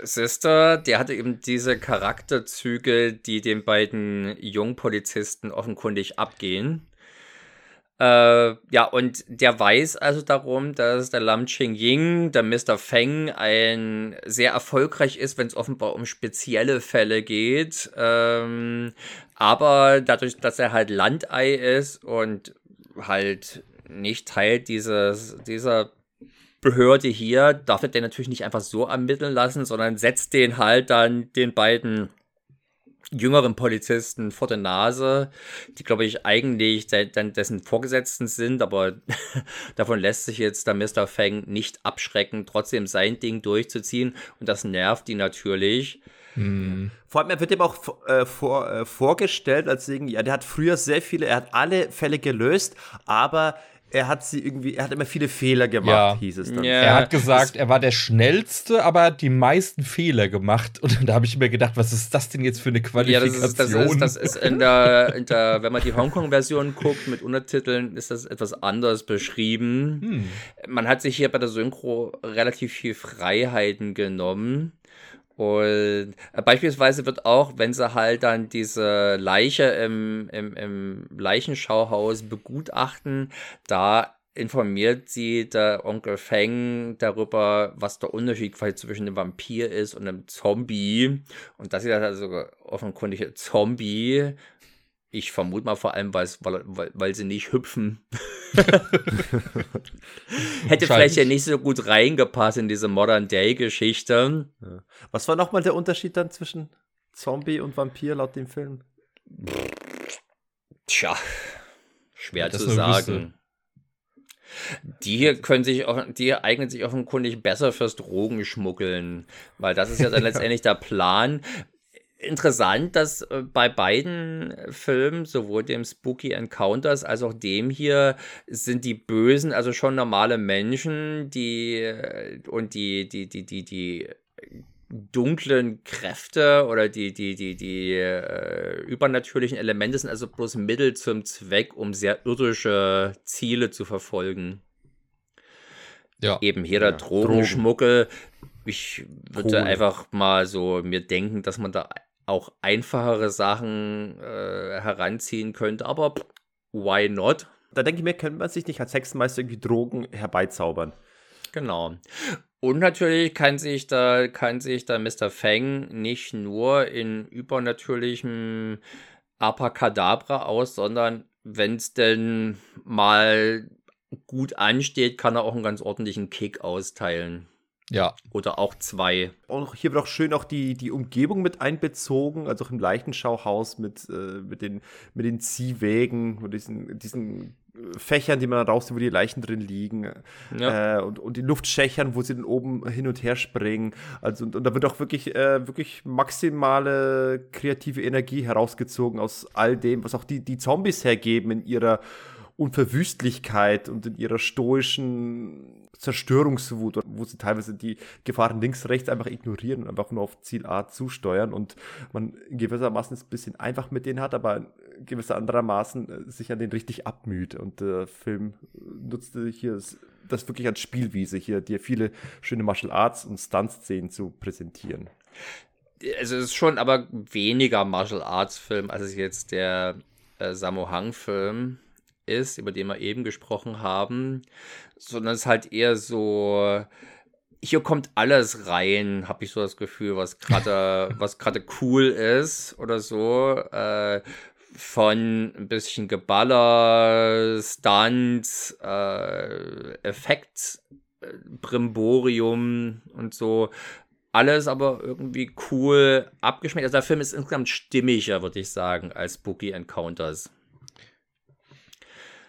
Sister, der hatte eben diese Charakterzüge, die den beiden Jungpolizisten offenkundig abgehen. Äh, ja, und der weiß also darum, dass der Lam Ching Ying, der Mr. Feng, ein sehr erfolgreich ist, wenn es offenbar um spezielle Fälle geht. Ähm, aber dadurch, dass er halt Landei ist und halt nicht Teil dieses, dieser Behörde hier darf er den natürlich nicht einfach so ermitteln lassen, sondern setzt den halt dann den beiden jüngeren Polizisten vor der Nase, die glaube ich eigentlich dann dessen Vorgesetzten sind, aber davon lässt sich jetzt der Mr. Feng nicht abschrecken, trotzdem sein Ding durchzuziehen und das nervt ihn natürlich. Hm. Vor allem, er wird ihm auch äh, vor, äh, vorgestellt als irgendwie, ja, der hat früher sehr viele, er hat alle Fälle gelöst, aber er hat sie irgendwie, er hat immer viele Fehler gemacht, ja. hieß es dann. Ja. Er hat gesagt, er war der Schnellste, aber hat die meisten Fehler gemacht. Und da habe ich mir gedacht, was ist das denn jetzt für eine Qualifikation? Ja, das ist, das ist, das ist in, der, in der, wenn man die Hongkong-Version guckt mit Untertiteln, ist das etwas anders beschrieben. Hm. Man hat sich hier bei der Synchro relativ viel Freiheiten genommen. Und äh, beispielsweise wird auch, wenn sie halt dann diese Leiche im, im, im Leichenschauhaus begutachten, da informiert sie der Onkel Feng darüber, was der Unterschied zwischen einem Vampir ist und einem Zombie. Und dass sie das also offenkundig Zombie ich vermute mal vor allem, weil, weil, weil sie nicht hüpfen. Hätte vielleicht ja nicht so gut reingepasst in diese Modern-Day-Geschichte. Ja. Was war nochmal der Unterschied dann zwischen Zombie und Vampir laut dem Film? Tja, schwer zu sagen. Die hier können sich, die eignen sich offenkundig besser fürs Drogenschmuggeln, weil das ist ja dann letztendlich der Plan interessant, dass äh, bei beiden Filmen, sowohl dem Spooky Encounters als auch dem hier, sind die Bösen also schon normale Menschen, die äh, und die, die, die, die, die dunklen Kräfte oder die, die, die, die äh, übernatürlichen Elemente sind also bloß Mittel zum Zweck, um sehr irdische Ziele zu verfolgen. Ja. Eben hier der ja, Drogenschmuggel. Ich würde Drogen. einfach mal so mir denken, dass man da auch einfachere Sachen äh, heranziehen könnte, aber why not? Da denke ich mir, könnte man sich nicht als Hexenmeister irgendwie Drogen herbeizaubern. Genau. Und natürlich kann sich da, kann sich da Mr. Feng nicht nur in übernatürlichem Apacadabra aus, sondern wenn es denn mal gut ansteht, kann er auch einen ganz ordentlichen Kick austeilen. Ja. Oder auch zwei. Und hier wird auch schön auch die, die Umgebung mit einbezogen, also auch im Leichenschauhaus mit, äh, mit, den, mit den Ziehwägen und diesen, diesen äh, Fächern, die man rausnimmt, wo die Leichen drin liegen. Ja. Äh, und, und die Luftschächern, wo sie dann oben hin und her springen. Also, und, und da wird auch wirklich, äh, wirklich maximale kreative Energie herausgezogen aus all dem, was auch die, die Zombies hergeben in ihrer Unverwüstlichkeit und in ihrer stoischen Zerstörungswut, wo sie teilweise die Gefahren links, rechts einfach ignorieren und einfach nur auf Ziel A zusteuern und man gewissermaßen es ein bisschen einfach mit denen hat, aber gewisser anderermaßen äh, sich an den richtig abmüht. Und der Film nutzte hier das wirklich als Spielwiese, hier dir viele schöne Martial Arts und Stunt-Szenen zu präsentieren. Also es ist schon aber weniger Martial Arts Film, als jetzt der äh, Sammo Hang Film ist, über den wir eben gesprochen haben, sondern es ist halt eher so, hier kommt alles rein, habe ich so das Gefühl, was gerade was gerade cool ist oder so. Äh, von ein bisschen Geballer, Stunts, äh, Effekt, äh, Brimborium und so. Alles aber irgendwie cool abgeschmeckt. Also der Film ist insgesamt stimmiger, würde ich sagen, als Boogie Encounters.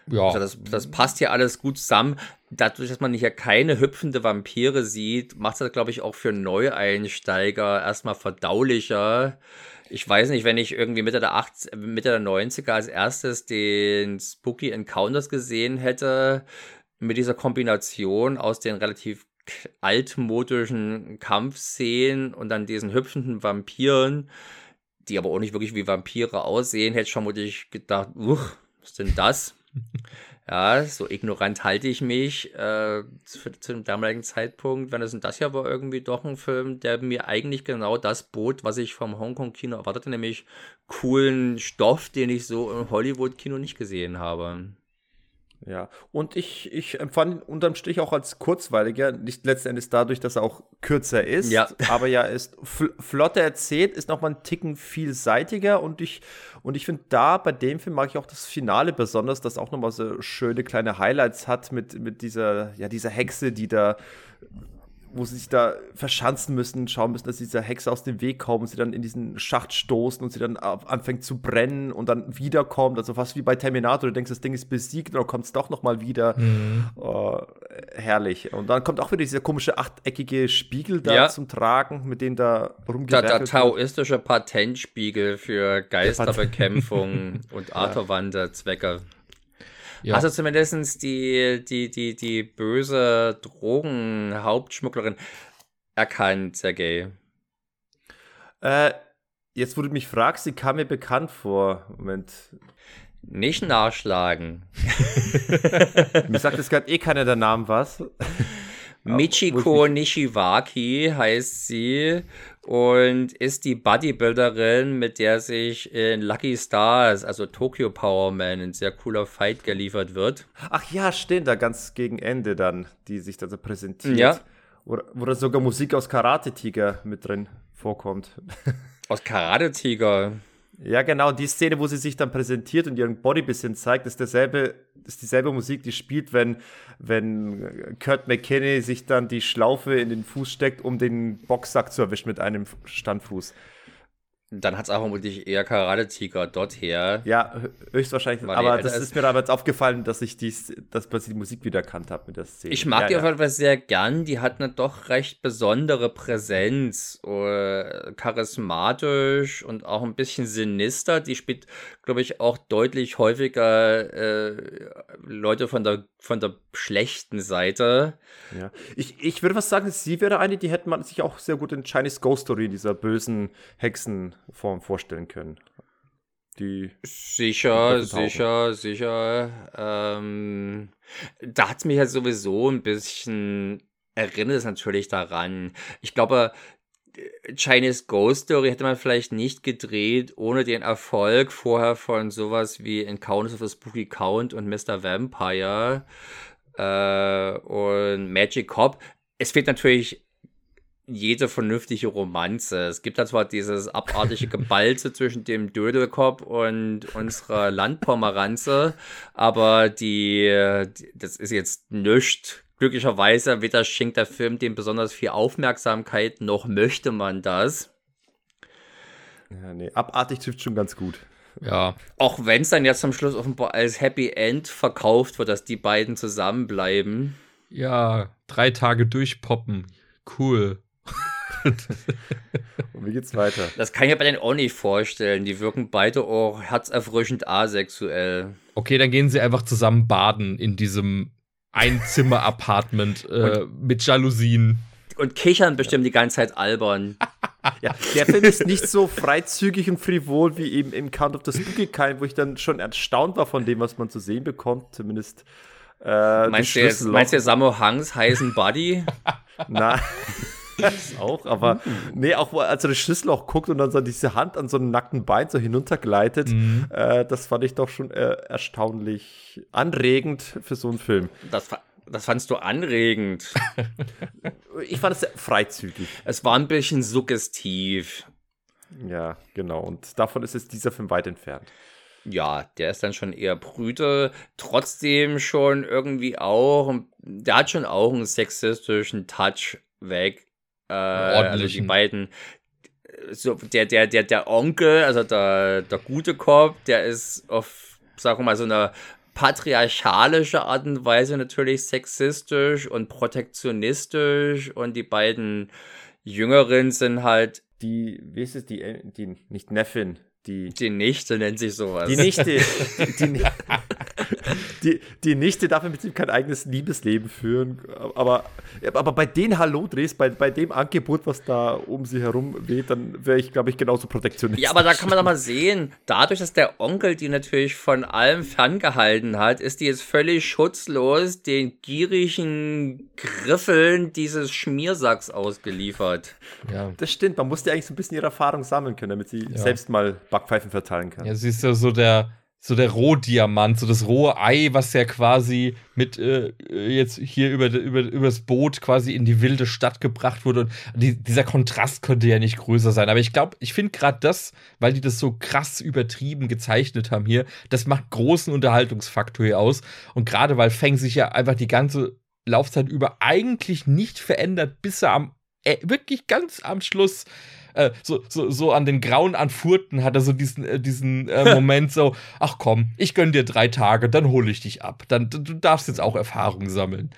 Ja. Also das, das passt hier alles gut zusammen. Dadurch, dass man hier keine hüpfende Vampire sieht, macht das, glaube ich, auch für Neueinsteiger erstmal verdaulicher. Ich weiß nicht, wenn ich irgendwie Mitte der, 80, Mitte der 90er als erstes den Spooky Encounters gesehen hätte, mit dieser Kombination aus den relativ altmodischen Kampfszenen und dann diesen hüpfenden Vampiren, die aber auch nicht wirklich wie Vampire aussehen, hätte ich vermutlich gedacht, was ist denn das? ja, so ignorant halte ich mich äh, zu, zu, dem damaligen Zeitpunkt. Wenn es das ja war irgendwie doch ein Film, der mir eigentlich genau das bot, was ich vom Hongkong-Kino erwartete, nämlich coolen Stoff, den ich so im Hollywood-Kino nicht gesehen habe. Ja, und ich, ich empfand ihn unterm Strich auch als kurzweiliger, nicht letztendlich dadurch, dass er auch kürzer ist, ja. aber ja, ist fl flotter erzählt, ist nochmal ein Ticken vielseitiger und ich, und ich finde da bei dem Film mag ich auch das Finale besonders, das auch nochmal so schöne kleine Highlights hat mit, mit dieser, ja, dieser Hexe, die da wo sie sich da verschanzen müssen, schauen müssen, dass dieser Hexe aus dem Weg kommt und sie dann in diesen Schacht stoßen und sie dann anfängt zu brennen und dann wiederkommt. Also fast wie bei Terminator, du denkst, das Ding ist besiegt oder kommt es doch noch mal wieder. Mhm. Oh, herrlich. Und dann kommt auch wieder dieser komische achteckige Spiegel da ja. zum Tragen, mit dem da rumgewerkelt Der, der taoistische Patentspiegel für Geisterbekämpfung und Arterwanderzwecke. Ja. Hast du zumindest die, die, die, die böse Drogenhauptschmugglerin erkannt, Sergej? Äh, jetzt, wo du mich fragst, sie kam mir bekannt vor. Moment. Nicht nachschlagen. mir sagt jetzt gerade eh keiner der Namen was. Michiko Nishiwaki heißt sie und ist die Bodybuilderin, mit der sich in Lucky Stars, also Tokyo Power Man, ein sehr cooler Fight geliefert wird. Ach ja, stehen da ganz gegen Ende dann, die sich da so präsentiert. Ja. Oder, wo da sogar Musik aus Karate Tiger mit drin vorkommt. Aus Karate Tiger? Ja, genau, die Szene, wo sie sich dann präsentiert und ihren Body bisschen zeigt, ist derselbe, ist dieselbe Musik, die spielt, wenn, wenn Kurt McKinney sich dann die Schlaufe in den Fuß steckt, um den Boxsack zu erwischen mit einem Standfuß. Dann hat es auch vermutlich eher Karate-Tiger dort her. Ja, höchstwahrscheinlich. aber das ist mir aber jetzt aufgefallen, dass ich dies, dass ich die Musik wieder erkannt habe mit der Szene. Ich mag ja, die ja. auf jeden Fall sehr gern. Die hat eine doch recht besondere Präsenz. Äh, charismatisch und auch ein bisschen sinister. Die spielt, glaube ich, auch deutlich häufiger äh, Leute von der, von der schlechten Seite. Ja. Ich, ich würde was sagen, sie wäre eine, die hätte man sich auch sehr gut in Chinese Ghost Story, dieser bösen Hexen Form vorstellen können. Die sicher, sicher, sicher. Ähm, da hat es mich ja sowieso ein bisschen erinnert es natürlich daran. Ich glaube, Chinese Ghost Story hätte man vielleicht nicht gedreht ohne den Erfolg vorher von sowas wie Encounters of the Spooky Count und Mr. Vampire äh, und Magic Cop. Es fehlt natürlich jede vernünftige Romanze. Es gibt da zwar dieses abartige Gebalze zwischen dem Dödelkopf und unserer Landpomeranze, aber die, das ist jetzt nichts. Glücklicherweise weder schenkt der Film dem besonders viel Aufmerksamkeit, noch möchte man das. Ja, nee, abartig trifft schon ganz gut. Ja. Auch wenn es dann jetzt zum Schluss offenbar als Happy End verkauft wird, dass die beiden zusammenbleiben. Ja, drei Tage durchpoppen. Cool. Und wie geht's weiter? Das kann ich mir bei denen auch nicht vorstellen. Die wirken beide auch herzerfrischend asexuell. Okay, dann gehen sie einfach zusammen baden in diesem Einzimmer-Apartment äh, mit Jalousien. Und kichern bestimmt die ganze Zeit albern. ja, der Film ist nicht so freizügig und frivol wie eben im Count of the Spooky Kind, wo ich dann schon erstaunt war von dem, was man zu sehen bekommt. Zumindest. Äh, meinst, du jetzt, meinst du Samo Hangs heißen Buddy? Nein. Das auch, aber nee, auch als er das Schlüsselloch guckt und dann so diese Hand an so einem nackten Bein so hinuntergleitet, mhm. äh, das fand ich doch schon äh, erstaunlich anregend für so einen Film. Das, das fandst du anregend. ich fand es sehr freizügig. Es war ein bisschen suggestiv. Ja, genau. Und davon ist jetzt dieser Film weit entfernt. Ja, der ist dann schon eher brüte, trotzdem schon irgendwie auch, der hat schon auch einen sexistischen Touch weg. Äh, also die beiden, so der, der, der, der Onkel, also der, der gute Cop, der ist auf, wir mal, so einer patriarchalische Art und Weise natürlich sexistisch und protektionistisch und die beiden Jüngeren sind halt die, wie ist es, die, die nicht Neffin, die, die Nichte nennt sich sowas. Die Nichte. die, die, die, die, Nichte darf im Prinzip kein eigenes Liebesleben führen. Aber, aber bei den Hallo-Drehs, bei, bei dem Angebot, was da um sie herum weht, dann wäre ich, glaube ich, genauso protektionistisch. Ja, aber da kann man doch mal sehen, dadurch, dass der Onkel die natürlich von allem ferngehalten hat, ist die jetzt völlig schutzlos den gierigen Griffeln dieses Schmiersacks ausgeliefert. Ja. Das stimmt, man musste eigentlich so ein bisschen ihre Erfahrung sammeln können, damit sie ja. selbst mal Backpfeifen verteilen kann. Ja, sie ist ja so der, so der Rohdiamant, so das rohe Ei, was ja quasi mit äh, jetzt hier über, über, übers Boot quasi in die wilde Stadt gebracht wurde. Und die, dieser Kontrast könnte ja nicht größer sein. Aber ich glaube, ich finde gerade das, weil die das so krass übertrieben gezeichnet haben hier, das macht großen Unterhaltungsfaktor hier aus. Und gerade weil Feng sich ja einfach die ganze Laufzeit über eigentlich nicht verändert, bis er am äh, wirklich ganz am Schluss äh, so, so, so an den grauen Anfurten hat er so diesen, äh, diesen äh, Moment so, ach komm, ich gönn dir drei Tage, dann hole ich dich ab. Dann, du darfst jetzt auch Erfahrung sammeln.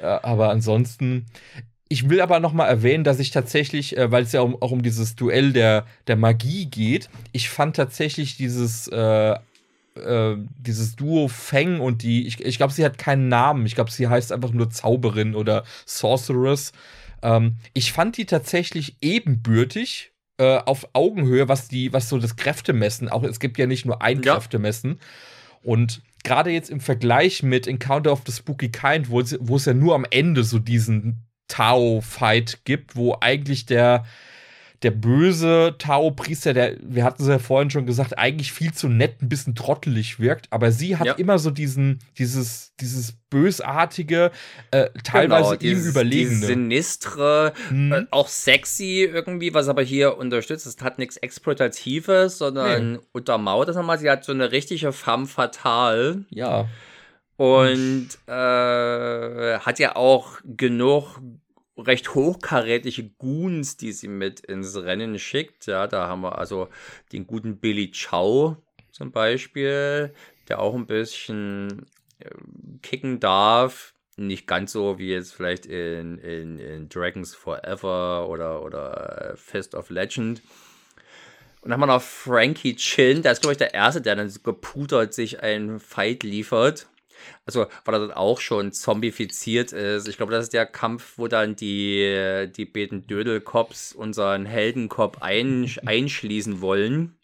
Äh, aber ansonsten, ich will aber noch mal erwähnen, dass ich tatsächlich, äh, weil es ja um, auch um dieses Duell der, der Magie geht, ich fand tatsächlich dieses äh, äh, dieses Duo Feng und die, ich, ich glaube, sie hat keinen Namen. Ich glaube, sie heißt einfach nur Zauberin oder Sorceress. Ähm, ich fand die tatsächlich ebenbürtig äh, auf Augenhöhe, was die, was so das Kräftemessen, auch es gibt ja nicht nur ein ja. Kräftemessen. Und gerade jetzt im Vergleich mit Encounter of the Spooky Kind, wo es, wo es ja nur am Ende so diesen Tao-Fight gibt, wo eigentlich der, der böse Tao-Priester, der, wir hatten es ja vorhin schon gesagt, eigentlich viel zu nett, ein bisschen trottelig wirkt, aber sie hat ja. immer so diesen, dieses, dieses bösartige, äh, teilweise genau, ihm überlegene. Sinistre, hm. äh, auch sexy irgendwie, was aber hier unterstützt. Es hat nichts Exploitatives, sondern nee. untermauert das nochmal. Sie hat so eine richtige femme fatale. Ja. Und äh, hat ja auch genug recht hochkarätige Goons, die sie mit ins Rennen schickt. Ja, da haben wir also den guten Billy Chow zum Beispiel, der auch ein bisschen äh, kicken darf. Nicht ganz so wie jetzt vielleicht in, in, in Dragons Forever oder, oder äh, Fest of Legend. Und dann haben wir noch Frankie Chin, der ist, glaube ich, der Erste, der dann gepudert sich einen Fight liefert. Also, weil er dann auch schon zombifiziert ist. Ich glaube, das ist der Kampf, wo dann die, die beiden Dödelkops unseren Heldenkopf ein, einschließen wollen.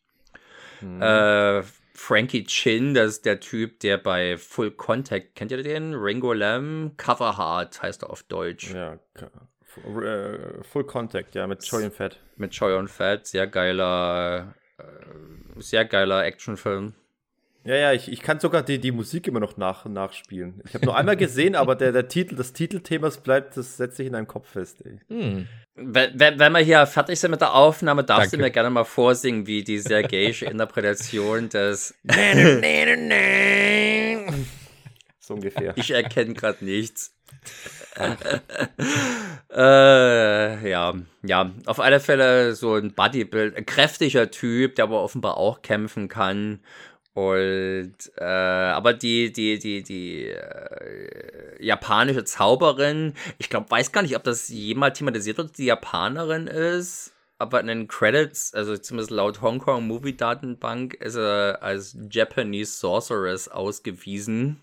Mhm. Äh, Frankie Chin, das ist der Typ, der bei Full Contact, kennt ihr den? Ringo Lam? Cover Heart heißt er auf Deutsch. Ja, äh, Full Contact, ja, mit Choi und Fett. Mit Choi und Fett, sehr geiler, äh, sehr geiler Actionfilm. Ja, ja, ich, ich kann sogar die, die Musik immer noch nach, nachspielen. Ich habe nur einmal gesehen, aber der, der Titel, das Titelthemas bleibt, das setzt sich in deinem Kopf fest. Ey. Hm. Wenn, wenn, wir hier fertig sind mit der Aufnahme, darfst Danke. du mir gerne mal vorsingen, wie die sehr gayische Interpretation des So ungefähr. Ich erkenne gerade nichts. äh, ja, ja, auf alle Fälle so ein Bodybuild, ein kräftiger Typ, der aber offenbar auch kämpfen kann und äh, aber die, die, die, die äh, japanische Zauberin, ich glaube, weiß gar nicht, ob das jemals thematisiert wird, die Japanerin ist. Aber in den Credits, also zumindest laut Hongkong Movie Datenbank, ist er als Japanese Sorceress ausgewiesen.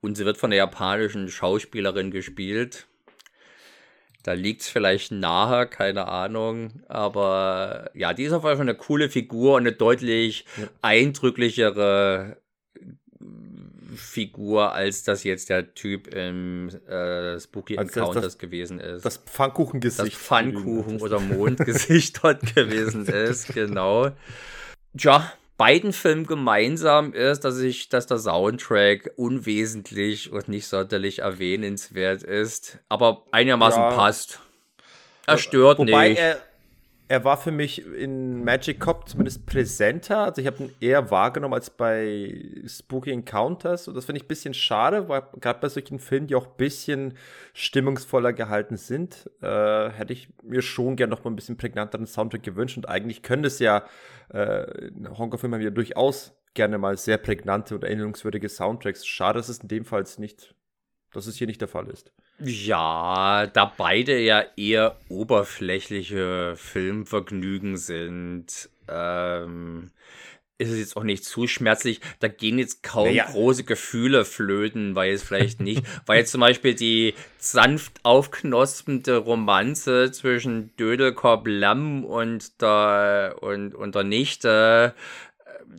Und sie wird von der japanischen Schauspielerin gespielt. Da liegt es vielleicht nahe, keine Ahnung. Aber ja, die ist auf jeden Fall eine coole Figur und eine deutlich ja. eindrücklichere Figur, als das jetzt der Typ im äh, Spooky also Encounters das, gewesen ist. Das Pfannkuchengesicht. Das Pfannkuchen- oder Mondgesicht dort gewesen ist, genau. Tja, beiden Filmen gemeinsam ist, dass ich, dass der Soundtrack unwesentlich und nicht sonderlich erwähnenswert ist, aber einigermaßen ja. passt. Er stört Wobei nicht. Er, er war für mich in Magic Cop zumindest präsenter. Also ich habe ihn eher wahrgenommen als bei Spooky Encounters. Und das finde ich ein bisschen schade, weil gerade bei solchen Filmen, die auch ein bisschen stimmungsvoller gehalten sind, äh, hätte ich mir schon gerne noch mal ein bisschen prägnanteren Soundtrack gewünscht. Und eigentlich könnte es ja äh, Hongkong-Filme ja durchaus gerne mal sehr prägnante und erinnerungswürdige Soundtracks. Schade, dass es in dem Fall nicht, dass es hier nicht der Fall ist. Ja, da beide ja eher oberflächliche Filmvergnügen sind, ähm, ist es jetzt auch nicht zu schmerzlich. Da gehen jetzt kaum naja. große Gefühle flöten, weil es vielleicht nicht, weil jetzt zum Beispiel die sanft aufknospende Romanze zwischen Dödelkorb Lamm und der, und, und der Nichte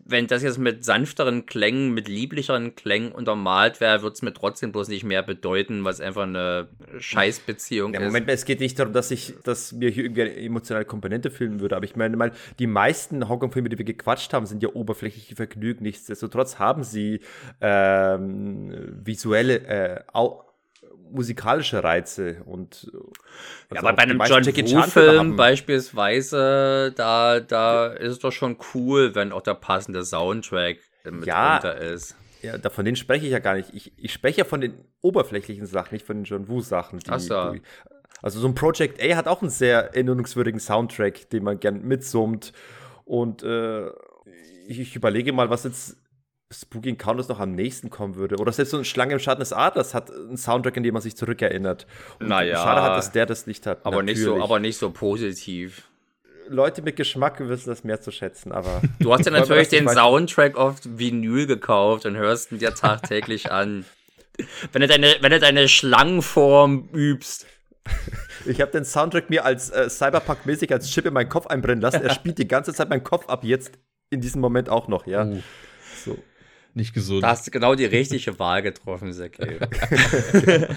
wenn das jetzt mit sanfteren Klängen, mit lieblicheren Klängen untermalt wäre, würde es mir trotzdem bloß nicht mehr bedeuten, was einfach eine Scheißbeziehung ja, ist. Moment, es geht nicht darum, dass ich, dass mir hier irgendwie eine emotionale Komponente filmen würde, aber ich meine mal, die meisten Hongkong-Filme, die wir gequatscht haben, sind ja oberflächliche Vergnügen. Nichtsdestotrotz haben sie ähm, visuelle, äh, musikalische Reize und also ja, aber bei einem John Woo-Film beispielsweise, da, da ist es doch schon cool, wenn auch der passende Soundtrack mit ja, ist. Ja, von denen spreche ich ja gar nicht. Ich, ich spreche ja von den oberflächlichen Sachen, nicht von den John Woo-Sachen. Ach so. also so ein Project A hat auch einen sehr erinnerungswürdigen Soundtrack, den man gern mitsummt. Und äh, ich, ich überlege mal, was jetzt Spooky Encounters noch am nächsten kommen würde. Oder selbst so ein Schlange im Schatten des Adlers hat einen Soundtrack, in dem man sich zurückerinnert. Und naja. Schade hat, dass der das nicht hat. Aber, nicht so, aber nicht so positiv. Leute mit Geschmack wissen das mehr zu schätzen, aber. Du hast ja natürlich den Soundtrack auf Vinyl gekauft und hörst ihn dir tagtäglich an. Wenn du deine, wenn du deine Schlangenform übst. Ich habe den Soundtrack mir als äh, Cyberpunk-mäßig als Chip in meinen Kopf einbrennen lassen. Er spielt die ganze Zeit meinen Kopf ab, jetzt in diesem Moment auch noch, ja. Uh. So nicht gesund. Da hast du genau die richtige Wahl getroffen, Seki.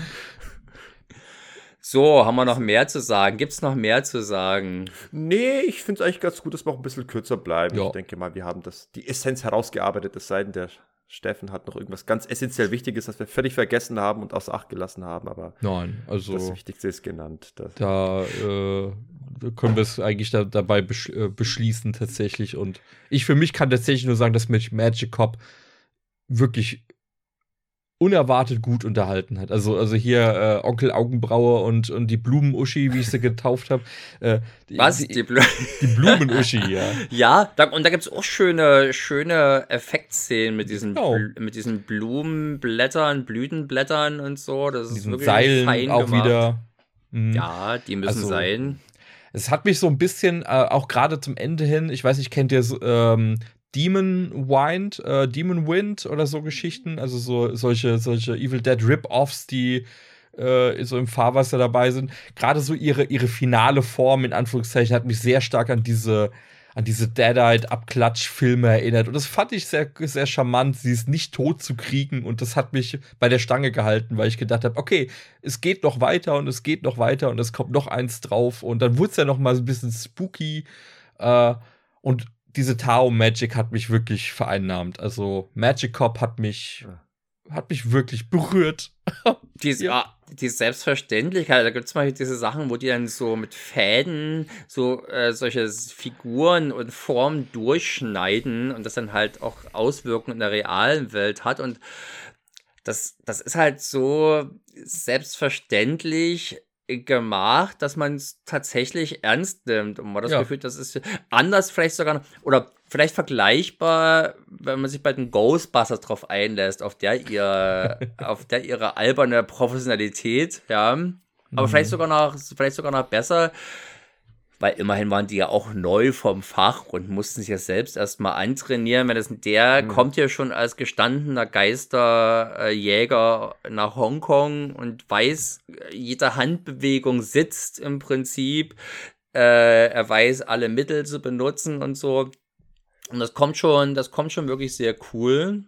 so, haben wir noch mehr zu sagen? Gibt es noch mehr zu sagen? Nee, ich finde es eigentlich ganz gut, dass wir auch ein bisschen kürzer bleiben. Ja. Ich denke mal, wir haben das, die Essenz herausgearbeitet, es sei denn, der Steffen hat noch irgendwas ganz essentiell Wichtiges, das wir völlig vergessen haben und außer Acht gelassen haben, aber Nein, also das Wichtigste ist genannt. Da äh, können wir es eigentlich da, dabei besch äh, beschließen tatsächlich und ich für mich kann tatsächlich nur sagen, dass mich Magic Cop wirklich unerwartet gut unterhalten hat. Also, also hier äh, Onkel Augenbraue und, und die Blumenuschi, wie ich sie getauft habe. Äh, Was? Die, die, Blu die Blumenuschi, ja. Ja, da, und da gibt es auch schöne, schöne Effektszenen mit diesen, genau. mit diesen Blumenblättern, Blütenblättern und so. Das ist wirklich Seilen fein auch gemacht. wieder. Mhm. Ja, die müssen also, sein. Es hat mich so ein bisschen, äh, auch gerade zum Ende hin, ich weiß nicht, kennt ihr ähm, Demon Wind, äh, Demon Wind oder so Geschichten, also so solche, solche Evil Dead Rip-Offs, die äh, so im Fahrwasser dabei sind. Gerade so ihre, ihre finale Form, in Anführungszeichen, hat mich sehr stark an diese, an diese Deadite-Abklatsch-Filme erinnert. Und das fand ich sehr, sehr charmant, sie ist nicht tot zu kriegen. Und das hat mich bei der Stange gehalten, weil ich gedacht habe, okay, es geht noch weiter und es geht noch weiter und es kommt noch eins drauf. Und dann wurde es ja noch mal ein bisschen spooky. Äh, und diese Tao Magic hat mich wirklich vereinnahmt. Also Magic Cop hat mich hat mich wirklich berührt. die, ja. die Selbstverständlichkeit, da gibt es mal diese Sachen, wo die dann so mit Fäden so äh, solche Figuren und Formen durchschneiden und das dann halt auch Auswirkungen in der realen Welt hat und das, das ist halt so selbstverständlich gemacht, dass man es tatsächlich ernst nimmt. Und man hat das ja. Gefühl, das ist anders vielleicht sogar, oder vielleicht vergleichbar, wenn man sich bei den Ghostbusters drauf einlässt, auf der ihr, auf der ihre alberne Professionalität, ja. Aber mhm. vielleicht sogar noch, vielleicht sogar noch besser, weil immerhin waren die ja auch neu vom Fach und mussten sich ja selbst erstmal antrainieren. Wenn das der mhm. kommt ja schon als gestandener Geisterjäger nach Hongkong und weiß, jede Handbewegung sitzt im Prinzip. Äh, er weiß alle Mittel zu benutzen und so. Und das kommt schon, das kommt schon wirklich sehr cool.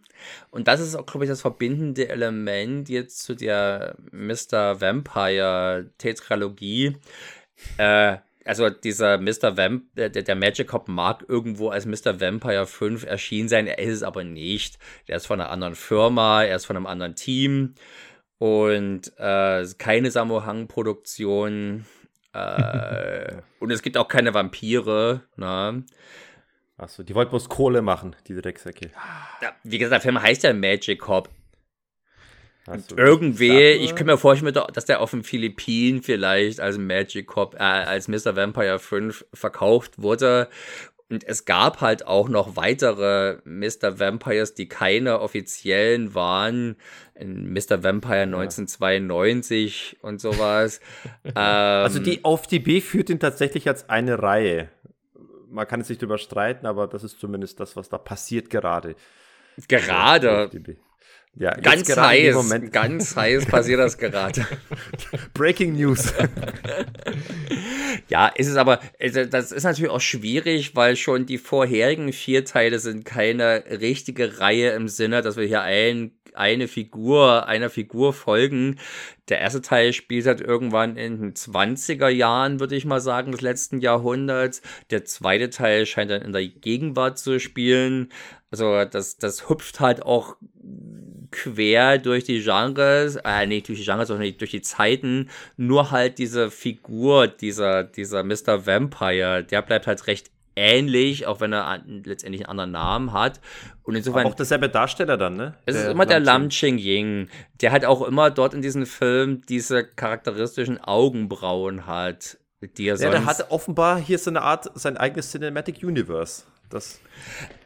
Und das ist auch, glaube ich, das verbindende Element jetzt zu der Mr. Vampire Tetralogie. Äh, also dieser Mr. Vamp, der, der Magic Cop mag irgendwo als Mr. Vampire 5 erschienen sein, er ist es aber nicht. Der ist von einer anderen Firma, er ist von einem anderen Team und äh, keine Sammo Hang-Produktion. Äh, und es gibt auch keine Vampire. Ne? Achso, die wollten bloß Kohle machen, diese Drecksäcke. Ja, wie gesagt, der Film heißt ja Magic Cop. Irgendwie, ich kann mir vorstellen, dass der auf den Philippinen vielleicht als Magic Cop, äh, als Mr. Vampire 5 verkauft wurde Und es gab halt auch noch weitere Mr. Vampires, die keine offiziellen waren. In Mr. Vampire 1992 und sowas. ähm, also die auf die B führt ihn tatsächlich als eine Reihe. Man kann es nicht überstreiten, aber das ist zumindest das, was da passiert gerade. Gerade. Ja, ganz heiß, ganz heiß passiert das gerade. Breaking News. ja, ist es aber, also das ist natürlich auch schwierig, weil schon die vorherigen vier Teile sind keine richtige Reihe im Sinne, dass wir hier ein, eine Figur, einer Figur folgen. Der erste Teil spielt halt irgendwann in den 20er Jahren, würde ich mal sagen, des letzten Jahrhunderts. Der zweite Teil scheint dann in der Gegenwart zu spielen. Also das, das hüpft halt auch quer durch die Genres, äh, nicht durch die Genres, sondern durch die Zeiten, nur halt diese Figur, dieser, dieser Mr. Vampire, der bleibt halt recht ähnlich, auch wenn er letztendlich einen anderen Namen hat. Und insofern. Aber auch derselbe Darsteller dann, ne? Es der ist immer der Lam Ching Ying, der halt auch immer dort in diesem Film diese charakteristischen Augenbrauen hat. Die er ja, der hat offenbar hier so eine Art, sein eigenes Cinematic Universe. Das,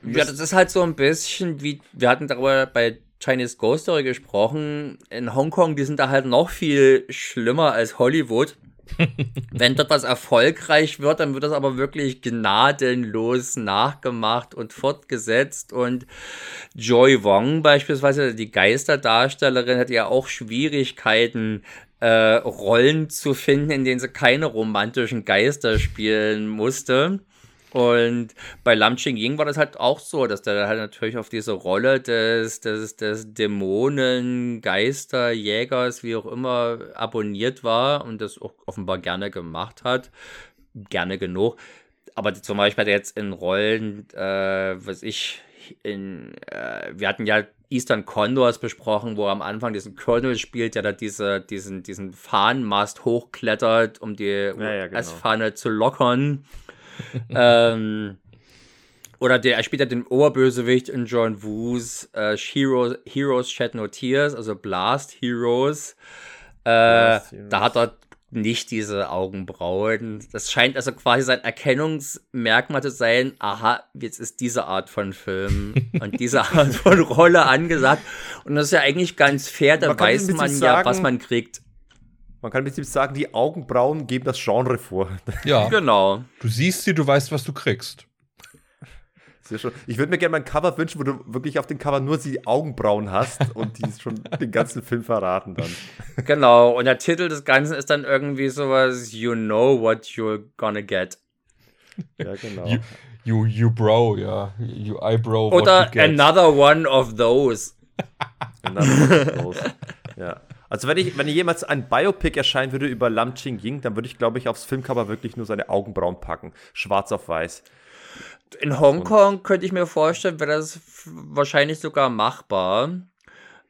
ja, das ist halt so ein bisschen wie, wir hatten darüber bei Chinese Ghost Story gesprochen. In Hongkong, die sind da halt noch viel schlimmer als Hollywood. Wenn dort was erfolgreich wird, dann wird das aber wirklich gnadenlos nachgemacht und fortgesetzt. Und Joy Wong beispielsweise, die Geisterdarstellerin, hat ja auch Schwierigkeiten, äh, Rollen zu finden, in denen sie keine romantischen Geister spielen musste. Und bei Lam Ching Ying war das halt auch so, dass der halt natürlich auf diese Rolle des, des, des Dämonen, Geister, Jägers, wie auch immer, abonniert war und das auch offenbar gerne gemacht hat. Gerne genug. Aber zum Beispiel jetzt in Rollen, äh, was ich, in, äh, wir hatten ja Eastern Condors besprochen, wo er am Anfang diesen Colonel spielt, der da diese, diesen, diesen Fahnenmast hochklettert, um die ja, ja, genau. Zu lockern. ähm, oder der, er spielt ja den Oberbösewicht in John Woos äh, Heroes, Heroes Shed No Tears, also Blast Heroes. Äh, Blast Heroes. Da hat er nicht diese Augenbrauen. Das scheint also quasi sein Erkennungsmerkmal zu sein. Aha, jetzt ist diese Art von Film und diese Art von Rolle angesagt. Und das ist ja eigentlich ganz fair, da weiß man ja, sagen, was man kriegt. Man kann im Prinzip sagen, die Augenbrauen geben das Genre vor. Ja, genau. Du siehst sie, du weißt, was du kriegst. Sehr schön. Ich würde mir gerne mal ein Cover wünschen, wo du wirklich auf dem Cover nur die Augenbrauen hast und die schon den ganzen Film verraten dann. Genau, und der Titel des Ganzen ist dann irgendwie sowas, You know what you're gonna get. Ja, genau. You, you, you bro, ja. You eyebrow. Oder another one of those. another one of those. Ja. Also wenn ich, wenn jemals ein Biopic erscheinen würde über Lam Ching Ying, dann würde ich, glaube ich, aufs Filmcover wirklich nur seine Augenbrauen packen. Schwarz auf weiß. In Hongkong könnte ich mir vorstellen, wäre das wahrscheinlich sogar machbar.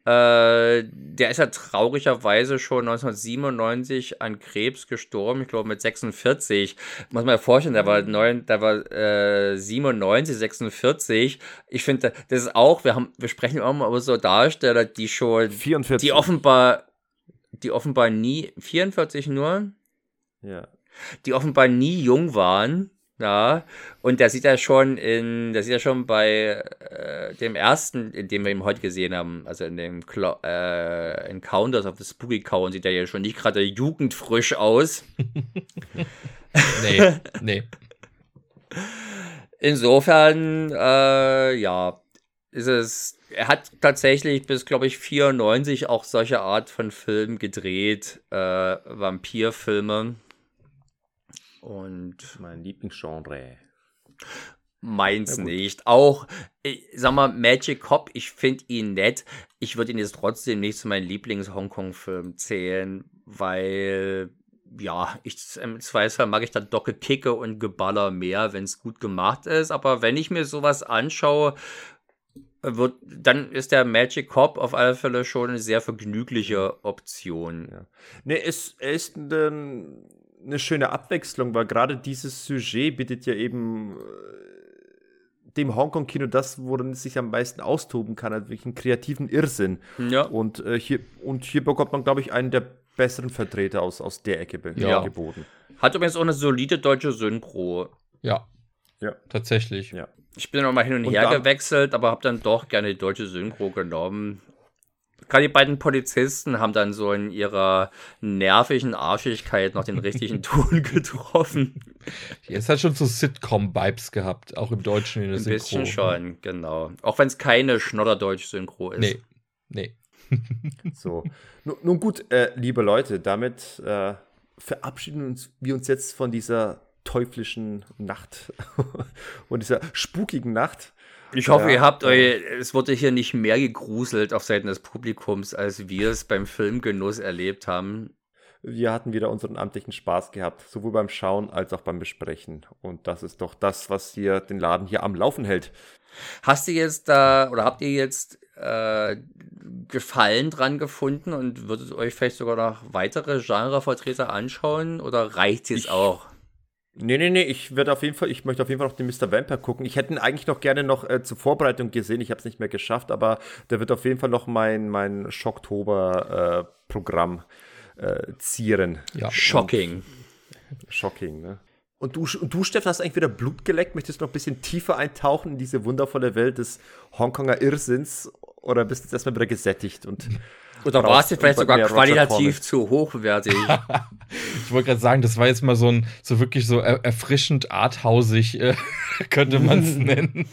Äh, der ist ja traurigerweise schon 1997 an Krebs gestorben, ich glaube mit 46. Muss man ja vorstellen, der war, neun, der war äh, 97, 46. Ich finde, das ist auch, wir haben, wir sprechen auch mal über so Darsteller, die schon, 44. die offenbar die offenbar nie, 44 nur? Ja. Die offenbar nie jung waren. Ja, und der sieht ja schon in, der sieht ja schon bei äh, dem ersten, in dem wir ihn heute gesehen haben, also in dem Clo äh, Encounters of the Spooky Cow, sieht er ja schon nicht gerade jugendfrisch aus. nee, nee. Insofern, äh, ja, ist es er hat tatsächlich bis, glaube ich, 94 auch solche Art von Filmen gedreht, äh, Vampirfilme. Und mein Lieblingsgenre. Meins ja, nicht. Auch, ich sag mal, Magic Cop, ich finde ihn nett. Ich würde ihn jetzt trotzdem nicht zu meinem Lieblings-Hongkong-Film zählen, weil, ja, ich, im Zweifelsfall mag ich da Docke Kicke und Geballer mehr, wenn es gut gemacht ist. Aber wenn ich mir sowas anschaue, wird, dann ist der Magic Cop auf alle Fälle schon eine sehr vergnügliche Option. Ja. Ne, es, er ist eine, eine schöne Abwechslung, weil gerade dieses Sujet bietet ja eben äh, dem Hongkong-Kino das, worin es sich am meisten austoben kann, also wirklich einen kreativen Irrsinn. Ja. Und, äh, hier, und hier bekommt man, glaube ich, einen der besseren Vertreter aus, aus der Ecke ja. geboten. Hat übrigens auch eine solide deutsche Synchro. Ja. Ja. Tatsächlich. Ja. Ich bin noch mal hin und, und her dann, gewechselt, aber habe dann doch gerne die deutsche Synchro genommen. Gerade die beiden Polizisten haben dann so in ihrer nervigen Arschigkeit noch den richtigen Ton getroffen. Es hat schon so Sitcom-Vibes gehabt, auch im Deutschen in der Ein Synchro. bisschen schon, genau. Auch wenn es keine Schnodderdeutsch-Synchro ist. Nee, nee. so. Nun, nun gut, äh, liebe Leute, damit äh, verabschieden uns, wir uns jetzt von dieser teuflischen Nacht und dieser spukigen Nacht. Ich hoffe, ja, ihr habt euch, es wurde hier nicht mehr gegruselt auf Seiten des Publikums, als wir es beim Filmgenuss erlebt haben. Wir hatten wieder unseren amtlichen Spaß gehabt, sowohl beim Schauen als auch beim Besprechen. Und das ist doch das, was hier den Laden hier am Laufen hält. Hast du jetzt da, oder habt ihr jetzt äh, Gefallen dran gefunden und würdet euch vielleicht sogar noch weitere Genrevertreter anschauen oder reicht es auch? Nee, nee, nee, ich werde auf jeden Fall, ich möchte auf jeden Fall noch den Mr. Vampire gucken. Ich hätte ihn eigentlich noch gerne noch äh, zur Vorbereitung gesehen, ich habe es nicht mehr geschafft, aber der wird auf jeden Fall noch mein, mein Schocktober-Programm äh, äh, zieren. Ja. Shocking. Und, shocking, ne? Und du, und du, Steff, hast eigentlich wieder Blut geleckt? Möchtest du noch ein bisschen tiefer eintauchen in diese wundervolle Welt des Hongkonger Irrsinns? Oder bist du jetzt erstmal wieder gesättigt und oder war es dir vielleicht sogar qualitativ zu hochwertig? ich wollte gerade sagen, das war jetzt mal so ein, so wirklich so er erfrischend arthausig, äh, könnte man es nennen.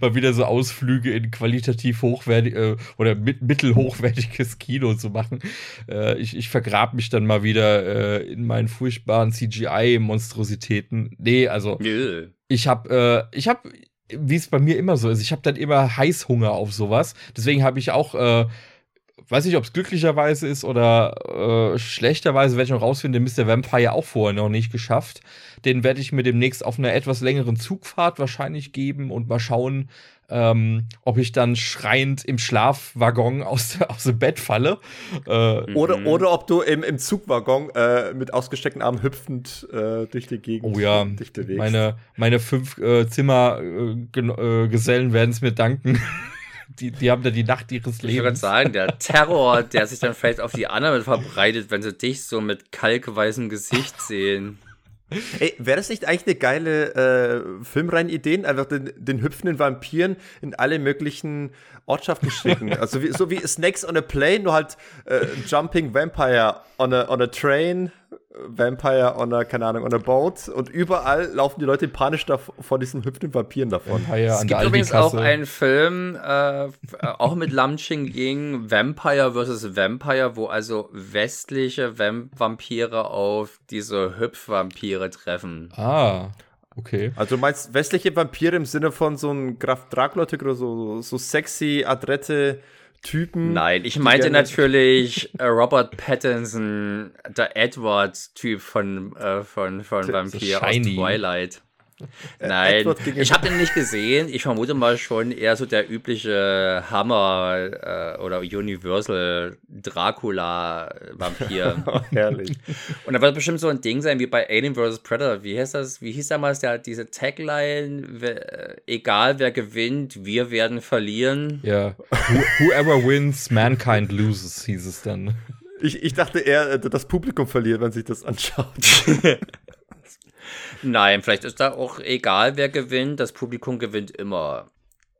mal wieder so Ausflüge in qualitativ hochwertig äh, oder mit, mittelhochwertiges Kino zu machen. Äh, ich, ich vergrab mich dann mal wieder äh, in meinen furchtbaren CGI-Monstrositäten. Nee, also Nö. ich habe, äh, ich habe wie es bei mir immer so ist, ich habe dann immer Heißhunger auf sowas. Deswegen habe ich auch äh, weiß nicht, ob es glücklicherweise ist oder äh, schlechterweise, werde ich noch rausfinden, den Mr. Vampire auch vorher noch nicht geschafft. Den werde ich mir demnächst auf einer etwas längeren Zugfahrt wahrscheinlich geben und mal schauen, ähm, ob ich dann schreiend im Schlafwaggon aus, aus dem Bett falle. Äh, oder, mhm. oder ob du im, im Zugwaggon äh, mit ausgesteckten Armen hüpfend äh, durch die Gegend oh ja, dich bewegst. Meine, meine fünf äh, Zimmergesellen äh, werden es mir danken. Die, die haben da die Nacht ihres Lebens. Ich würde sagen, der Terror, der sich dann vielleicht auf die anderen verbreitet, wenn sie dich so mit kalkweißem Gesicht sehen. Ey, wäre das nicht eigentlich eine geile äh, Filmreihenidee? Einfach den, den hüpfenden Vampiren in alle möglichen Ortschaften schicken. also wie, so wie Snakes on a Plane, nur halt äh, Jumping Vampire on a, on a Train Vampire on a, keine Ahnung, on a boat und überall laufen die Leute panisch da, vor diesen hüpfenden Vampiren davon. Vampire es gibt übrigens auch einen Film, äh, auch mit Lam Ching Ying, Vampire vs. Vampire, wo also westliche Vamp Vampire auf diese Hüpfvampire treffen. Ah. Okay. Also du meinst westliche Vampire im Sinne von so ein Graf Dracula-Typ oder so, so sexy, adrette Typen. Nein, ich meinte natürlich äh, Robert Pattinson, der Edward-Typ von, äh, von, von Vampir aus Twilight. Äh, Nein, ich habe den nicht gesehen. Ich vermute mal schon eher so der übliche Hammer äh, oder Universal Dracula Vampir. oh, herrlich. Und da wird bestimmt so ein Ding sein wie bei Alien vs. Predator. Wie heißt das? Wie hieß damals der, diese Tagline? Wer, egal wer gewinnt, wir werden verlieren. Ja. whoever wins, mankind loses, hieß es dann. Ich, ich dachte eher, äh, das Publikum verliert, wenn sich das anschaut. Nein, vielleicht ist da auch egal, wer gewinnt. Das Publikum gewinnt immer.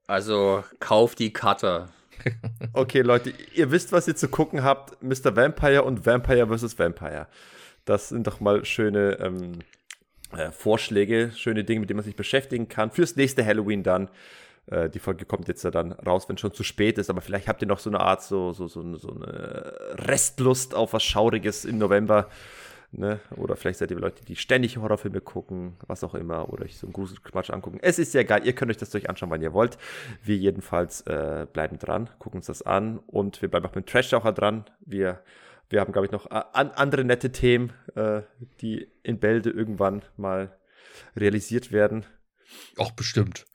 Also kauft die Karte. okay, Leute, ihr wisst, was ihr zu gucken habt. Mr. Vampire und Vampire vs. Vampire. Das sind doch mal schöne ähm, äh, Vorschläge, schöne Dinge, mit denen man sich beschäftigen kann. Fürs nächste Halloween dann. Äh, die Folge kommt jetzt ja dann raus, wenn schon zu spät ist, aber vielleicht habt ihr noch so eine Art, so, so, so, so eine Restlust auf was Schauriges im November. Ne? Oder vielleicht seid ihr Leute, die ständig Horrorfilme gucken, was auch immer, oder euch so einen Gruselquatsch angucken. Es ist ja geil, ihr könnt euch das durch anschauen, wann ihr wollt. Wir jedenfalls äh, bleiben dran, gucken uns das an und wir bleiben auch mit Trash-Taucher dran. Wir, wir haben, glaube ich, noch an, andere nette Themen, äh, die in Bälde irgendwann mal realisiert werden. Auch bestimmt.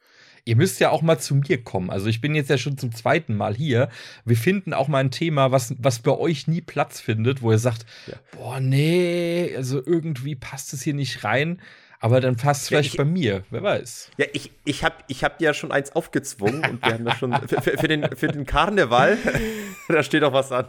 Ihr müsst ja auch mal zu mir kommen. Also ich bin jetzt ja schon zum zweiten Mal hier. Wir finden auch mal ein Thema, was, was bei euch nie Platz findet, wo ihr sagt, ja. boah, nee, also irgendwie passt es hier nicht rein. Aber dann passt es ja, vielleicht ich, bei mir, wer weiß. Ja, ich, ich habe ich hab dir schon eins aufgezwungen und wir haben ja schon für, für, den, für den Karneval, da steht auch was an.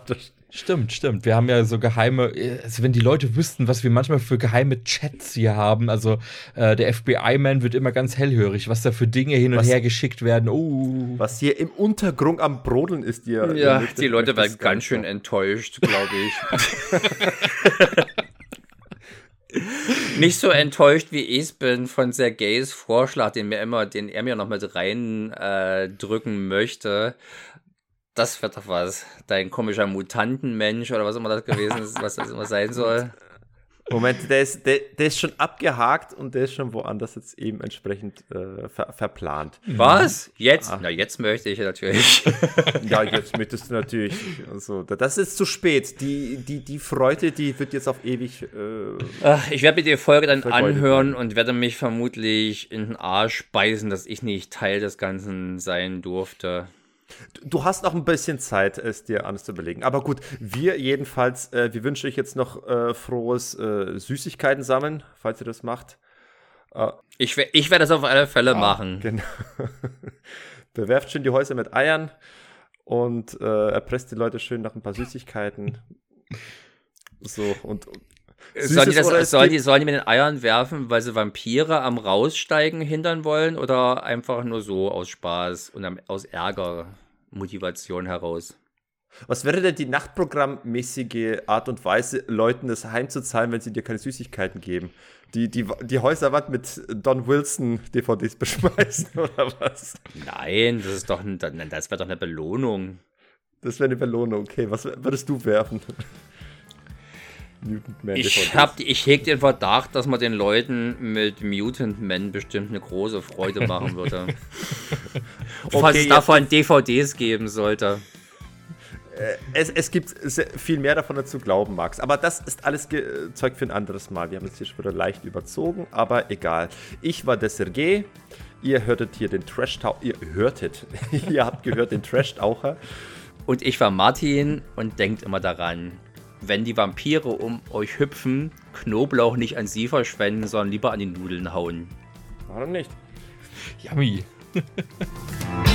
Stimmt, stimmt. Wir haben ja so geheime, also wenn die Leute wüssten, was wir manchmal für geheime Chats hier haben, also äh, der FBI-Man wird immer ganz hellhörig, was da für Dinge hin und was, her geschickt werden. Oh. Was hier im Untergrund am Brodeln ist, dir. Ja, möchtet, die Leute werden ganz schön enttäuscht, glaube ich. Nicht so enttäuscht, wie ich bin von Sergejs Vorschlag, den, mir immer, den er mir noch mit reindrücken äh, möchte das wird doch was. Dein komischer Mutantenmensch oder was immer das gewesen ist, was das immer sein soll. Moment, der ist, der, der ist schon abgehakt und der ist schon woanders jetzt eben entsprechend äh, ver, verplant. Was? Jetzt? Ah. Na, jetzt möchte ich natürlich. ja, jetzt möchtest du natürlich. Also, das ist zu spät. Die, die, die Freude, die wird jetzt auf ewig. Äh, Ach, ich werde mir die Folge dann anhören und werde mich vermutlich in den Arsch beißen, dass ich nicht Teil des Ganzen sein durfte. Du hast noch ein bisschen Zeit, es dir anders zu überlegen. Aber gut, wir jedenfalls, äh, wir wünschen euch jetzt noch äh, frohes äh, Süßigkeiten sammeln, falls ihr das macht. Äh, ich, ich werde das auf alle Fälle ah, machen. Genau. Bewerft schön die Häuser mit Eiern und äh, erpresst die Leute schön nach ein paar Süßigkeiten. So, und, Sollen die, das, sollen, die, sollen die mit den Eiern werfen, weil sie Vampire am Raussteigen hindern wollen oder einfach nur so aus Spaß und aus Ärger? Motivation heraus. Was wäre denn die nachtprogrammmäßige Art und Weise, Leuten das heimzuzahlen, wenn sie dir keine Süßigkeiten geben? Die, die, die Häuserwand mit Don Wilson DVDs beschmeißen oder was? Nein, das ist doch, das wäre doch eine Belohnung. Das wäre eine Belohnung, okay. Was würdest du werfen? Mutant Man ich, hab, ich heg den Verdacht, dass man den Leuten mit Mutant Man bestimmt eine große Freude machen würde. okay, Falls es davon DVDs geben sollte. Äh, es, es, gibt viel mehr davon dazu glauben, Max. Aber das ist alles Zeug für ein anderes Mal. Wir haben es hier schon wieder leicht überzogen, aber egal. Ich war der Sergei. Ihr hörtet hier den Trash-Taucher. Ihr hörtet. ihr habt gehört den Trash-Taucher. Und ich war Martin und denkt immer daran, wenn die Vampire um euch hüpfen, Knoblauch nicht an sie verschwenden, sondern lieber an die Nudeln hauen. Warum nicht? Yummy.